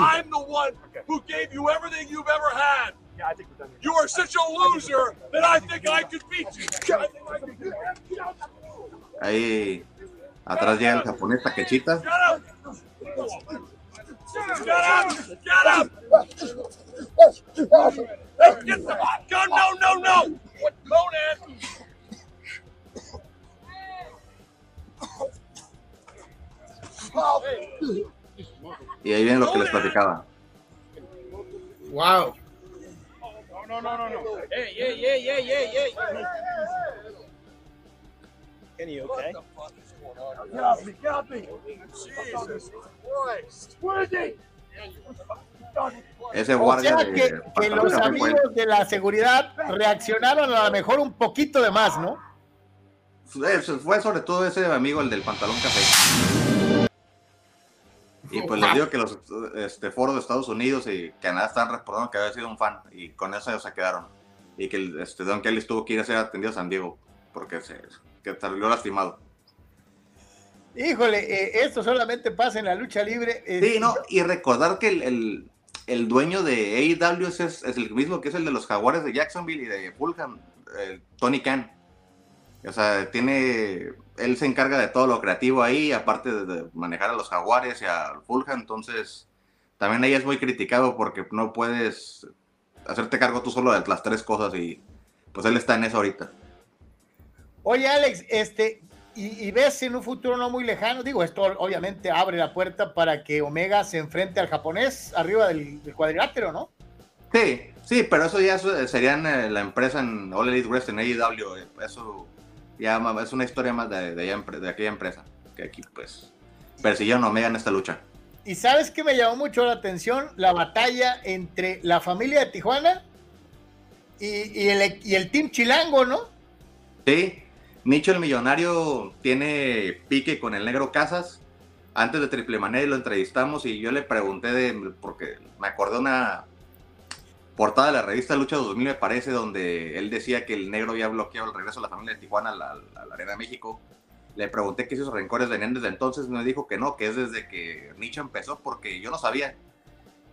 You everything you've ever had. Yeah, I think we're done You are such a loser that I think I could beat you. Ahí atrás llega el japonés Takechita. Get up! Get up! Get up! Hey, get the go! No, no, no! What, Conan? Y ahí viene lo que les platicaba. Wow. No, no, no, no. Hey, hey, hey, hey, hey, hey. Kenny, okay? Get off me, get off me. Jesus Christ. Where is he? Ese O sea que, que pantalón los amigos de la seguridad reaccionaron a lo mejor un poquito de más, ¿no? Fue sobre todo ese amigo, el del pantalón café. Y pues les digo que los este, foros de Estados Unidos y Canadá están reportando que había sido un fan y con eso ellos se quedaron. Y que el, este, Don Kelly tuvo que ir a ser atendido a San Diego porque se que salió lastimado. Híjole, eh, esto solamente pasa en la lucha libre. eh, Sí, no, y recordar que el, el, el dueño de AEW es, es el mismo que es el de los Jaguares de Jacksonville y de Fulham, Tony Khan. O sea, tiene, él se encarga de todo lo creativo ahí, aparte de, manejar a los Jaguares y a Fulham, entonces también ahí es muy criticado porque no puedes hacerte cargo tú solo de las tres cosas y pues él está en eso ahorita. Oye, Alex, este, y, y ves en un futuro no muy lejano, digo, esto obviamente abre la puerta para que Omega se enfrente al japonés arriba del, del cuadrilátero, ¿no? Sí, sí, pero eso ya serían eh, la empresa en All Elite Wrestling, AEW, eh, eso ya es una historia más de, aquella empresa, que aquí pues persiguieron a Omega en esta lucha. Y sabes que me llamó mucho la atención la batalla entre la familia de Tijuana y, y el, y el Team Chilango, ¿no? Sí, Nicho el Millonario tiene pique con el Negro Casas. Antes de Triple Manera lo entrevistamos y yo le pregunté de, porque me acordé una portada de la revista Lucha 2000 me parece, donde él decía que el negro había bloqueado el regreso de la familia de Tijuana a la, a la Arena México. Le pregunté si esos rencores venían desde entonces, me dijo que no, que es desde que Nicho empezó, porque yo no sabía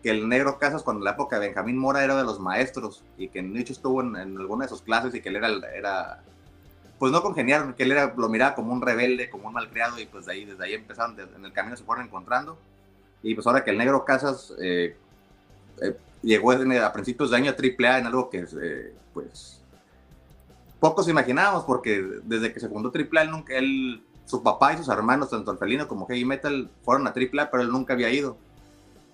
que el negro Casas, cuando en la época de Benjamín Mora era de los maestros y que Nicho estuvo en, en alguna de sus clases y que él era, era pues no congeniaron, que él era, lo miraba como un rebelde, como un malcriado, y pues de ahí, desde ahí empezaron, de- en el camino se fueron encontrando. Y pues ahora que el negro Casas eh, eh, llegó en- a principios de año a AAA en algo que eh, pues pocos imaginábamos, porque desde que se fundó AAA, él nunca, él, su papá y sus hermanos, tanto el felino como Heavy Metal, fueron a AAA, pero él nunca había ido.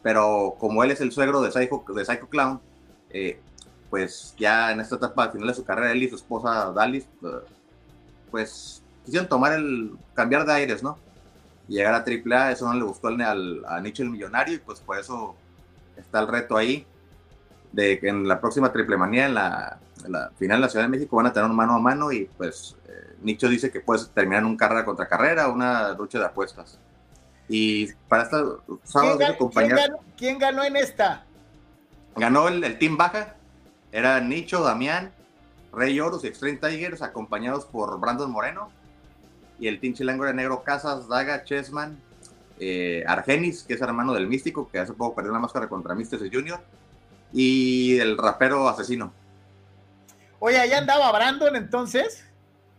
Pero como él es el suegro de Psycho, de Psycho Clown, eh, pues ya en esta etapa al final de su carrera, él y su esposa Dalis, eh, pues quisieron tomar el, cambiar de aires, ¿no? Y llegar a AAA, eso no le gustó al, al- a Nicho el Millonario y pues por eso está el reto ahí de que en la próxima Triple Manía, en la, en la final de la Ciudad de México, van a tener un mano a mano y pues eh, Nicho dice que puede terminar en un carrera contra carrera, una lucha de apuestas. Y para esta sábado ¿Quién, dice gan- acompañar- quién ganó, quién ganó en esta? Ganó el, el Team Baja. Era Nicho, Damián, Rey Horus y Extreme Tigers, acompañados por Brandon Moreno. Y el Team Chilango era Negro Casas, Daga, Chessman, eh, Argenis, que es hermano del Místico, que hace poco perdió la máscara contra Místico Jr. Y el rapero Asesino. Oye, allá andaba Brandon entonces.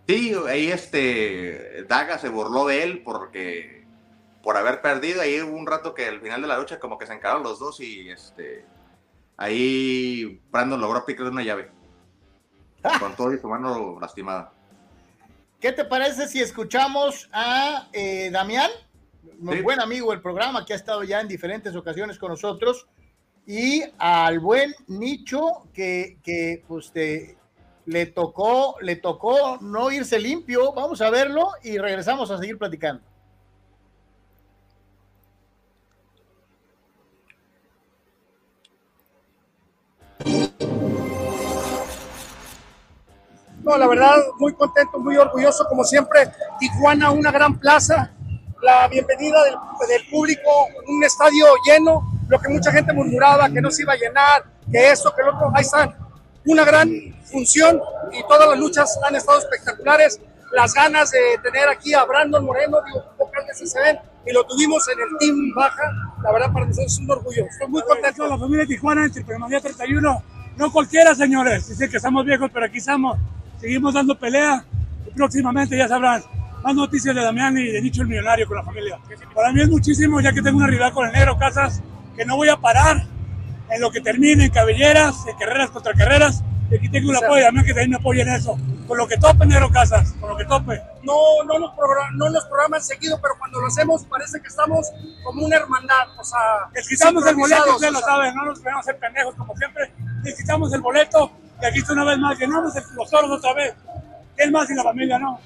Sí, ahí este Daga se burló de él porque por haber perdido. Ahí hubo un rato que al final de la lucha como que se encararon los dos y este ahí Brandon logró aplicar una llave. Con todo y su mano lastimada. ¿Qué te parece si escuchamos a eh, Damián, un Sí. buen amigo del programa que ha estado ya en diferentes ocasiones con nosotros, y al buen Nicho que, que pues te- le tocó, le tocó no irse limpio. Vamos a verlo y regresamos a seguir platicando. No, la verdad, muy contento, muy orgulloso, como siempre. Tijuana, una gran plaza. La bienvenida del, del público, un estadio lleno, lo que mucha gente murmuraba, que no se iba a llenar, que esto, que lo otro. Ahí están. Una gran función y todas las luchas han estado espectaculares. Las ganas de tener aquí a Brandon Moreno, digo, pocas veces se ven, y lo tuvimos en el Team Baja. La verdad, para nosotros es un orgullo. Estoy muy contento. la familia de Tijuana en Triple Manía 31 No cualquiera, señores. Dicen que estamos viejos, pero aquí estamos. Seguimos dando pelea. Y próximamente ya sabrán más noticias de Damián y de Nicho el Millonario con la familia. Para mí es muchísimo, ya que tengo una rival con el Negro Casas, que no voy a parar en lo que termine en cabelleras, en carreras contra carreras. Y aquí tengo el apoyo de Damián que también me apoya en eso. Con lo que tope, Negro Casas, con lo que tope. No, no nos, no nos programan seguido, pero cuando lo hacemos parece que estamos como una hermandad. O sea, Les quitamos el boleto, ustedes lo saben, no nos queremos hacer pendejos como siempre. Les quitamos el boleto y aquí está una vez más, llenamos el- los toros otra vez. Es más, y la familia no.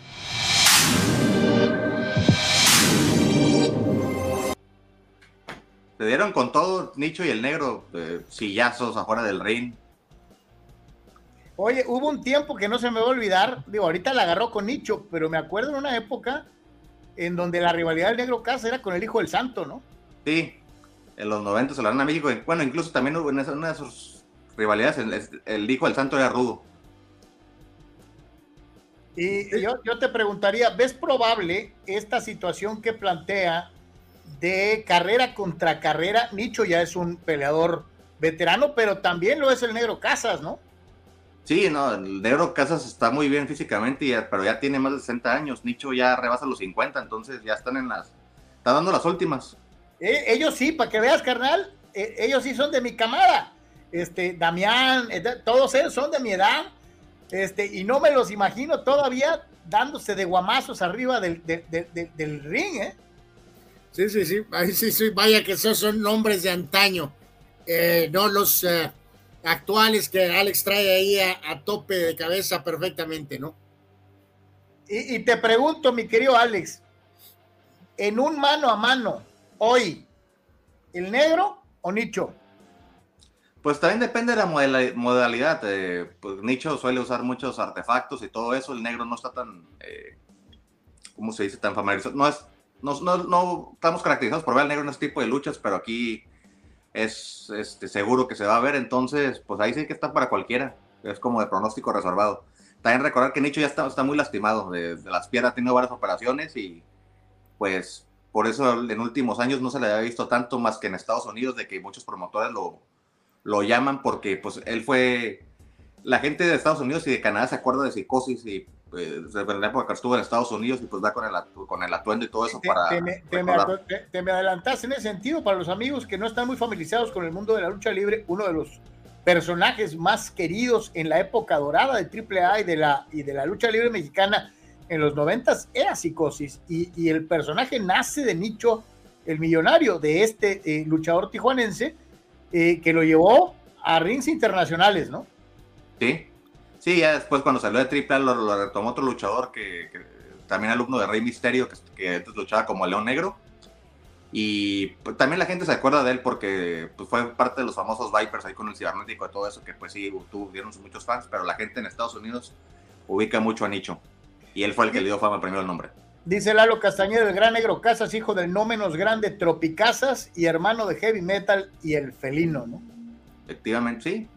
Se dieron con todo Nicho y el negro, eh, sillazos afuera del ring. Oye, hubo un tiempo que no se me va a olvidar, digo, ahorita la agarró con Nicho, pero me acuerdo en una época en donde la rivalidad del Negro Casa era con el Hijo del Santo, ¿no? Sí, en los 90 se lo dan a México. Bueno, incluso también hubo en una de sus rivalidades, el, el hijo del santo era rudo. Y yo, yo te preguntaría, ¿ves probable esta situación que plantea de carrera contra carrera? Nicho ya es un peleador veterano, pero también lo es el Negro Casas, ¿no? Sí, no, el negro Casas está muy bien físicamente, ya- pero ya tiene más de 60 años. Nicho ya rebasa los 50, entonces ya están en las. Está dando las últimas. Eh, ellos sí, para que veas, carnal, eh, ellos sí son de mi camada. Este, Damián, eh, todos ellos son de mi edad. Este, y no me los imagino todavía dándose de guamazos arriba del, del- del- del- del ring, ¿eh? Sí, sí, sí. Ahí sí, sí. Vaya que esos son nombres de antaño. Eh, no los eh, actuales que Alex trae ahí a, a tope de cabeza perfectamente, ¿no? Y, y te pregunto, mi querido Alex, en un mano a mano, hoy, ¿el negro o Nicho? Pues también depende de la modalidad. eh, pues Nicho suele usar muchos artefactos y todo eso. El negro no está tan. eh, ¿Cómo se dice? Tan familiarizado. No, es, no, no, no estamos caracterizados por ver al negro en este tipo de luchas, pero aquí es este, seguro que se va a ver. Entonces, pues ahí sí que está para cualquiera. Es como de pronóstico reservado. También recordar que Nicho ya está, está muy lastimado. De, de las piernas ha tenido varias operaciones y pues por eso en últimos años no se le había visto tanto más que en Estados Unidos de que muchos promotores lo, lo llaman porque pues él fue la gente de Estados Unidos y de Canadá se acuerda de psicosis y eh, de la época que estuvo en Estados Unidos y pues va con el, con el atuendo y todo eso Te, para te me, te me recordar. aco- te- te me adelantaste en ese sentido para los amigos que no están muy familiarizados con el mundo de la lucha libre, uno de los personajes más queridos en la época dorada de AAA y de la, y de la lucha libre mexicana en los noventas era Psicosis y, y el personaje nace de Nicho, el millonario de este eh, luchador tijuanense eh, que lo llevó a rings internacionales, ¿no? Sí, sí, ya después cuando salió de AAA lo, lo retomó otro luchador que, que también alumno de Rey Misterio que, que antes luchaba como León Negro y pues, también la gente se acuerda de él porque pues, fue parte de los famosos Vipers ahí con el cibernético y todo eso que pues sí tuvieron muchos fans, pero la gente en Estados Unidos ubica mucho a Nicho y él fue el que le dio fama primero el nombre. Dice Lalo Castañeda, el gran negro Casas, hijo del no menos grande Tropicasas y hermano de Heavy Metal y el felino, ¿no? Efectivamente, sí.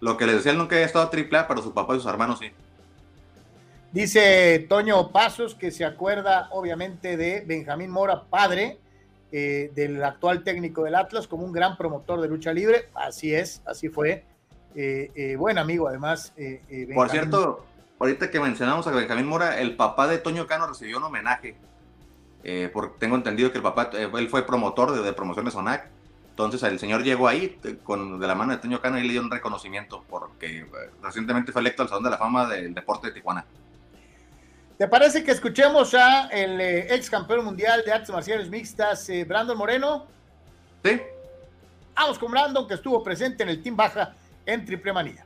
Lo que les decía, él nunca había estado a AAA, pero su papá y sus hermanos sí. Dice Toño Pasos que se acuerda obviamente de Benjamín Mora, padre eh, del actual técnico del Atlas, como un gran promotor de lucha libre. Así es, así fue. Eh, eh, buen amigo además. Por cierto, ahorita que mencionamos a Benjamín Mora, el papá de Toño Cano recibió un homenaje. Porque tengo entendido que el papá, él fue promotor de, de promociones ONAC. Entonces el señor llegó ahí eh, con, de la mano de Toño Cano y le dio un reconocimiento porque eh, recientemente fue electo al Salón de la Fama del Deporte de Tijuana. ¿Te parece que escuchemos a el eh, ex campeón mundial de artes marciales mixtas, eh, Brandon Moreno? Sí. Vamos con Brandon, que estuvo presente en el Team Baja en Triple Manía.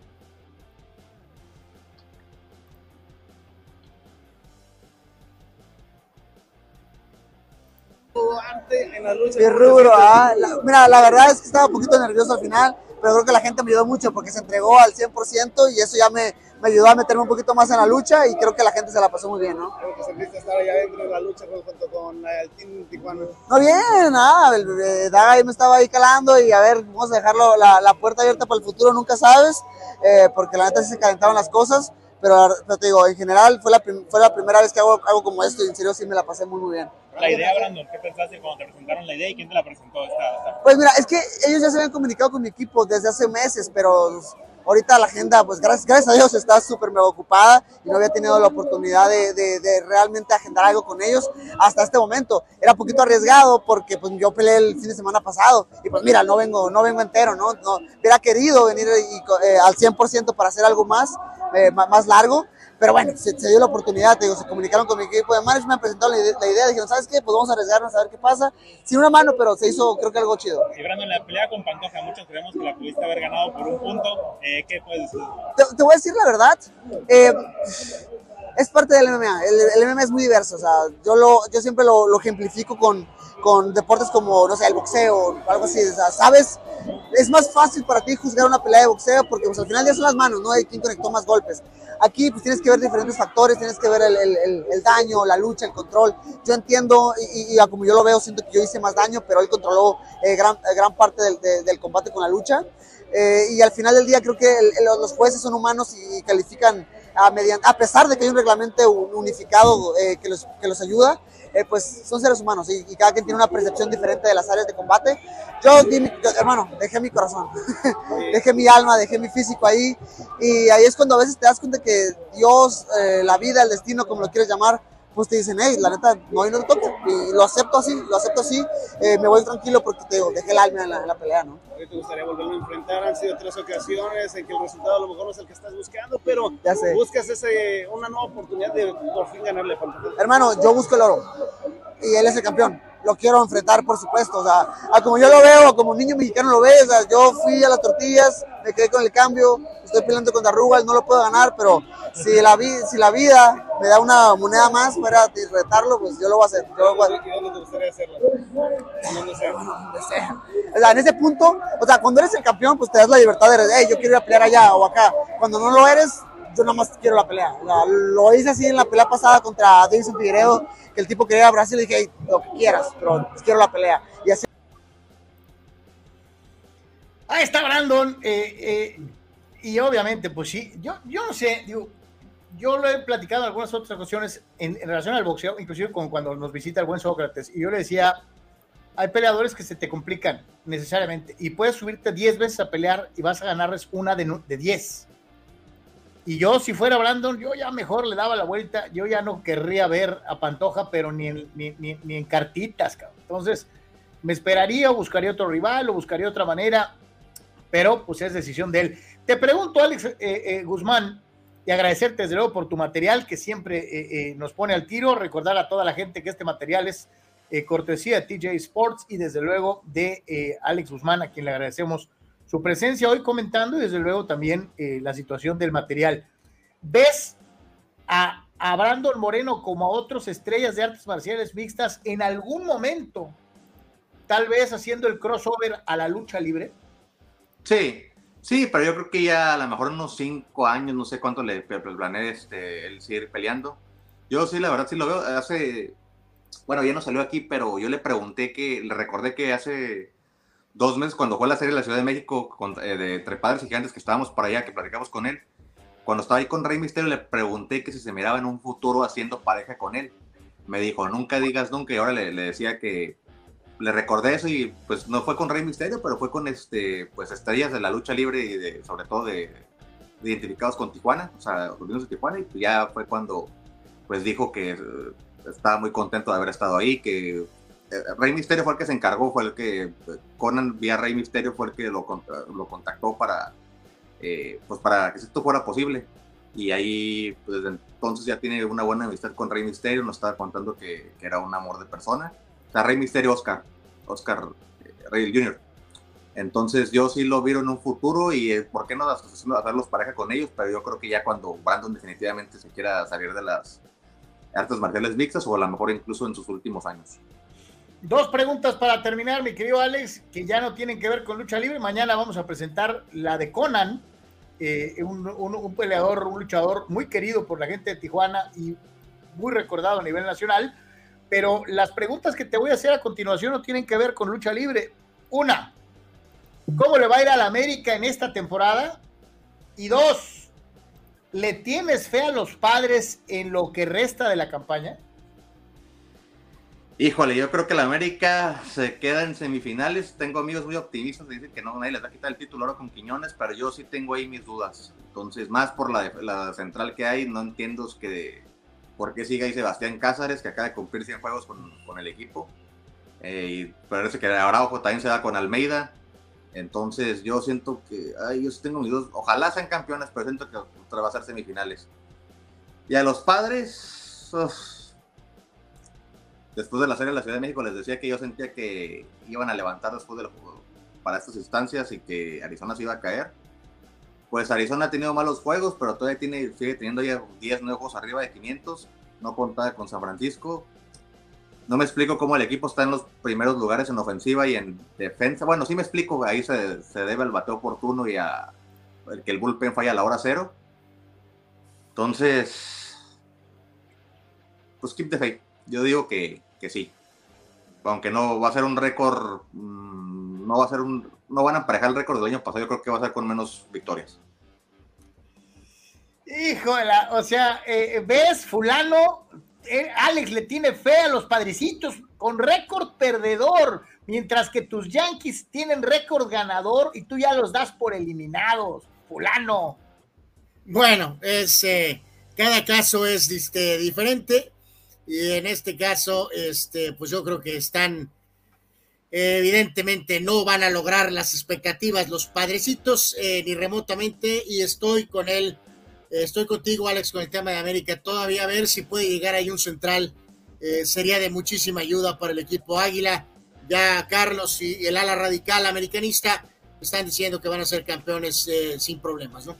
En la lucha. Qué rubro, ah. La- mira, la verdad es que estaba un poquito nervioso al final, pero creo que la gente me ayudó mucho porque se entregó al 100% y eso ya me, me ayudó a meterme un poquito más en la lucha y creo que la gente se la pasó muy bien, ¿no? Creo que sentiste estar allá dentro de la lucha junto con el Team Tijuana. No, bien, nada, el, el Daga ahí me estaba ahí calando y a ver, vamos a dejarlo la, la puerta abierta para el futuro, nunca sabes, eh, porque la neta sí se calentaron las cosas, pero, pero te digo, en general fue la, fue la primera vez que hago algo como esto y en serio sí me la pasé muy, muy bien. La idea, Brandon, ¿qué pensaste cuando te presentaron la idea y quién te la presentó? Esta, esta- Pues mira, es que ellos ya se habían comunicado con mi equipo desde hace meses, pero Ahorita la agenda, pues gracias, gracias a Dios, está súper mega ocupada y no había tenido la oportunidad de, de, de, realmente agendar algo con ellos hasta este momento. Era un poquito arriesgado porque pues yo peleé el fin de semana pasado y pues mira, no vengo, no vengo entero, ¿no? no hubiera querido venir y, eh, al 100% para hacer algo más, eh, más largo, pero bueno, se, se, dio la oportunidad, te digo, se comunicaron con mi equipo de management, me presentaron la, la, idea, dijeron, ¿sabes qué? Pues vamos a arriesgarnos a ver qué pasa. Sin una mano, pero se hizo, creo que algo chido. Y Brandon, la pelea con Pantoja, muchos creemos que la pudiste haber ganado por un punto. Eh, ¿Qué puedes decir? Te, te, voy a decir la verdad. Eh, es parte del MMA. El, el, MMA es muy diverso. O sea, yo, lo, yo siempre lo, lo ejemplifico con, con deportes como, no sé, el boxeo o algo así. O sea, ¿sabes? Es más fácil para ti juzgar una pelea de boxeo porque pues, al final ya son las manos, ¿no? Hay quien conectó más golpes. Aquí pues tienes que ver diferentes factores, tienes que ver el, el, el daño, la lucha, el control. Yo entiendo y, y, como yo lo veo, siento que yo hice más daño, pero él controló eh, gran, gran parte del, de, del combate con la lucha. Eh, y al final del día creo que los jueces son humanos y califican a, mediante, a pesar de que hay un reglamento unificado eh, que, los, que los ayuda, eh, pues son seres humanos y, y, cada quien tiene una percepción diferente de las áreas de combate. Yo, di mi, yo hermano, dejé mi corazón, (laughs) dejé mi alma, dejé mi físico ahí y ahí es cuando a veces te das cuenta que Dios, eh, la vida, el destino, como lo quieres llamar, pues te dicen, hey, la neta, no, y no te toca. Y lo acepto así, lo acepto así. Eh, me voy tranquilo porque te digo, dejé el alma en la, en la pelea, ¿no? ¿Te gustaría volverlo a enfrentar? Han sido tres ocasiones en que el resultado a lo mejor no es el que estás buscando, pero ya sé. buscas ese, una nueva oportunidad de por fin ganarle. Hermano, yo busco el oro y él es el campeón. Lo quiero enfrentar, por supuesto. O sea, a como yo lo veo, como un niño mexicano lo ve, o sea, yo fui a las tortillas, me quedé con el cambio, estoy peleando contra Rugal, no lo puedo ganar, pero si la, vi, si la vida me da una moneda más para retarlo, pues yo lo voy a hacer. Yo lo voy a hacer. ¿Y dónde te gustaría hacerlo? ¿Dónde sea? Donde sea. O sea, en ese punto, o sea, cuando eres el campeón, pues te das la libertad de, hey, yo quiero ir a pelear allá o acá. Cuando no lo eres, yo nada más quiero la pelea. Lo hice así en la pelea pasada contra Davison Figueiredo, que el tipo quería ir a Brasil y dije, lo que quieras, pero quiero la pelea. Y así. Ahí está Brandon. Eh, eh, y obviamente, pues sí, yo, yo no sé, digo, yo lo he platicado en algunas otras ocasiones en, en, relación al boxeo, inclusive con cuando nos visita el buen Sócrates, y yo le decía, hay peleadores que se te complican necesariamente, y puedes subirte 10 veces a pelear y vas a ganarles una de 10. Y yo, si fuera Brandon, yo ya mejor le daba la vuelta, yo ya no querría ver a Pantoja, pero ni en, ni, ni, ni en cartitas, cabrón. Entonces, me esperaría o buscaría otro rival o buscaría otra manera, pero pues es decisión de él. Te pregunto, Alex eh, eh, Guzmán, y agradecerte desde luego por tu material que siempre eh, nos pone al tiro, recordar a toda la gente que este material es cortesía de TJ Sports y desde luego de Alex Guzmán, a quien le agradecemos su presencia hoy comentando y desde luego también la situación del material. ¿Ves a, a Brandon Moreno como a otros estrellas de artes marciales mixtas en algún momento, tal vez haciendo el crossover a la lucha libre? Sí, Sí, pero yo creo que ya a lo mejor unos cinco años, no sé cuánto le planeé este, el seguir peleando. Yo sí, la verdad sí lo veo. Hace, bueno, ya no salió aquí, pero yo le pregunté que, le recordé que hace dos meses cuando fue la serie de la Ciudad de México con, eh, de Entre Padres y Gigantes, que estábamos por allá, que platicamos con él, cuando estaba ahí con Rey Misterio le pregunté que si se miraba en un futuro haciendo pareja con él. Me dijo, nunca digas nunca, y ahora le, le decía que le recordé eso y pues no fue con Rey Misterio, pero fue con este, pues estrellas de la lucha libre y sobre todo de, de identificados con Tijuana, o sea, los de Tijuana, y ya fue cuando pues dijo que uh, estaba muy contento de haber estado ahí, que eh, Rey Misterio fue el que se encargó, fue el que Conan vía Rey Misterio fue el que lo, lo contactó para, eh, pues para que esto fuera posible. Y ahí, pues desde entonces ya tiene una buena amistad con Rey Misterio, nos estaba contando que, era un amor de persona o sea, Rey Misterio Oscar, Oscar eh, Rey Jr. Entonces yo sí lo vieron en un futuro y eh, por qué no hacerlos pareja con ellos, pero yo creo que ya cuando Brandon definitivamente se quiera salir de las artes marciales mixtas o a lo mejor incluso en sus últimos años. Dos preguntas para terminar, mi querido Alex, que ya no tienen que ver con lucha libre. Mañana vamos a presentar la de Conan, eh, un, un, un, peleador, un luchador muy querido por la gente de Tijuana y muy recordado a nivel nacional pero las preguntas que te voy a hacer a continuación no tienen que ver con lucha libre. Una, ¿cómo le va a ir a la América en esta temporada? Y dos, ¿le tienes fe a los padres en lo que resta de la campaña? Híjole, yo creo que la América se queda en semifinales. Tengo amigos muy optimistas que dicen que no, nadie les va a quitar el título ahora con Quiñones, pero yo sí tengo ahí mis dudas. Entonces, más por la, central que hay, no entiendo que, por qué sigue ahí Sebastián Cázares, que acaba de cumplir 100 juegos con, el equipo. Eh, parece que Araujo también se da con Almeida. Entonces, yo siento que, ay, yo sí tengo mis dudas. Ojalá sean campeones, pero siento que otra va a ser semifinales. Y a los padres, después de la serie de la Ciudad de México les decía que yo sentía que iban a levantar después del juego para estas instancias y que Arizona se iba a caer. Pues Arizona ha tenido malos juegos, pero todavía tiene, sigue teniendo ya 10 nuevos arriba de 500. No contaba con San Francisco. No me explico cómo el equipo está en los primeros lugares en ofensiva y en defensa. Bueno, sí me explico, ahí se, se debe al bateo oportuno y a el que el bullpen falla a la hora cero. Entonces, pues keep the faith. Yo digo que, que sí. Aunque no va a ser un récord, mmm, no va a ser un, no van a emparejar el récord del año pasado, yo creo que va a ser con menos victorias. Híjole, o sea, eh, ves, fulano, eh, Alex le tiene fe a los padrecitos con récord perdedor, mientras que tus Yankees tienen récord ganador y tú ya los das por eliminados, fulano. Bueno, es eh, cada caso es este, diferente y en este caso, este, pues yo creo que están, evidentemente no van a lograr las expectativas los padrecitos, eh, ni remotamente, y estoy con él, estoy contigo, Alex, con el tema de América, todavía a ver si puede llegar ahí un central, eh, sería de muchísima ayuda para el equipo Águila. Ya Carlos y el ala radical americanista están diciendo que van a ser campeones eh, sin problemas, ¿no?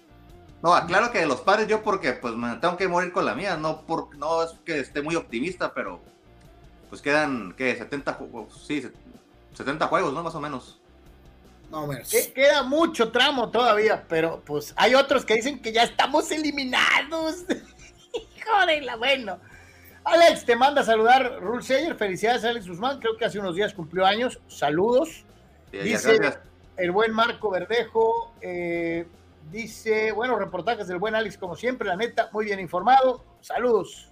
No, aclaro que de los padres yo porque pues me tengo que morir con la mía, no por, no es que esté muy optimista, pero pues quedan, ¿qué? 70 juegos, sí, 70 juegos, ¿no? Más o menos. No, menos. Queda mucho tramo todavía, pero pues hay otros que dicen que ya estamos eliminados. (laughs) Joder, bueno. Alex, te manda a saludar Rule Sayer. Felicidades, Alex Guzmán. Creo que hace unos días cumplió años. Saludos. Sí, Dice gracias. el buen Marco Verdejo. Eh, Dice, bueno, reportajes del buen Alex, como siempre, la neta, muy bien informado. Saludos.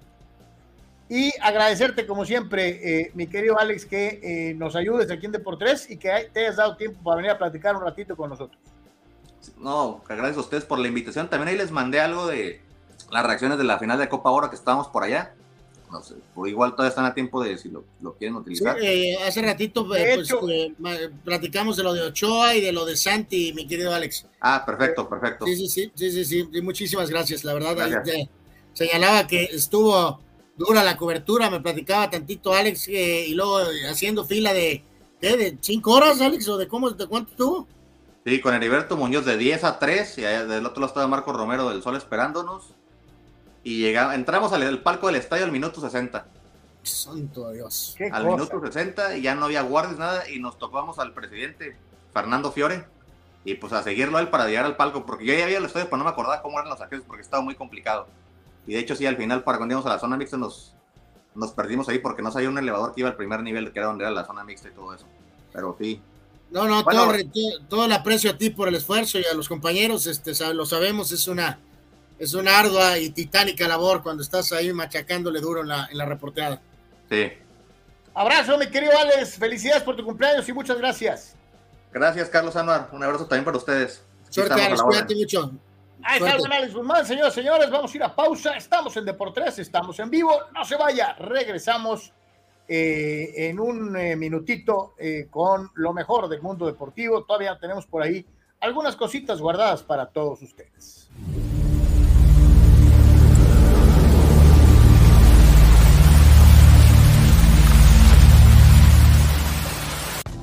Y agradecerte, como siempre, eh, mi querido Alex, que eh, nos ayudes aquí en Deportes y que te hayas dado tiempo para venir a platicar un ratito con nosotros. No, gracias a ustedes por la invitación. También ahí les mandé algo de las reacciones de la final de Copa Oro que estábamos por allá. No sé, por igual todavía están a tiempo de si lo, lo quieren Sí, utilizar. eh, hace ratito eh, pues, eh, platicamos de lo de Ochoa y de lo de Santi, mi querido Alex. Ah, perfecto, perfecto. Sí, sí, sí, sí, sí, sí, y muchísimas gracias, la verdad. ahí Gracias. te- señalaba que estuvo dura la cobertura, me platicaba tantito Alex, eh, y luego eh, haciendo fila de, ¿qué? ¿De cinco horas, Alex? ¿O de cómo, de cuánto estuvo? Sí, con Heriberto Muñoz de 10 a 3 y allá del otro lado estaba Marco Romero del Sol esperándonos. Y llegamos, entramos al, al palco del estadio al minuto 60. Santo Dios. al minuto 60 y ya no había guardias, nada, y nos topamos al presidente Fernando Fiore. Y pues a seguirlo a él para llegar al palco, porque yo ya había el estadio, pero no me acordaba cómo eran los accesos, porque estaba muy complicado. Y de hecho, sí, al final, para cuando íbamos a la zona mixta, nos, nos perdimos ahí porque no sabía un elevador que iba al primer nivel, que era donde era la zona mixta y todo eso. Pero sí, No, no, Bueno. todo, todo, el aprecio a ti por el esfuerzo y a los compañeros, este, lo sabemos, es una, es una ardua y titánica labor cuando estás ahí machacándole duro en la, en la reporteada. sí. Abrazo, mi querido Alex. Felicidades por tu cumpleaños y muchas gracias. Gracias, Carlos Anuar. Un abrazo también para ustedes. Suerte, Alex, cuídate mucho. Ahí está el Alex Guzmán, señoras y señores. Vamos a ir a pausa. Estamos en Deportes, estamos en vivo. No se vaya. Regresamos eh, en un eh, minutito eh, con lo mejor del mundo deportivo. Todavía tenemos por ahí algunas cositas guardadas para todos ustedes.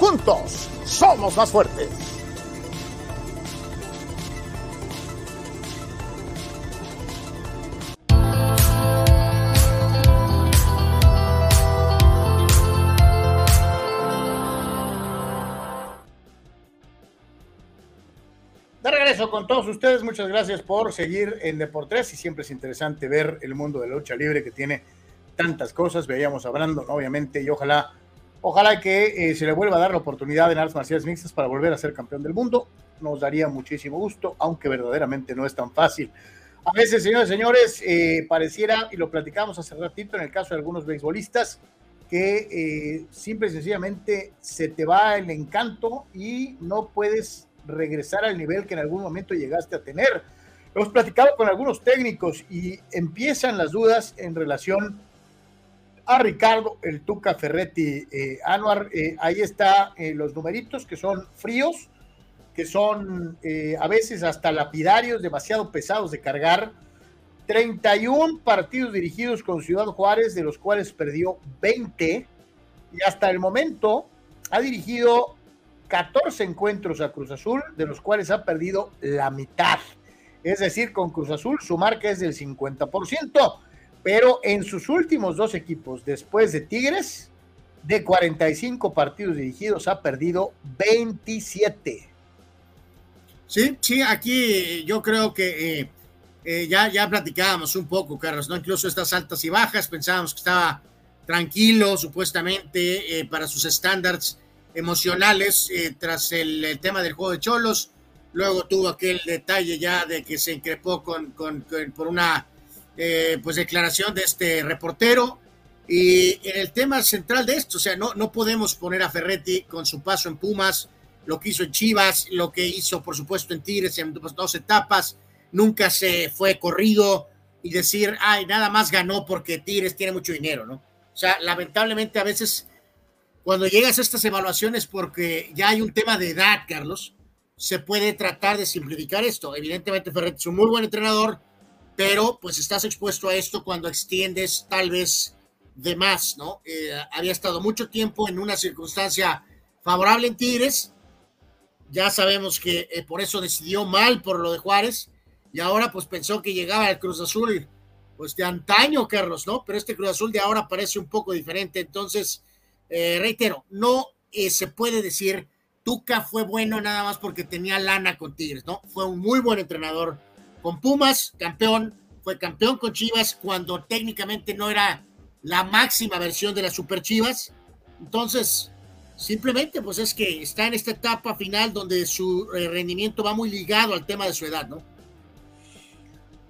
Juntos somos más fuertes. De regreso con todos ustedes, muchas gracias por seguir en Deportes y siempre es interesante ver el mundo de la lucha libre que tiene tantas cosas. Veíamos a Brandon, obviamente, y ojalá ojalá que eh, se le vuelva a dar la oportunidad en artes marciales mixtas para volver a ser campeón del mundo. Nos daría muchísimo gusto, aunque verdaderamente no es tan fácil. A veces, señores y señores, eh, pareciera, y lo platicamos hace ratito en el caso de algunos beisbolistas, que eh, simple y sencillamente se te va el encanto y no puedes regresar al nivel que en algún momento llegaste a tener. Hemos platicado con algunos técnicos y empiezan las dudas en relación a Ricardo, el Tuca Ferretti, eh, Anuar. Eh, ahí está eh, los numeritos que son fríos, que son a veces hasta lapidarios, demasiado pesados de cargar. 31 partidos dirigidos con Ciudad Juárez, de los cuales perdió 20. Y hasta el momento ha dirigido 14 encuentros a Cruz Azul, de los cuales ha perdido la mitad. Es decir, con Cruz Azul su marca es del 50%, pero en sus últimos dos equipos, después de Tigres, de 45 partidos dirigidos, ha perdido 27. Sí, sí, aquí yo creo que eh, eh, ya, ya platicábamos un poco, Carlos, ¿no? Incluso estas altas y bajas, pensábamos que estaba tranquilo, supuestamente, eh, para sus estándares emocionales tras el, tema del juego de Cholos. Luego tuvo aquel detalle ya de que se increpó con, con, por una eh, pues declaración de este reportero. Y en el tema central de esto, o sea, no, no podemos poner a Ferretti con su paso en Pumas, lo que hizo en Chivas, lo que hizo, por supuesto, en Tigres en dos etapas, nunca se fue corrido y decir, ay, nada más ganó porque Tigres tiene mucho dinero, ¿no? O sea, lamentablemente a veces cuando llegas a estas evaluaciones porque ya hay un tema de edad, Carlos, se puede tratar de simplificar esto. Evidentemente Ferretti es un muy buen entrenador, pero pues estás expuesto a esto cuando extiendes tal vez de más, ¿no? Eh, había estado mucho tiempo en una circunstancia favorable en Tigres, ya sabemos que eh, por eso decidió mal por lo de Juárez, y ahora pues pensó que llegaba al Cruz Azul pues de antaño, Carlos, ¿no? Pero este Cruz Azul de ahora parece un poco diferente, entonces eh, reitero, no se puede decir Tuca fue bueno nada más porque tenía lana con Tigres, ¿no? Fue un muy buen entrenador con Pumas, campeón, fue campeón con Chivas cuando técnicamente no era la máxima versión de las Super Chivas. Entonces, simplemente pues es que está en esta etapa final donde su eh, rendimiento va muy ligado al tema de su edad, ¿no?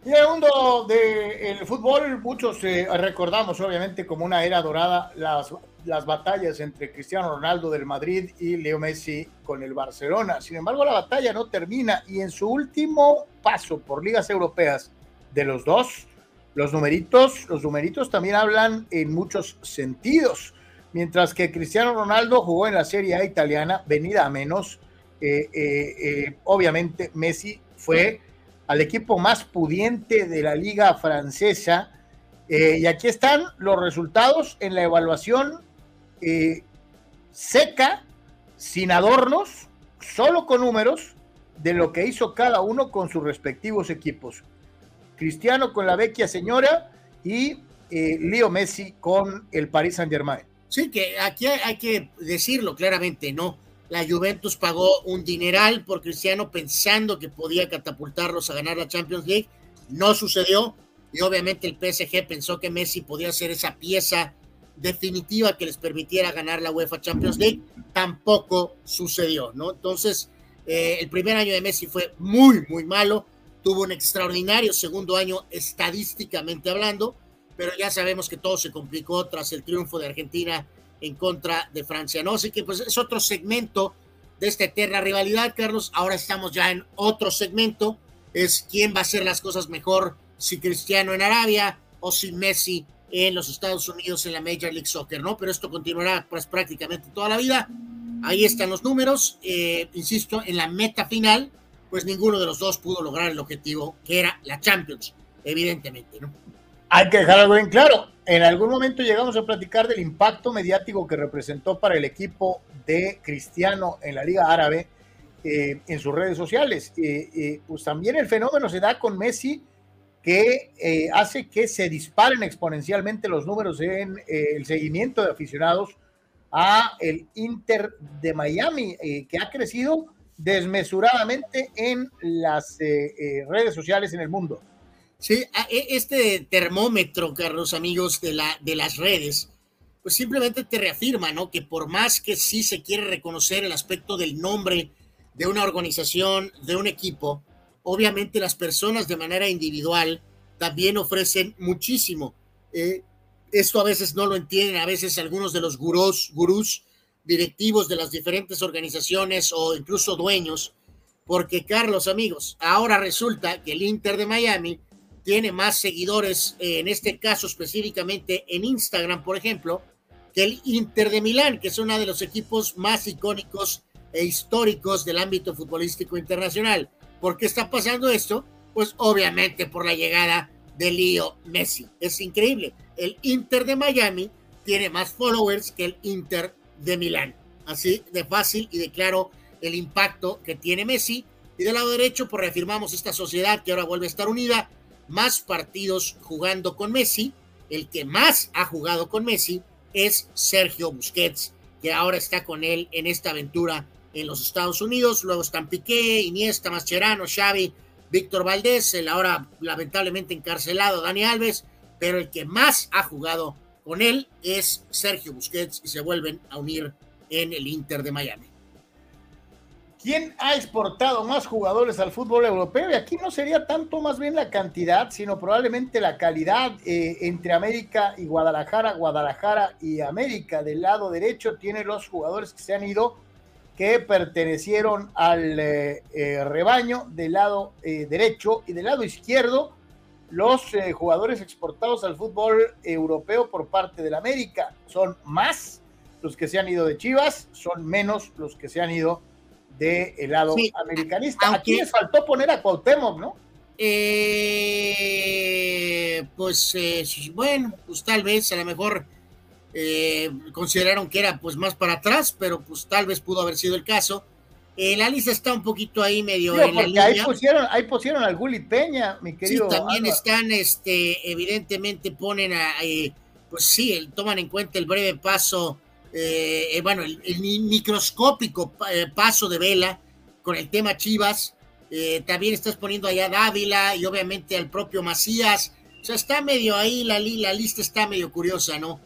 Y el mundo del fútbol, muchos recordamos obviamente como una era dorada las las batallas entre Cristiano Ronaldo del Madrid y Leo Messi con el Barcelona. Sin embargo, la batalla no termina y en su último paso por ligas europeas de los dos, los numeritos, los numeritos también hablan en muchos sentidos. Mientras que Cristiano Ronaldo jugó en la Serie A italiana, venida a menos, eh, eh, eh, obviamente Messi fue al equipo más pudiente de la liga francesa. y aquí están los resultados en la evaluación eh, seca, sin adornos, solo con números de lo que hizo cada uno con sus respectivos equipos. Cristiano con la vecchia señora y eh, Leo Messi con el Paris Saint Germain. Sí, que aquí hay, que decirlo claramente, ¿no? La Juventus pagó un dineral por Cristiano pensando que podía catapultarlos a ganar la Champions League. No sucedió y obviamente el PSG pensó que Messi podía ser esa pieza definitiva que les permitiera ganar la UEFA Champions League, tampoco sucedió, ¿no? Entonces, eh, el primer año de Messi fue muy, muy malo, tuvo un extraordinario segundo año estadísticamente hablando, pero ya sabemos que todo se complicó tras el triunfo de Argentina en contra de Francia, ¿no? Así que pues es otro segmento de esta eterna rivalidad, Carlos. Ahora estamos ya en otro segmento, es quién va a hacer las cosas mejor, si Cristiano en Arabia o si Messi en los Estados Unidos en la Major League Soccer, ¿no? Pero esto continuará pues prácticamente toda la vida. Ahí están los números. Eh, insisto, en la meta final, pues ninguno de los dos pudo lograr el objetivo que era la Champions, evidentemente, ¿no? Hay que dejar algo bien claro. En algún momento llegamos a platicar del impacto mediático que representó para el equipo de Cristiano en la Liga Árabe eh, en sus redes sociales. Eh, pues también el fenómeno se da con Messi que eh, hace que se disparen exponencialmente los números en eh, el seguimiento de aficionados a el Inter de Miami, eh, que ha crecido desmesuradamente en las eh, eh, redes sociales en el mundo. Sí, e, este termómetro, Carlos, amigos, de, la, de las redes, pues simplemente te reafirma, ¿no? Que por más que sí se quiere reconocer el aspecto del nombre de una organización, de un equipo, obviamente las personas de manera individual también ofrecen muchísimo. Eh, esto a veces no lo entienden, a veces algunos de los gurús, gurús directivos de las diferentes organizaciones o incluso dueños, porque Carlos, amigos, ahora resulta que el Inter de Miami tiene más seguidores, en este caso específicamente en Instagram, por ejemplo, que el Inter de Milán, que es uno de los equipos más icónicos e históricos del ámbito futbolístico internacional. ¿Por qué está pasando esto? Pues obviamente por la llegada de Leo Messi. Es increíble. El Inter de Miami tiene más followers que el Inter de Milán. Así de fácil y de claro el impacto que tiene Messi. Y del lado derecho, pues reafirmamos esta sociedad que ahora vuelve a estar unida. Más partidos jugando con Messi. El que más ha jugado con Messi es Sergio Busquets, que ahora está con él en esta aventura en los Estados Unidos. Luego están Piqué, Iniesta, Mascherano, Xavi, Víctor Valdés, el ahora lamentablemente encarcelado Dani Alves, pero el que más ha jugado con él es Sergio Busquets y se vuelven a unir en el Inter de Miami. ¿Quién ha exportado más jugadores al fútbol europeo? Y aquí no sería tanto más bien la cantidad, sino probablemente la calidad eh, entre América y Guadalajara. Guadalajara y América del lado derecho tiene los jugadores que se han ido, que pertenecieron al eh, eh, rebaño del lado derecho y del lado izquierdo los jugadores exportados al fútbol europeo por parte del América. Son más los que se han ido de Chivas, son menos los que se han ido de el lado americanista. Aquí les faltó poner a Cuauhtémoc, ¿no? Eh, pues eh, bueno, pues tal vez a lo mejor eh, consideraron que era pues más para atrás, pero pues tal vez pudo haber sido el caso. la lista está un poquito ahí medio en la línea. Ahí pusieron, ahí pusieron al Gulit Peña, mi querido. Sí, también están, este, evidentemente ponen a, pues sí, toman en cuenta el breve paso eh, eh, bueno, el, microscópico eh, paso de vela con el tema Chivas. también estás poniendo allá a Dávila y obviamente al propio Macías. O sea, está medio ahí, la, la lista está medio curiosa, ¿no?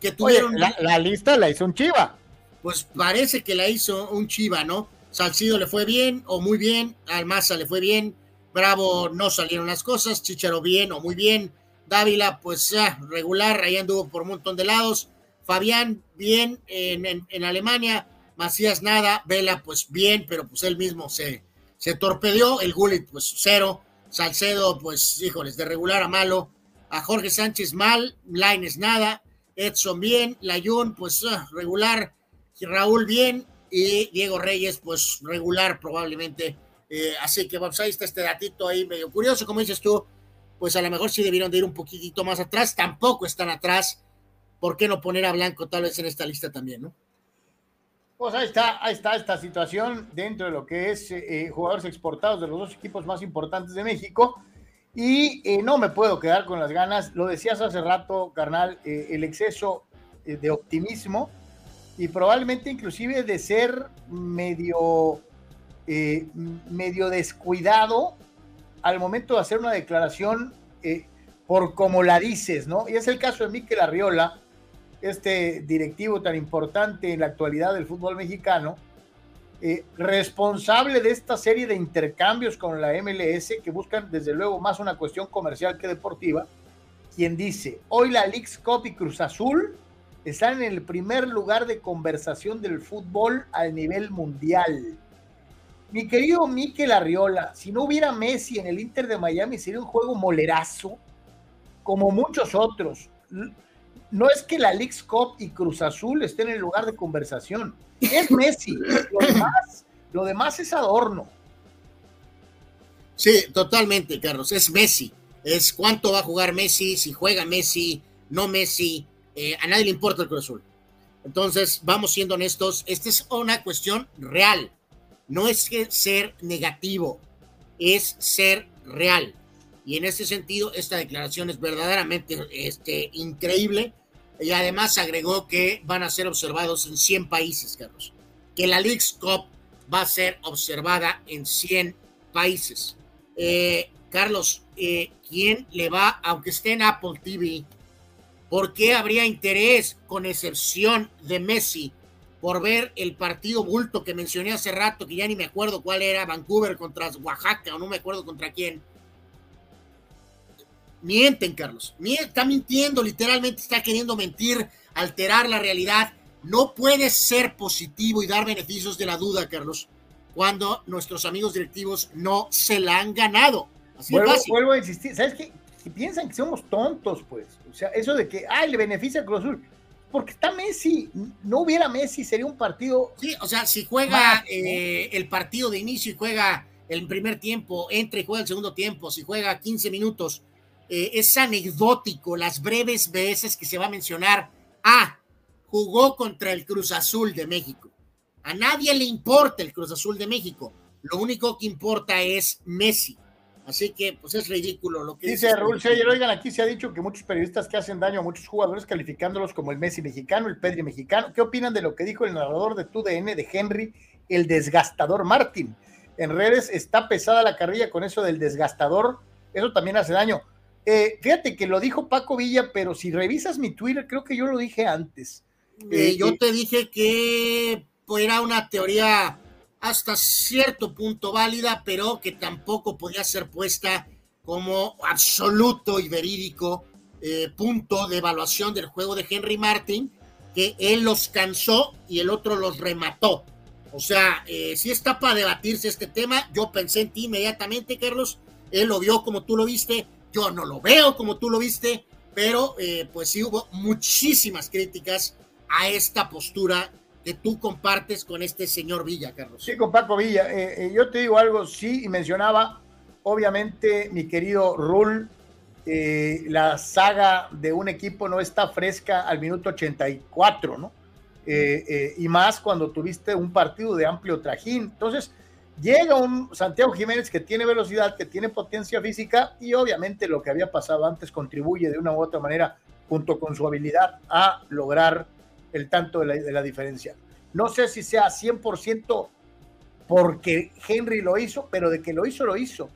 Que tuvieron. la, lista la hizo un Chiva. Pues parece que la hizo un Chiva, ¿no? Salcido le fue bien o muy bien, Almaza le fue bien, Bravo no salieron las cosas, Chicharo bien o muy bien, Dávila pues regular, ahí anduvo por un montón de lados, Fabián bien en, Alemania, Macías nada, Vela pues bien, pero pues él mismo se, se torpedeó, el Gullit pues cero, Salcedo pues híjoles, de regular a malo, a Jorge Sánchez mal, Laines nada, Edson bien, Layun pues ah, regular, Raúl bien y Diego Reyes pues regular probablemente. Eh, así que vamos, ahí está este datito ahí medio curioso, como dices tú, pues a lo mejor sí debieron de ir un poquitito más atrás, tampoco están atrás ¿por qué no poner a Blanco tal vez en esta lista también, no? Pues ahí está, ahí está esta situación dentro de lo que es eh, jugadores exportados de los dos equipos más importantes de México. Y eh, no me puedo quedar con las ganas, lo decías hace rato, carnal, eh, el exceso de optimismo y probablemente inclusive de ser medio, medio descuidado al momento de hacer una declaración por como la dices, ¿no? Y es el caso de Miquel Arriola, este directivo tan importante en la actualidad del fútbol mexicano, eh, responsable de esta serie de intercambios con la MLS que buscan desde luego más una cuestión comercial que deportiva, quien dice, hoy la Leagues Cup y Cruz Azul están en el primer lugar de conversación del fútbol al nivel mundial. Mi querido Miquel Arriola, si no hubiera Messi en el Inter de Miami sería un juego molerazo, como muchos otros no es que la Leagues Cup y Cruz Azul estén en el lugar de conversación. Es Messi. lo, demás, es adorno. Sí, totalmente, Carlos. Es Messi. Es cuánto va a jugar Messi, si juega Messi, no Messi. Eh, a nadie le importa el Cruz Azul. Entonces, vamos siendo honestos. Esta es una cuestión real. No es que ser negativo, es ser real. Y en ese sentido, esta declaración es verdaderamente este, increíble y además agregó que van a ser observados en 100 países, Carlos. Que la League's Cup va a ser observada en 100 países. Eh, Carlos, eh, ¿quién le va, aunque esté en Apple TV, por qué habría interés, con excepción de Messi, por ver el partido bulto que mencioné hace rato, que ya ni me acuerdo cuál era, Vancouver contra Oaxaca, o no me acuerdo contra quién? Mienten, Carlos. Está mintiendo, literalmente está queriendo mentir, alterar la realidad. No puede ser positivo y dar beneficios de la duda, Carlos, cuando nuestros amigos directivos no se la han ganado. Así vuelvo, fácil. vuelvo a insistir. ¿Sabes qué? Que piensan que somos tontos, pues. O sea, eso de que, ay, le beneficia a Cruz Azul. Porque está Messi. No hubiera Messi, sería un partido. Sí, o sea, si juega eh, el partido de inicio y juega el primer tiempo, entra y juega el segundo tiempo, si juega 15 minutos eh, es anecdótico las breves veces que se va a mencionar. Ah, jugó contra el Cruz Azul de México. A nadie le importa el Cruz Azul de México. Lo único que importa es Messi. Así que, pues es ridículo lo que dice. Raúl Seyer, oigan, aquí se ha dicho que muchos periodistas que hacen daño a muchos jugadores calificándolos como el Messi mexicano, el Pedri mexicano. ¿Qué opinan de lo que dijo el narrador de TUDN de Henry, el desgastador Martín? En redes está pesada la carrilla con eso del desgastador. Eso también hace daño. Eh, fíjate que lo dijo Paco Villa, pero si revisas mi Twitter, creo que yo lo dije antes. Eh, yo te dije que pues, era una teoría hasta cierto punto válida, pero que tampoco podía ser puesta como absoluto y verídico eh, punto de evaluación del juego de Henry Martin, que él los cansó y el otro los remató. O sea, si está para debatirse este tema, yo pensé en ti inmediatamente, Carlos, él lo vio como tú lo viste, yo no lo veo como tú lo viste, pero eh, pues sí hubo muchísimas críticas a esta postura que tú compartes con este señor Villa, Carlos. Sí, con Paco Villa. Eh, eh, yo te digo algo, sí, y mencionaba, obviamente, mi querido Rul, la saga de un equipo no está fresca al minuto 84, ¿no? y más cuando tuviste un partido de amplio trajín. Entonces, Llega un Santiago Jiménez que tiene velocidad, que tiene potencia física y obviamente lo que había pasado antes contribuye de una u otra manera junto con su habilidad a lograr el tanto de la, diferencia. No sé si sea 100% porque Henry lo hizo, pero de que lo hizo, lo hizo.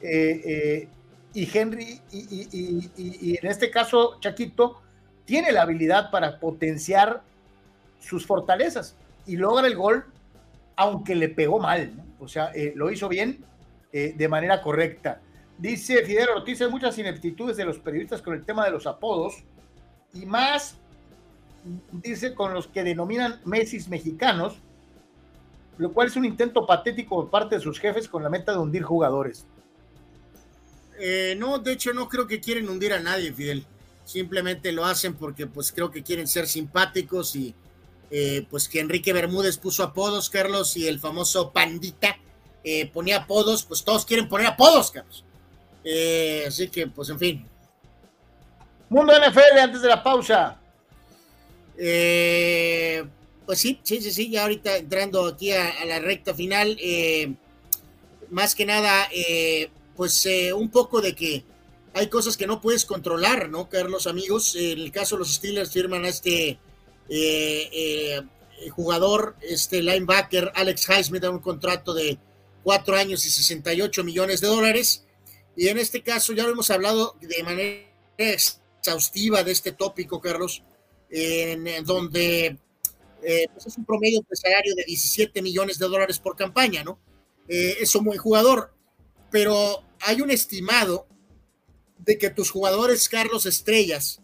Eh, eh, y Henry, y, en este caso Chaquito, tiene la habilidad para potenciar sus fortalezas y logra el gol, aunque le pegó mal. ¿no? O sea, eh, lo hizo bien eh, de manera correcta. Dice Fidel Ortiz, hay muchas ineptitudes de los periodistas con el tema de los apodos y más, dice, con los que denominan Messi mexicanos, lo cual es un intento patético por parte de sus jefes con la meta de hundir jugadores. Eh, no, de hecho no creo que quieren hundir a nadie, Fidel. Simplemente lo hacen porque pues creo que quieren ser simpáticos y eh, pues que Enrique Bermúdez puso apodos, Carlos, y el famoso Pandita eh, ponía apodos, pues todos quieren poner apodos, Carlos. Eh, así que, pues en fin. Mundo NFL antes de la pausa. pues sí, sí, sí, sí, ya ahorita entrando aquí a, la recta final, más que nada, pues un poco de que hay cosas que no puedes controlar, ¿no, Carlos, amigos? En el caso de los Steelers firman a este eh, eh, jugador, este linebacker Alex Highsmith, da un contrato de cuatro años y 68 millones de dólares. Y en este caso ya lo hemos hablado de manera exhaustiva de este tópico, Carlos, en, donde eh, pues es un promedio salario de 17 millones de dólares por campaña, ¿no? es un buen jugador, pero hay un estimado de que tus jugadores, Carlos Estrellas,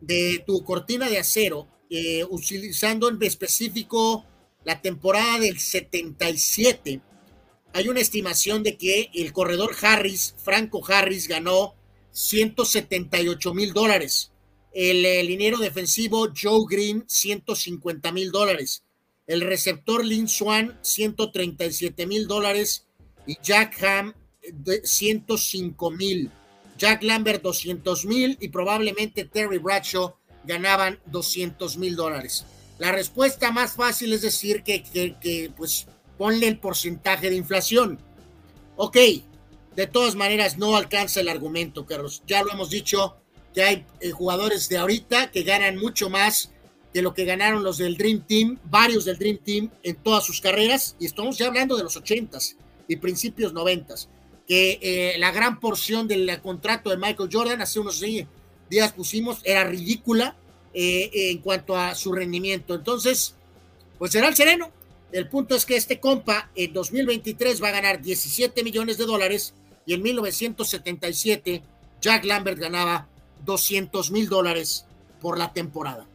de tu cortina de acero, eh, utilizando en específico la temporada del 77, hay una estimación de que el corredor Harris, Franco Harris, ganó 178 mil dólares. El, liniero defensivo Joe Green, 150 mil dólares. El receptor Lin Swan, 137 mil dólares. Y Jack Ham, 105 mil. Jack Lambert, 200 mil. Y probablemente Terry Bradshaw, ganaban 200 mil dólares. La respuesta más fácil es decir que, que, pues ponle el porcentaje de inflación. Ok, de todas maneras no alcanza el argumento, Carlos. Ya lo hemos dicho, que hay eh, jugadores de ahorita que ganan mucho más que lo que ganaron los del Dream Team, varios del Dream Team en todas sus carreras, y estamos ya hablando de los 80s y principios 90s, que eh, la gran porción del contrato de Michael Jordan, hace unos días pusimos, era ridícula eh, en cuanto a su rendimiento. Entonces, pues será el sereno. El punto es que este compa en 2023 va a ganar 17 millones de dólares y en 1977 Jack Lambert ganaba 200 mil dólares por la temporada.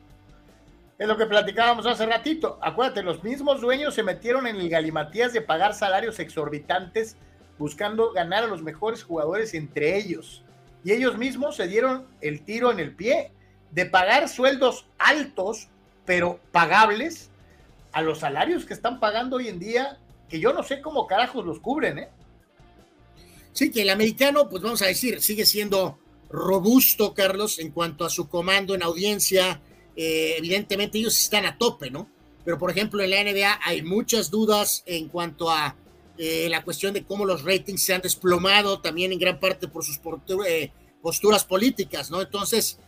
Es lo que platicábamos hace ratito. Acuérdate, los mismos dueños se metieron en el galimatías de pagar salarios exorbitantes buscando ganar a los mejores jugadores entre ellos. Y ellos mismos se dieron el tiro en el pie de pagar sueldos altos, pero pagables, a los salarios que están pagando hoy en día, que yo no sé cómo carajos los cubren, ¿eh? Sí, que el americano, pues vamos a decir, sigue siendo robusto, Carlos, en cuanto a su comando en audiencia. Eh, evidentemente ellos están a tope, ¿no? Pero por ejemplo en la NBA hay muchas dudas en cuanto a eh, la cuestión de cómo los ratings se han desplomado también en gran parte por sus eh, posturas políticas, ¿no? Entonces,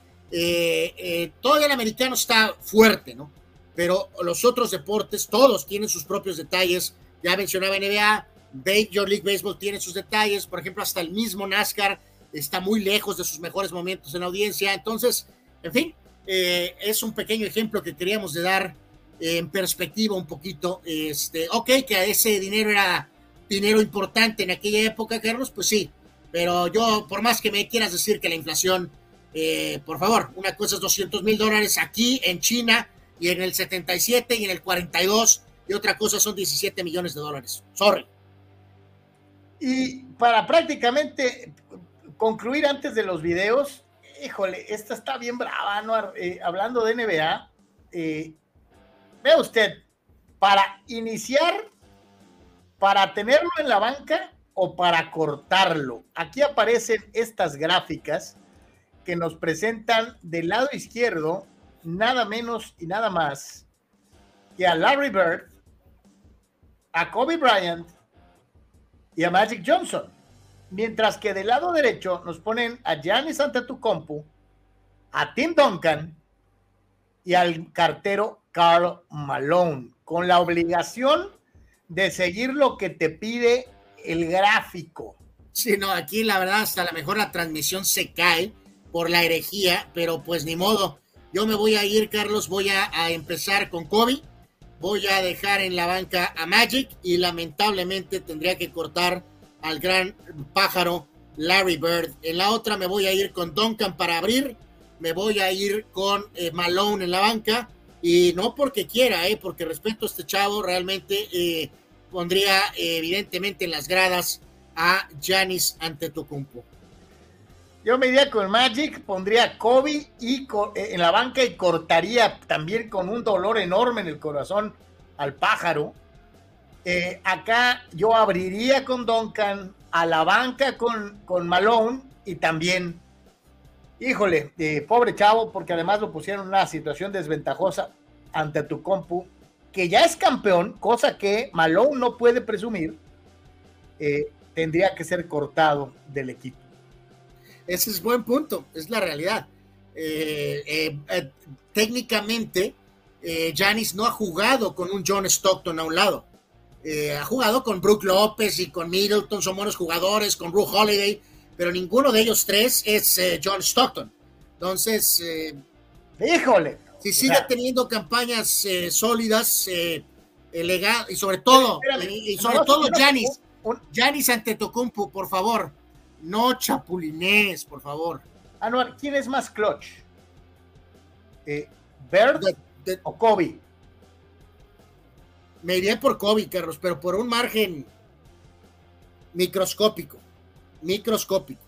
todo el americano está fuerte, ¿no? Pero los otros deportes, todos tienen sus propios detalles. Ya mencionaba NBA, Major League Baseball tiene sus detalles, por ejemplo, hasta el mismo NASCAR está muy lejos de sus mejores momentos en audiencia. Entonces, en fin, eh, es un pequeño ejemplo que queríamos de dar en perspectiva un poquito. Este, ok, que ese dinero era dinero importante en aquella época, Carlos, pues sí, pero yo, por más que me quieras decir que la inflación, eh, por favor, una cosa es 200 mil dólares aquí en China y en el 77 y en el 42 y otra cosa son 17 millones de dólares. Sorry. Y para prácticamente concluir antes de los videos, híjole, esta está bien brava, ¿no? Eh, hablando de NBA, eh, vea usted, para iniciar, para tenerlo en la banca o para cortarlo. Aquí aparecen estas gráficas que nos presentan del lado izquierdo nada menos y nada más que a Larry Bird, a Kobe Bryant y a Magic Johnson. Mientras que del lado derecho nos ponen a Giannis Antetokounmpo, a Tim Duncan y al cartero Carl Malone, con la obligación de seguir lo que te pide el gráfico. Sí, no, aquí la verdad hasta la mejor la transmisión se cae por la herejía, pero pues ni modo. Yo me voy a ir, Carlos, voy a, a empezar con Kobe, voy a dejar en la banca a Magic y lamentablemente tendría que cortar al gran pájaro Larry Bird. En la otra me voy a ir con Duncan para abrir, me voy a ir con eh, Malone en la banca y no porque quiera, eh, porque respeto a este chavo, realmente eh, pondría evidentemente en las gradas a Janis Antetokounmpo. Yo me iría con Magic, pondría Kobe y en la banca y cortaría también con un dolor enorme en el corazón al pájaro eh, acá yo abriría con Duncan, a la banca con, con Malone y también, híjole, eh, pobre chavo, porque además lo pusieron en una situación desventajosa ante tu compu, que ya es campeón, cosa que Malone no puede presumir, eh, tendría que ser cortado del equipo. Ese es buen punto, es la realidad. técnicamente, Janis no ha jugado con un John Stockton a un lado eh, ha jugado con Brook López y con Middleton, son buenos jugadores, con Brook Holiday, pero ninguno de ellos tres es eh, John Stockton. Entonces, eh, híjole. Si sigue teniendo campañas sólidas, legal, y sobre todo, y sobre todo Janis, Janis Antetokounmpo, por favor, no chapulines, por favor. Anuar, ¿quién es más clutch? ¿Bird o Kobe? me iría por Kobe, Carlos, pero por un margen microscópico, microscópico.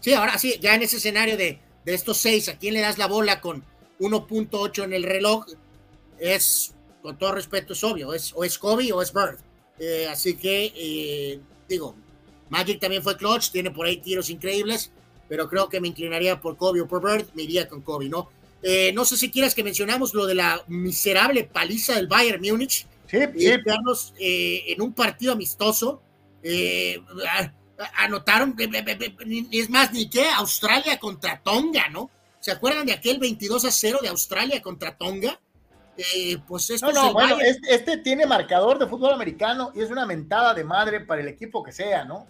Sí, ahora sí, ya en ese escenario de, estos seis, ¿a quién le das la bola con 1.8 en el reloj? Es, con todo respeto, es obvio, es, o es Kobe o es Bird. Eh, así que, eh, digo, Magic también fue clutch, tiene por ahí tiros increíbles, pero creo que me inclinaría por Kobe o por Bird, me iría con Kobe, ¿no? Eh, no sé si quieras que mencionamos lo de la miserable paliza del Bayern Múnich, Sí, sí. en un partido amistoso. Anotaron, es más, ni que Australia contra Tonga, ¿no? ¿Se acuerdan de aquel 22 a 0 de Australia contra Tonga? Eh, pues esto No, no, bueno, este, este tiene marcador de fútbol americano y es una mentada de madre para el equipo que sea, ¿no?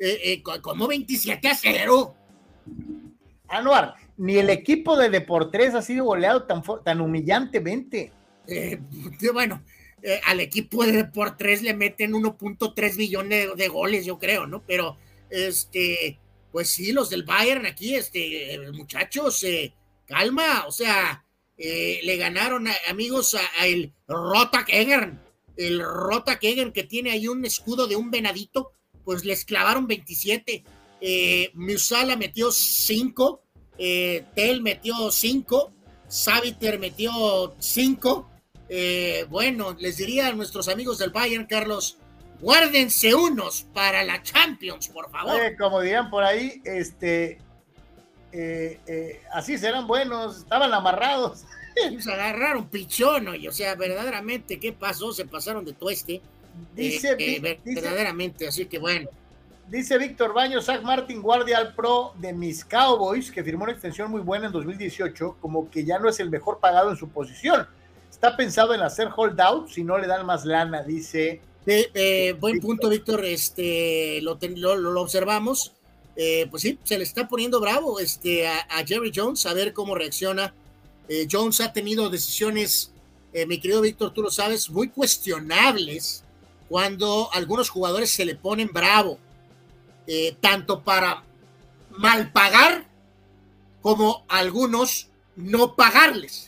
Eh, eh, co- como 27 a 0. Anuar, ni el equipo de Deportes ha sido goleado tan, tan humillantemente. Bueno, eh, al equipo de por 3 le meten 1.3 billones de, goles, yo creo, ¿no? Pero, este, pues sí, los del Bayern aquí, este, muchachos, eh, calma, o sea, eh, le ganaron, amigos, a, a el Rota Kegern, el Rota Kegern que tiene ahí un escudo de un venadito, pues les clavaron 27. Eh, Musala metió 5, eh, Tel metió 5, Saviter metió 5. Eh, bueno, les diría a nuestros amigos del Bayern, Carlos, guárdense unos para la Champions, por favor. Oye, como dirían por ahí, este, eh, eh, así serán buenos, estaban amarrados. (laughs) Se agarraron pichón, oye, o sea, verdaderamente, ¿qué pasó? Se pasaron de tueste. Dice, Eh, eh, Vi- ver- dice- verdaderamente, así que bueno. Dice Víctor Baño, Zach Martin, guardia al pro de mis Cowboys, que firmó una extensión muy buena en 2018, como que ya no es el mejor pagado en su posición. Está pensado en hacer holdout si no le dan más lana, dice. Sí, eh, buen punto, Víctor. Este, lo, ten- lo, observamos. Eh, pues sí, se le está poniendo bravo este, a, a Jerry Jones a ver cómo reacciona. Eh, Jones ha tenido decisiones, eh, mi querido Víctor, tú lo sabes, muy cuestionables cuando algunos jugadores se le ponen bravo, eh, tanto para mal pagar como algunos no pagarles.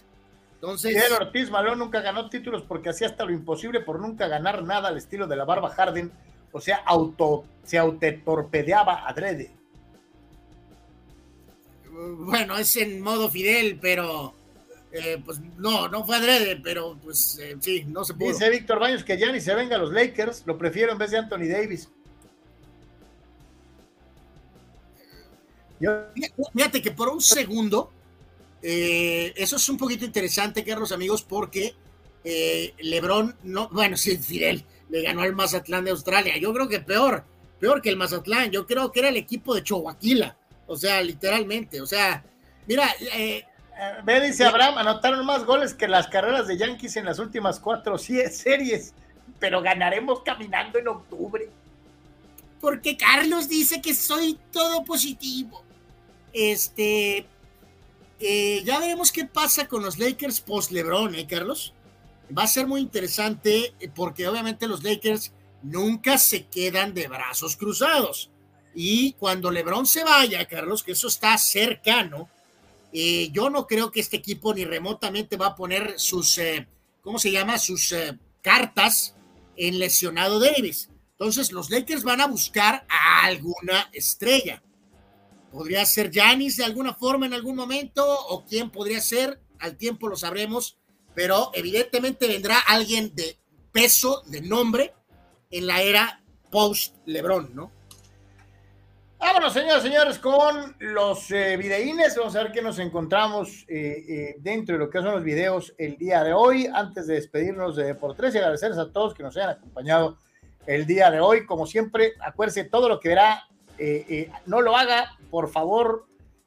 Entonces, Miguel Ortiz Malón nunca ganó títulos porque hacía hasta lo imposible por nunca ganar nada al estilo de la barba Harden, o sea, auto, se autotorpedeaba adrede. bueno, es en modo Fidel, pero eh, pues no, no fue adrede, pero pues eh, sí, no se pudo. Dice Víctor Baños que ya ni se venga a los Lakers, lo prefiero en vez de Anthony Davis. Yo, Fíjate que por un segundo, eh, eso es un poquito interesante, Carlos, amigos, porque eh, Lebron, no, bueno, (laughs) sí, Fidel le ganó al Mazatlán de Australia. Yo creo que peor, peor que el Mazatlán. Yo creo que era el equipo de Chihuahua, o sea, literalmente. O sea, mira, eh, Ve, dice Abraham, anotaron más goles que las carreras de Yankees en las últimas cuatro (laughs) series, pero ganaremos caminando en octubre. porque Carlos dice que soy todo positivo. Este, eh, ya veremos qué pasa con los Lakers post LeBron, ¿eh, Carlos? Va a ser muy interesante eh, porque obviamente los Lakers nunca se quedan de brazos cruzados. Y cuando LeBron se vaya, Carlos, que eso está cercano, eh, yo no creo que este equipo ni remotamente va a poner sus, eh, ¿cómo se llama? Sus cartas en lesionado Davis. Entonces los Lakers van a buscar a alguna estrella. Podría ser Giannis de alguna forma en algún momento o quién podría ser, al tiempo lo sabremos, pero evidentemente vendrá alguien de peso, de nombre, en la era post LeBron, ¿no? Vámonos, señoras señores, con los eh, videínes. Vamos a ver qué nos encontramos eh, eh, dentro de lo que son los videos el día de hoy. Antes de despedirnos de por tres y agradecerles a todos que nos hayan acompañado el día de hoy. Como siempre, acuérdense, todo lo que verá, eh, no lo haga, por favor,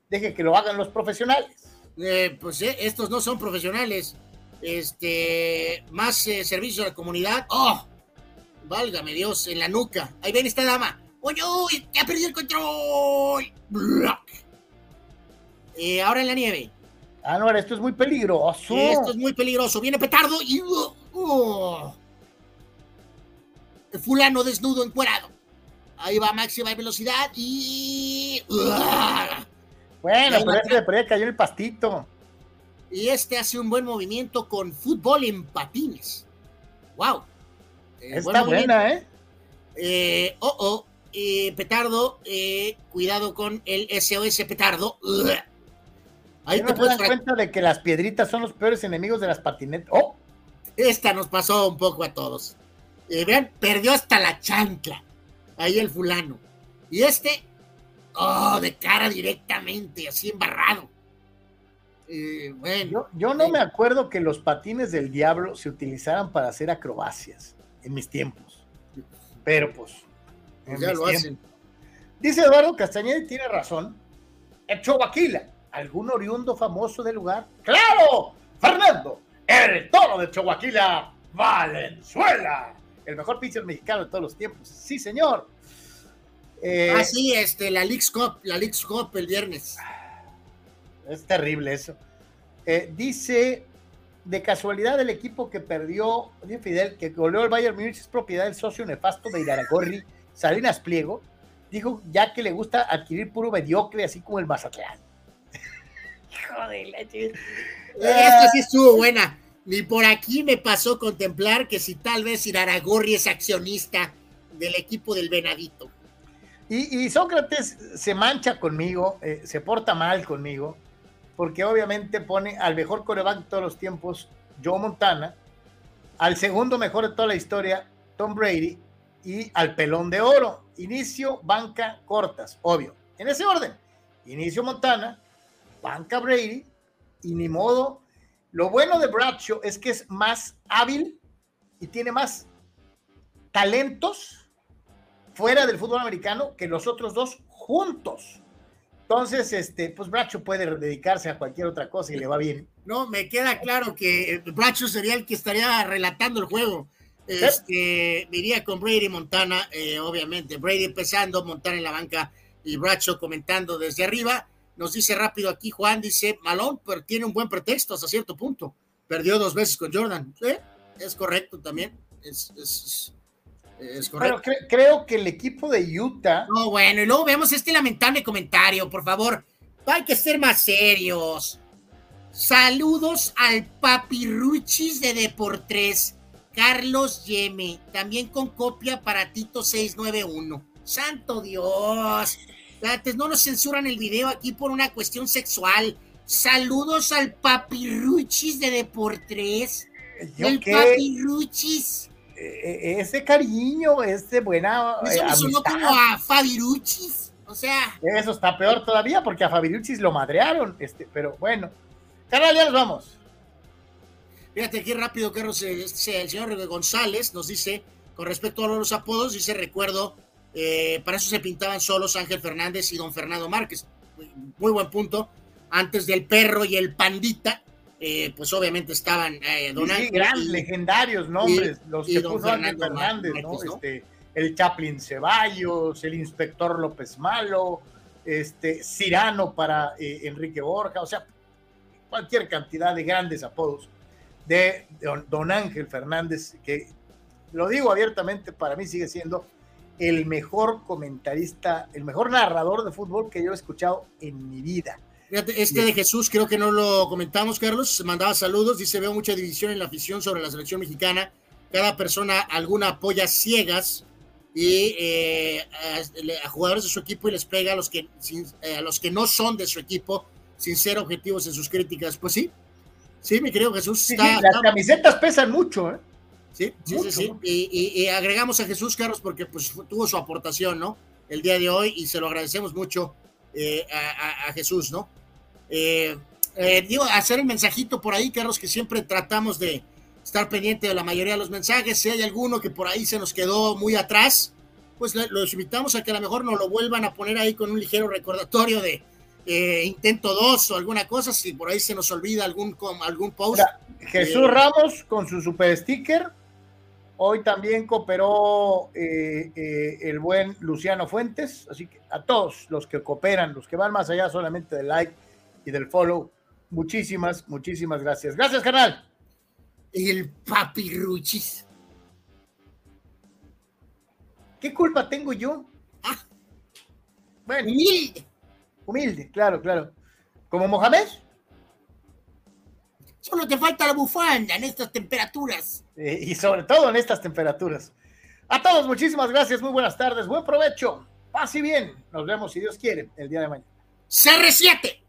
deje que lo hagan los profesionales. Eh, pues eh, estos no son profesionales. Este, más eh, servicio a la comunidad. ¡Oh! Válgame Dios, en la nuca. Ahí ven esta dama. ¡Oye, uy! ¡Ya perdió el control! Eh, ahora en la nieve. Ah, no, esto es muy peligroso. Esto es muy peligroso. Viene petardo y. uh, uh. Fulano desnudo, encuerado. Ahí va a máxima velocidad y. Bueno, pero este por ahí cayó el pastito. Y este hace un buen movimiento con fútbol en patines. ¡Wow! Eh, Está buena, ¿eh? Eh, oh, oh, eh, petardo, cuidado con el SOS petardo. Ahí ¿No te puedes dan cuenta de que las piedritas son los peores enemigos de las patinetas? ¡Oh! Esta nos pasó un poco a todos. Vean, perdió hasta la chancla. Ahí el fulano. Y este, oh, de cara directamente, así embarrado. Eh, bueno. Yo, yo no me acuerdo que los patines del diablo se utilizaran para hacer acrobacias en mis tiempos. Pero pues. Pues ya lo tiempos. hacen. Dice Eduardo Castañeda y tiene razón. El Chobaquila ¿Algún oriundo famoso del lugar? ¡Claro! Fernando, el toro de Chihuahua, Valenzuela. El mejor pitcher mexicano de todos los tiempos. Sí, señor. Eh, ah, sí, este, la League's Cup, la League's Cup el viernes. Es terrible eso. Eh, dice, de casualidad el equipo que perdió, Fidel, que goleó el Bayern Múnich es propiedad del socio nefasto de Iraragorri, (laughs) Salinas Pliego, dijo ya que le gusta adquirir puro mediocre, así como el Mazatlán. (laughs) Joder, Esta sí estuvo buena. Ni por aquí me pasó contemplar que si tal vez Iraragorri es accionista del equipo del Venadito. Y, Sócrates se mancha conmigo, eh, se porta mal conmigo, porque obviamente pone al mejor coreback de todos los tiempos, Joe Montana, al segundo mejor de toda la historia, Tom Brady, y al pelón de oro. Inicio, banca, cortas, obvio. En ese orden. Inicio Montana, banca Brady, y ni modo. Lo bueno de Bradshaw es que es más hábil y tiene más talentos fuera del fútbol americano que los otros dos juntos. Entonces, este, pues Bracho puede dedicarse a cualquier otra cosa y le va bien. No, me queda claro que Bracho sería el que estaría relatando el juego. Este, iría con Brady Montana, eh, obviamente. Brady empezando, Montana en la banca y Bracho comentando desde arriba. Nos dice rápido aquí Juan, dice, Malón, pero tiene un buen pretexto hasta cierto punto. Perdió dos veces con Jordan. Es correcto también. es, pero creo que el equipo de Utah. No, bueno, y luego vemos este lamentable comentario, por favor. Hay que ser más serios. Saludos al papiruchis de Deportes, Carlos Yeme, también con copia para Tito 691. Santo Dios. Antes no nos censuran el video aquí por una cuestión sexual. Saludos al papiruchis de Deportes. El papiruchis. E-, ese cariño, ese buena. Eso eh, me sonó como a Fabiruchis. O sea. Eso está peor todavía porque a Fabiruchis lo madrearon. Este, pero bueno. Carnal, ya nos vamos. Fíjate aquí rápido, Carlos. Este, el señor González nos dice, con respecto a los apodos, dice: Recuerdo, eh, para eso se pintaban solos Ángel Fernández y don Fernando Márquez. Muy buen punto. Antes del perro y el pandita, eh, pues obviamente estaban eh, Don grandes, legendarios nombres, los que puso Fernández, ¿no? Este, el Chaplin Ceballos, el inspector López Malo, este, Cirano para eh, Enrique Borja, o sea, cualquier cantidad de grandes apodos de don, Ángel Fernández, que lo digo abiertamente, para mí sigue siendo el mejor comentarista, el mejor narrador de fútbol que yo he escuchado en mi vida este de Jesús, creo que no lo comentamos, Carlos, mandaba saludos, dice, veo mucha división en la afición sobre la selección mexicana, cada persona alguna apoya ciegas y eh, a, jugadores de su equipo y les pega a los, que, eh, a los que no son de su equipo sin ser objetivos en sus críticas. Pues sí, sí, mi querido Jesús. las camisetas pesan mucho, ¿eh? Sí, sí, sí, Y, agregamos a Jesús, Carlos, porque pues tuvo su aportación, ¿no? El día de hoy y se lo agradecemos mucho eh, a Jesús, ¿no? Eh, eh, digo, hacer el mensajito por ahí, Carlos, que siempre tratamos de estar pendiente de la mayoría de los mensajes. Si hay alguno que por ahí se nos quedó muy atrás, pues los invitamos a que a lo mejor nos lo vuelvan a poner ahí con un ligero recordatorio de eh, intento 2 o alguna cosa, si por ahí se nos olvida algún, algún post. Jesús Ramos con su super sticker. Hoy también cooperó el buen Luciano Fuentes, así que a todos los que cooperan, los que van más allá solamente del like, y del follow. Muchísimas, muchísimas gracias. Gracias, canal. El papirruchis. ¿Qué culpa tengo yo? Ah. bueno. Humilde. Humilde, claro, claro. ¿Como Mohamed? Solo te falta la bufanda en estas temperaturas. Eh, y sobre todo en estas temperaturas. A todos, muchísimas gracias, muy buenas tardes, buen provecho. Paz y bien. Nos vemos, si Dios quiere, el día de mañana. CR7.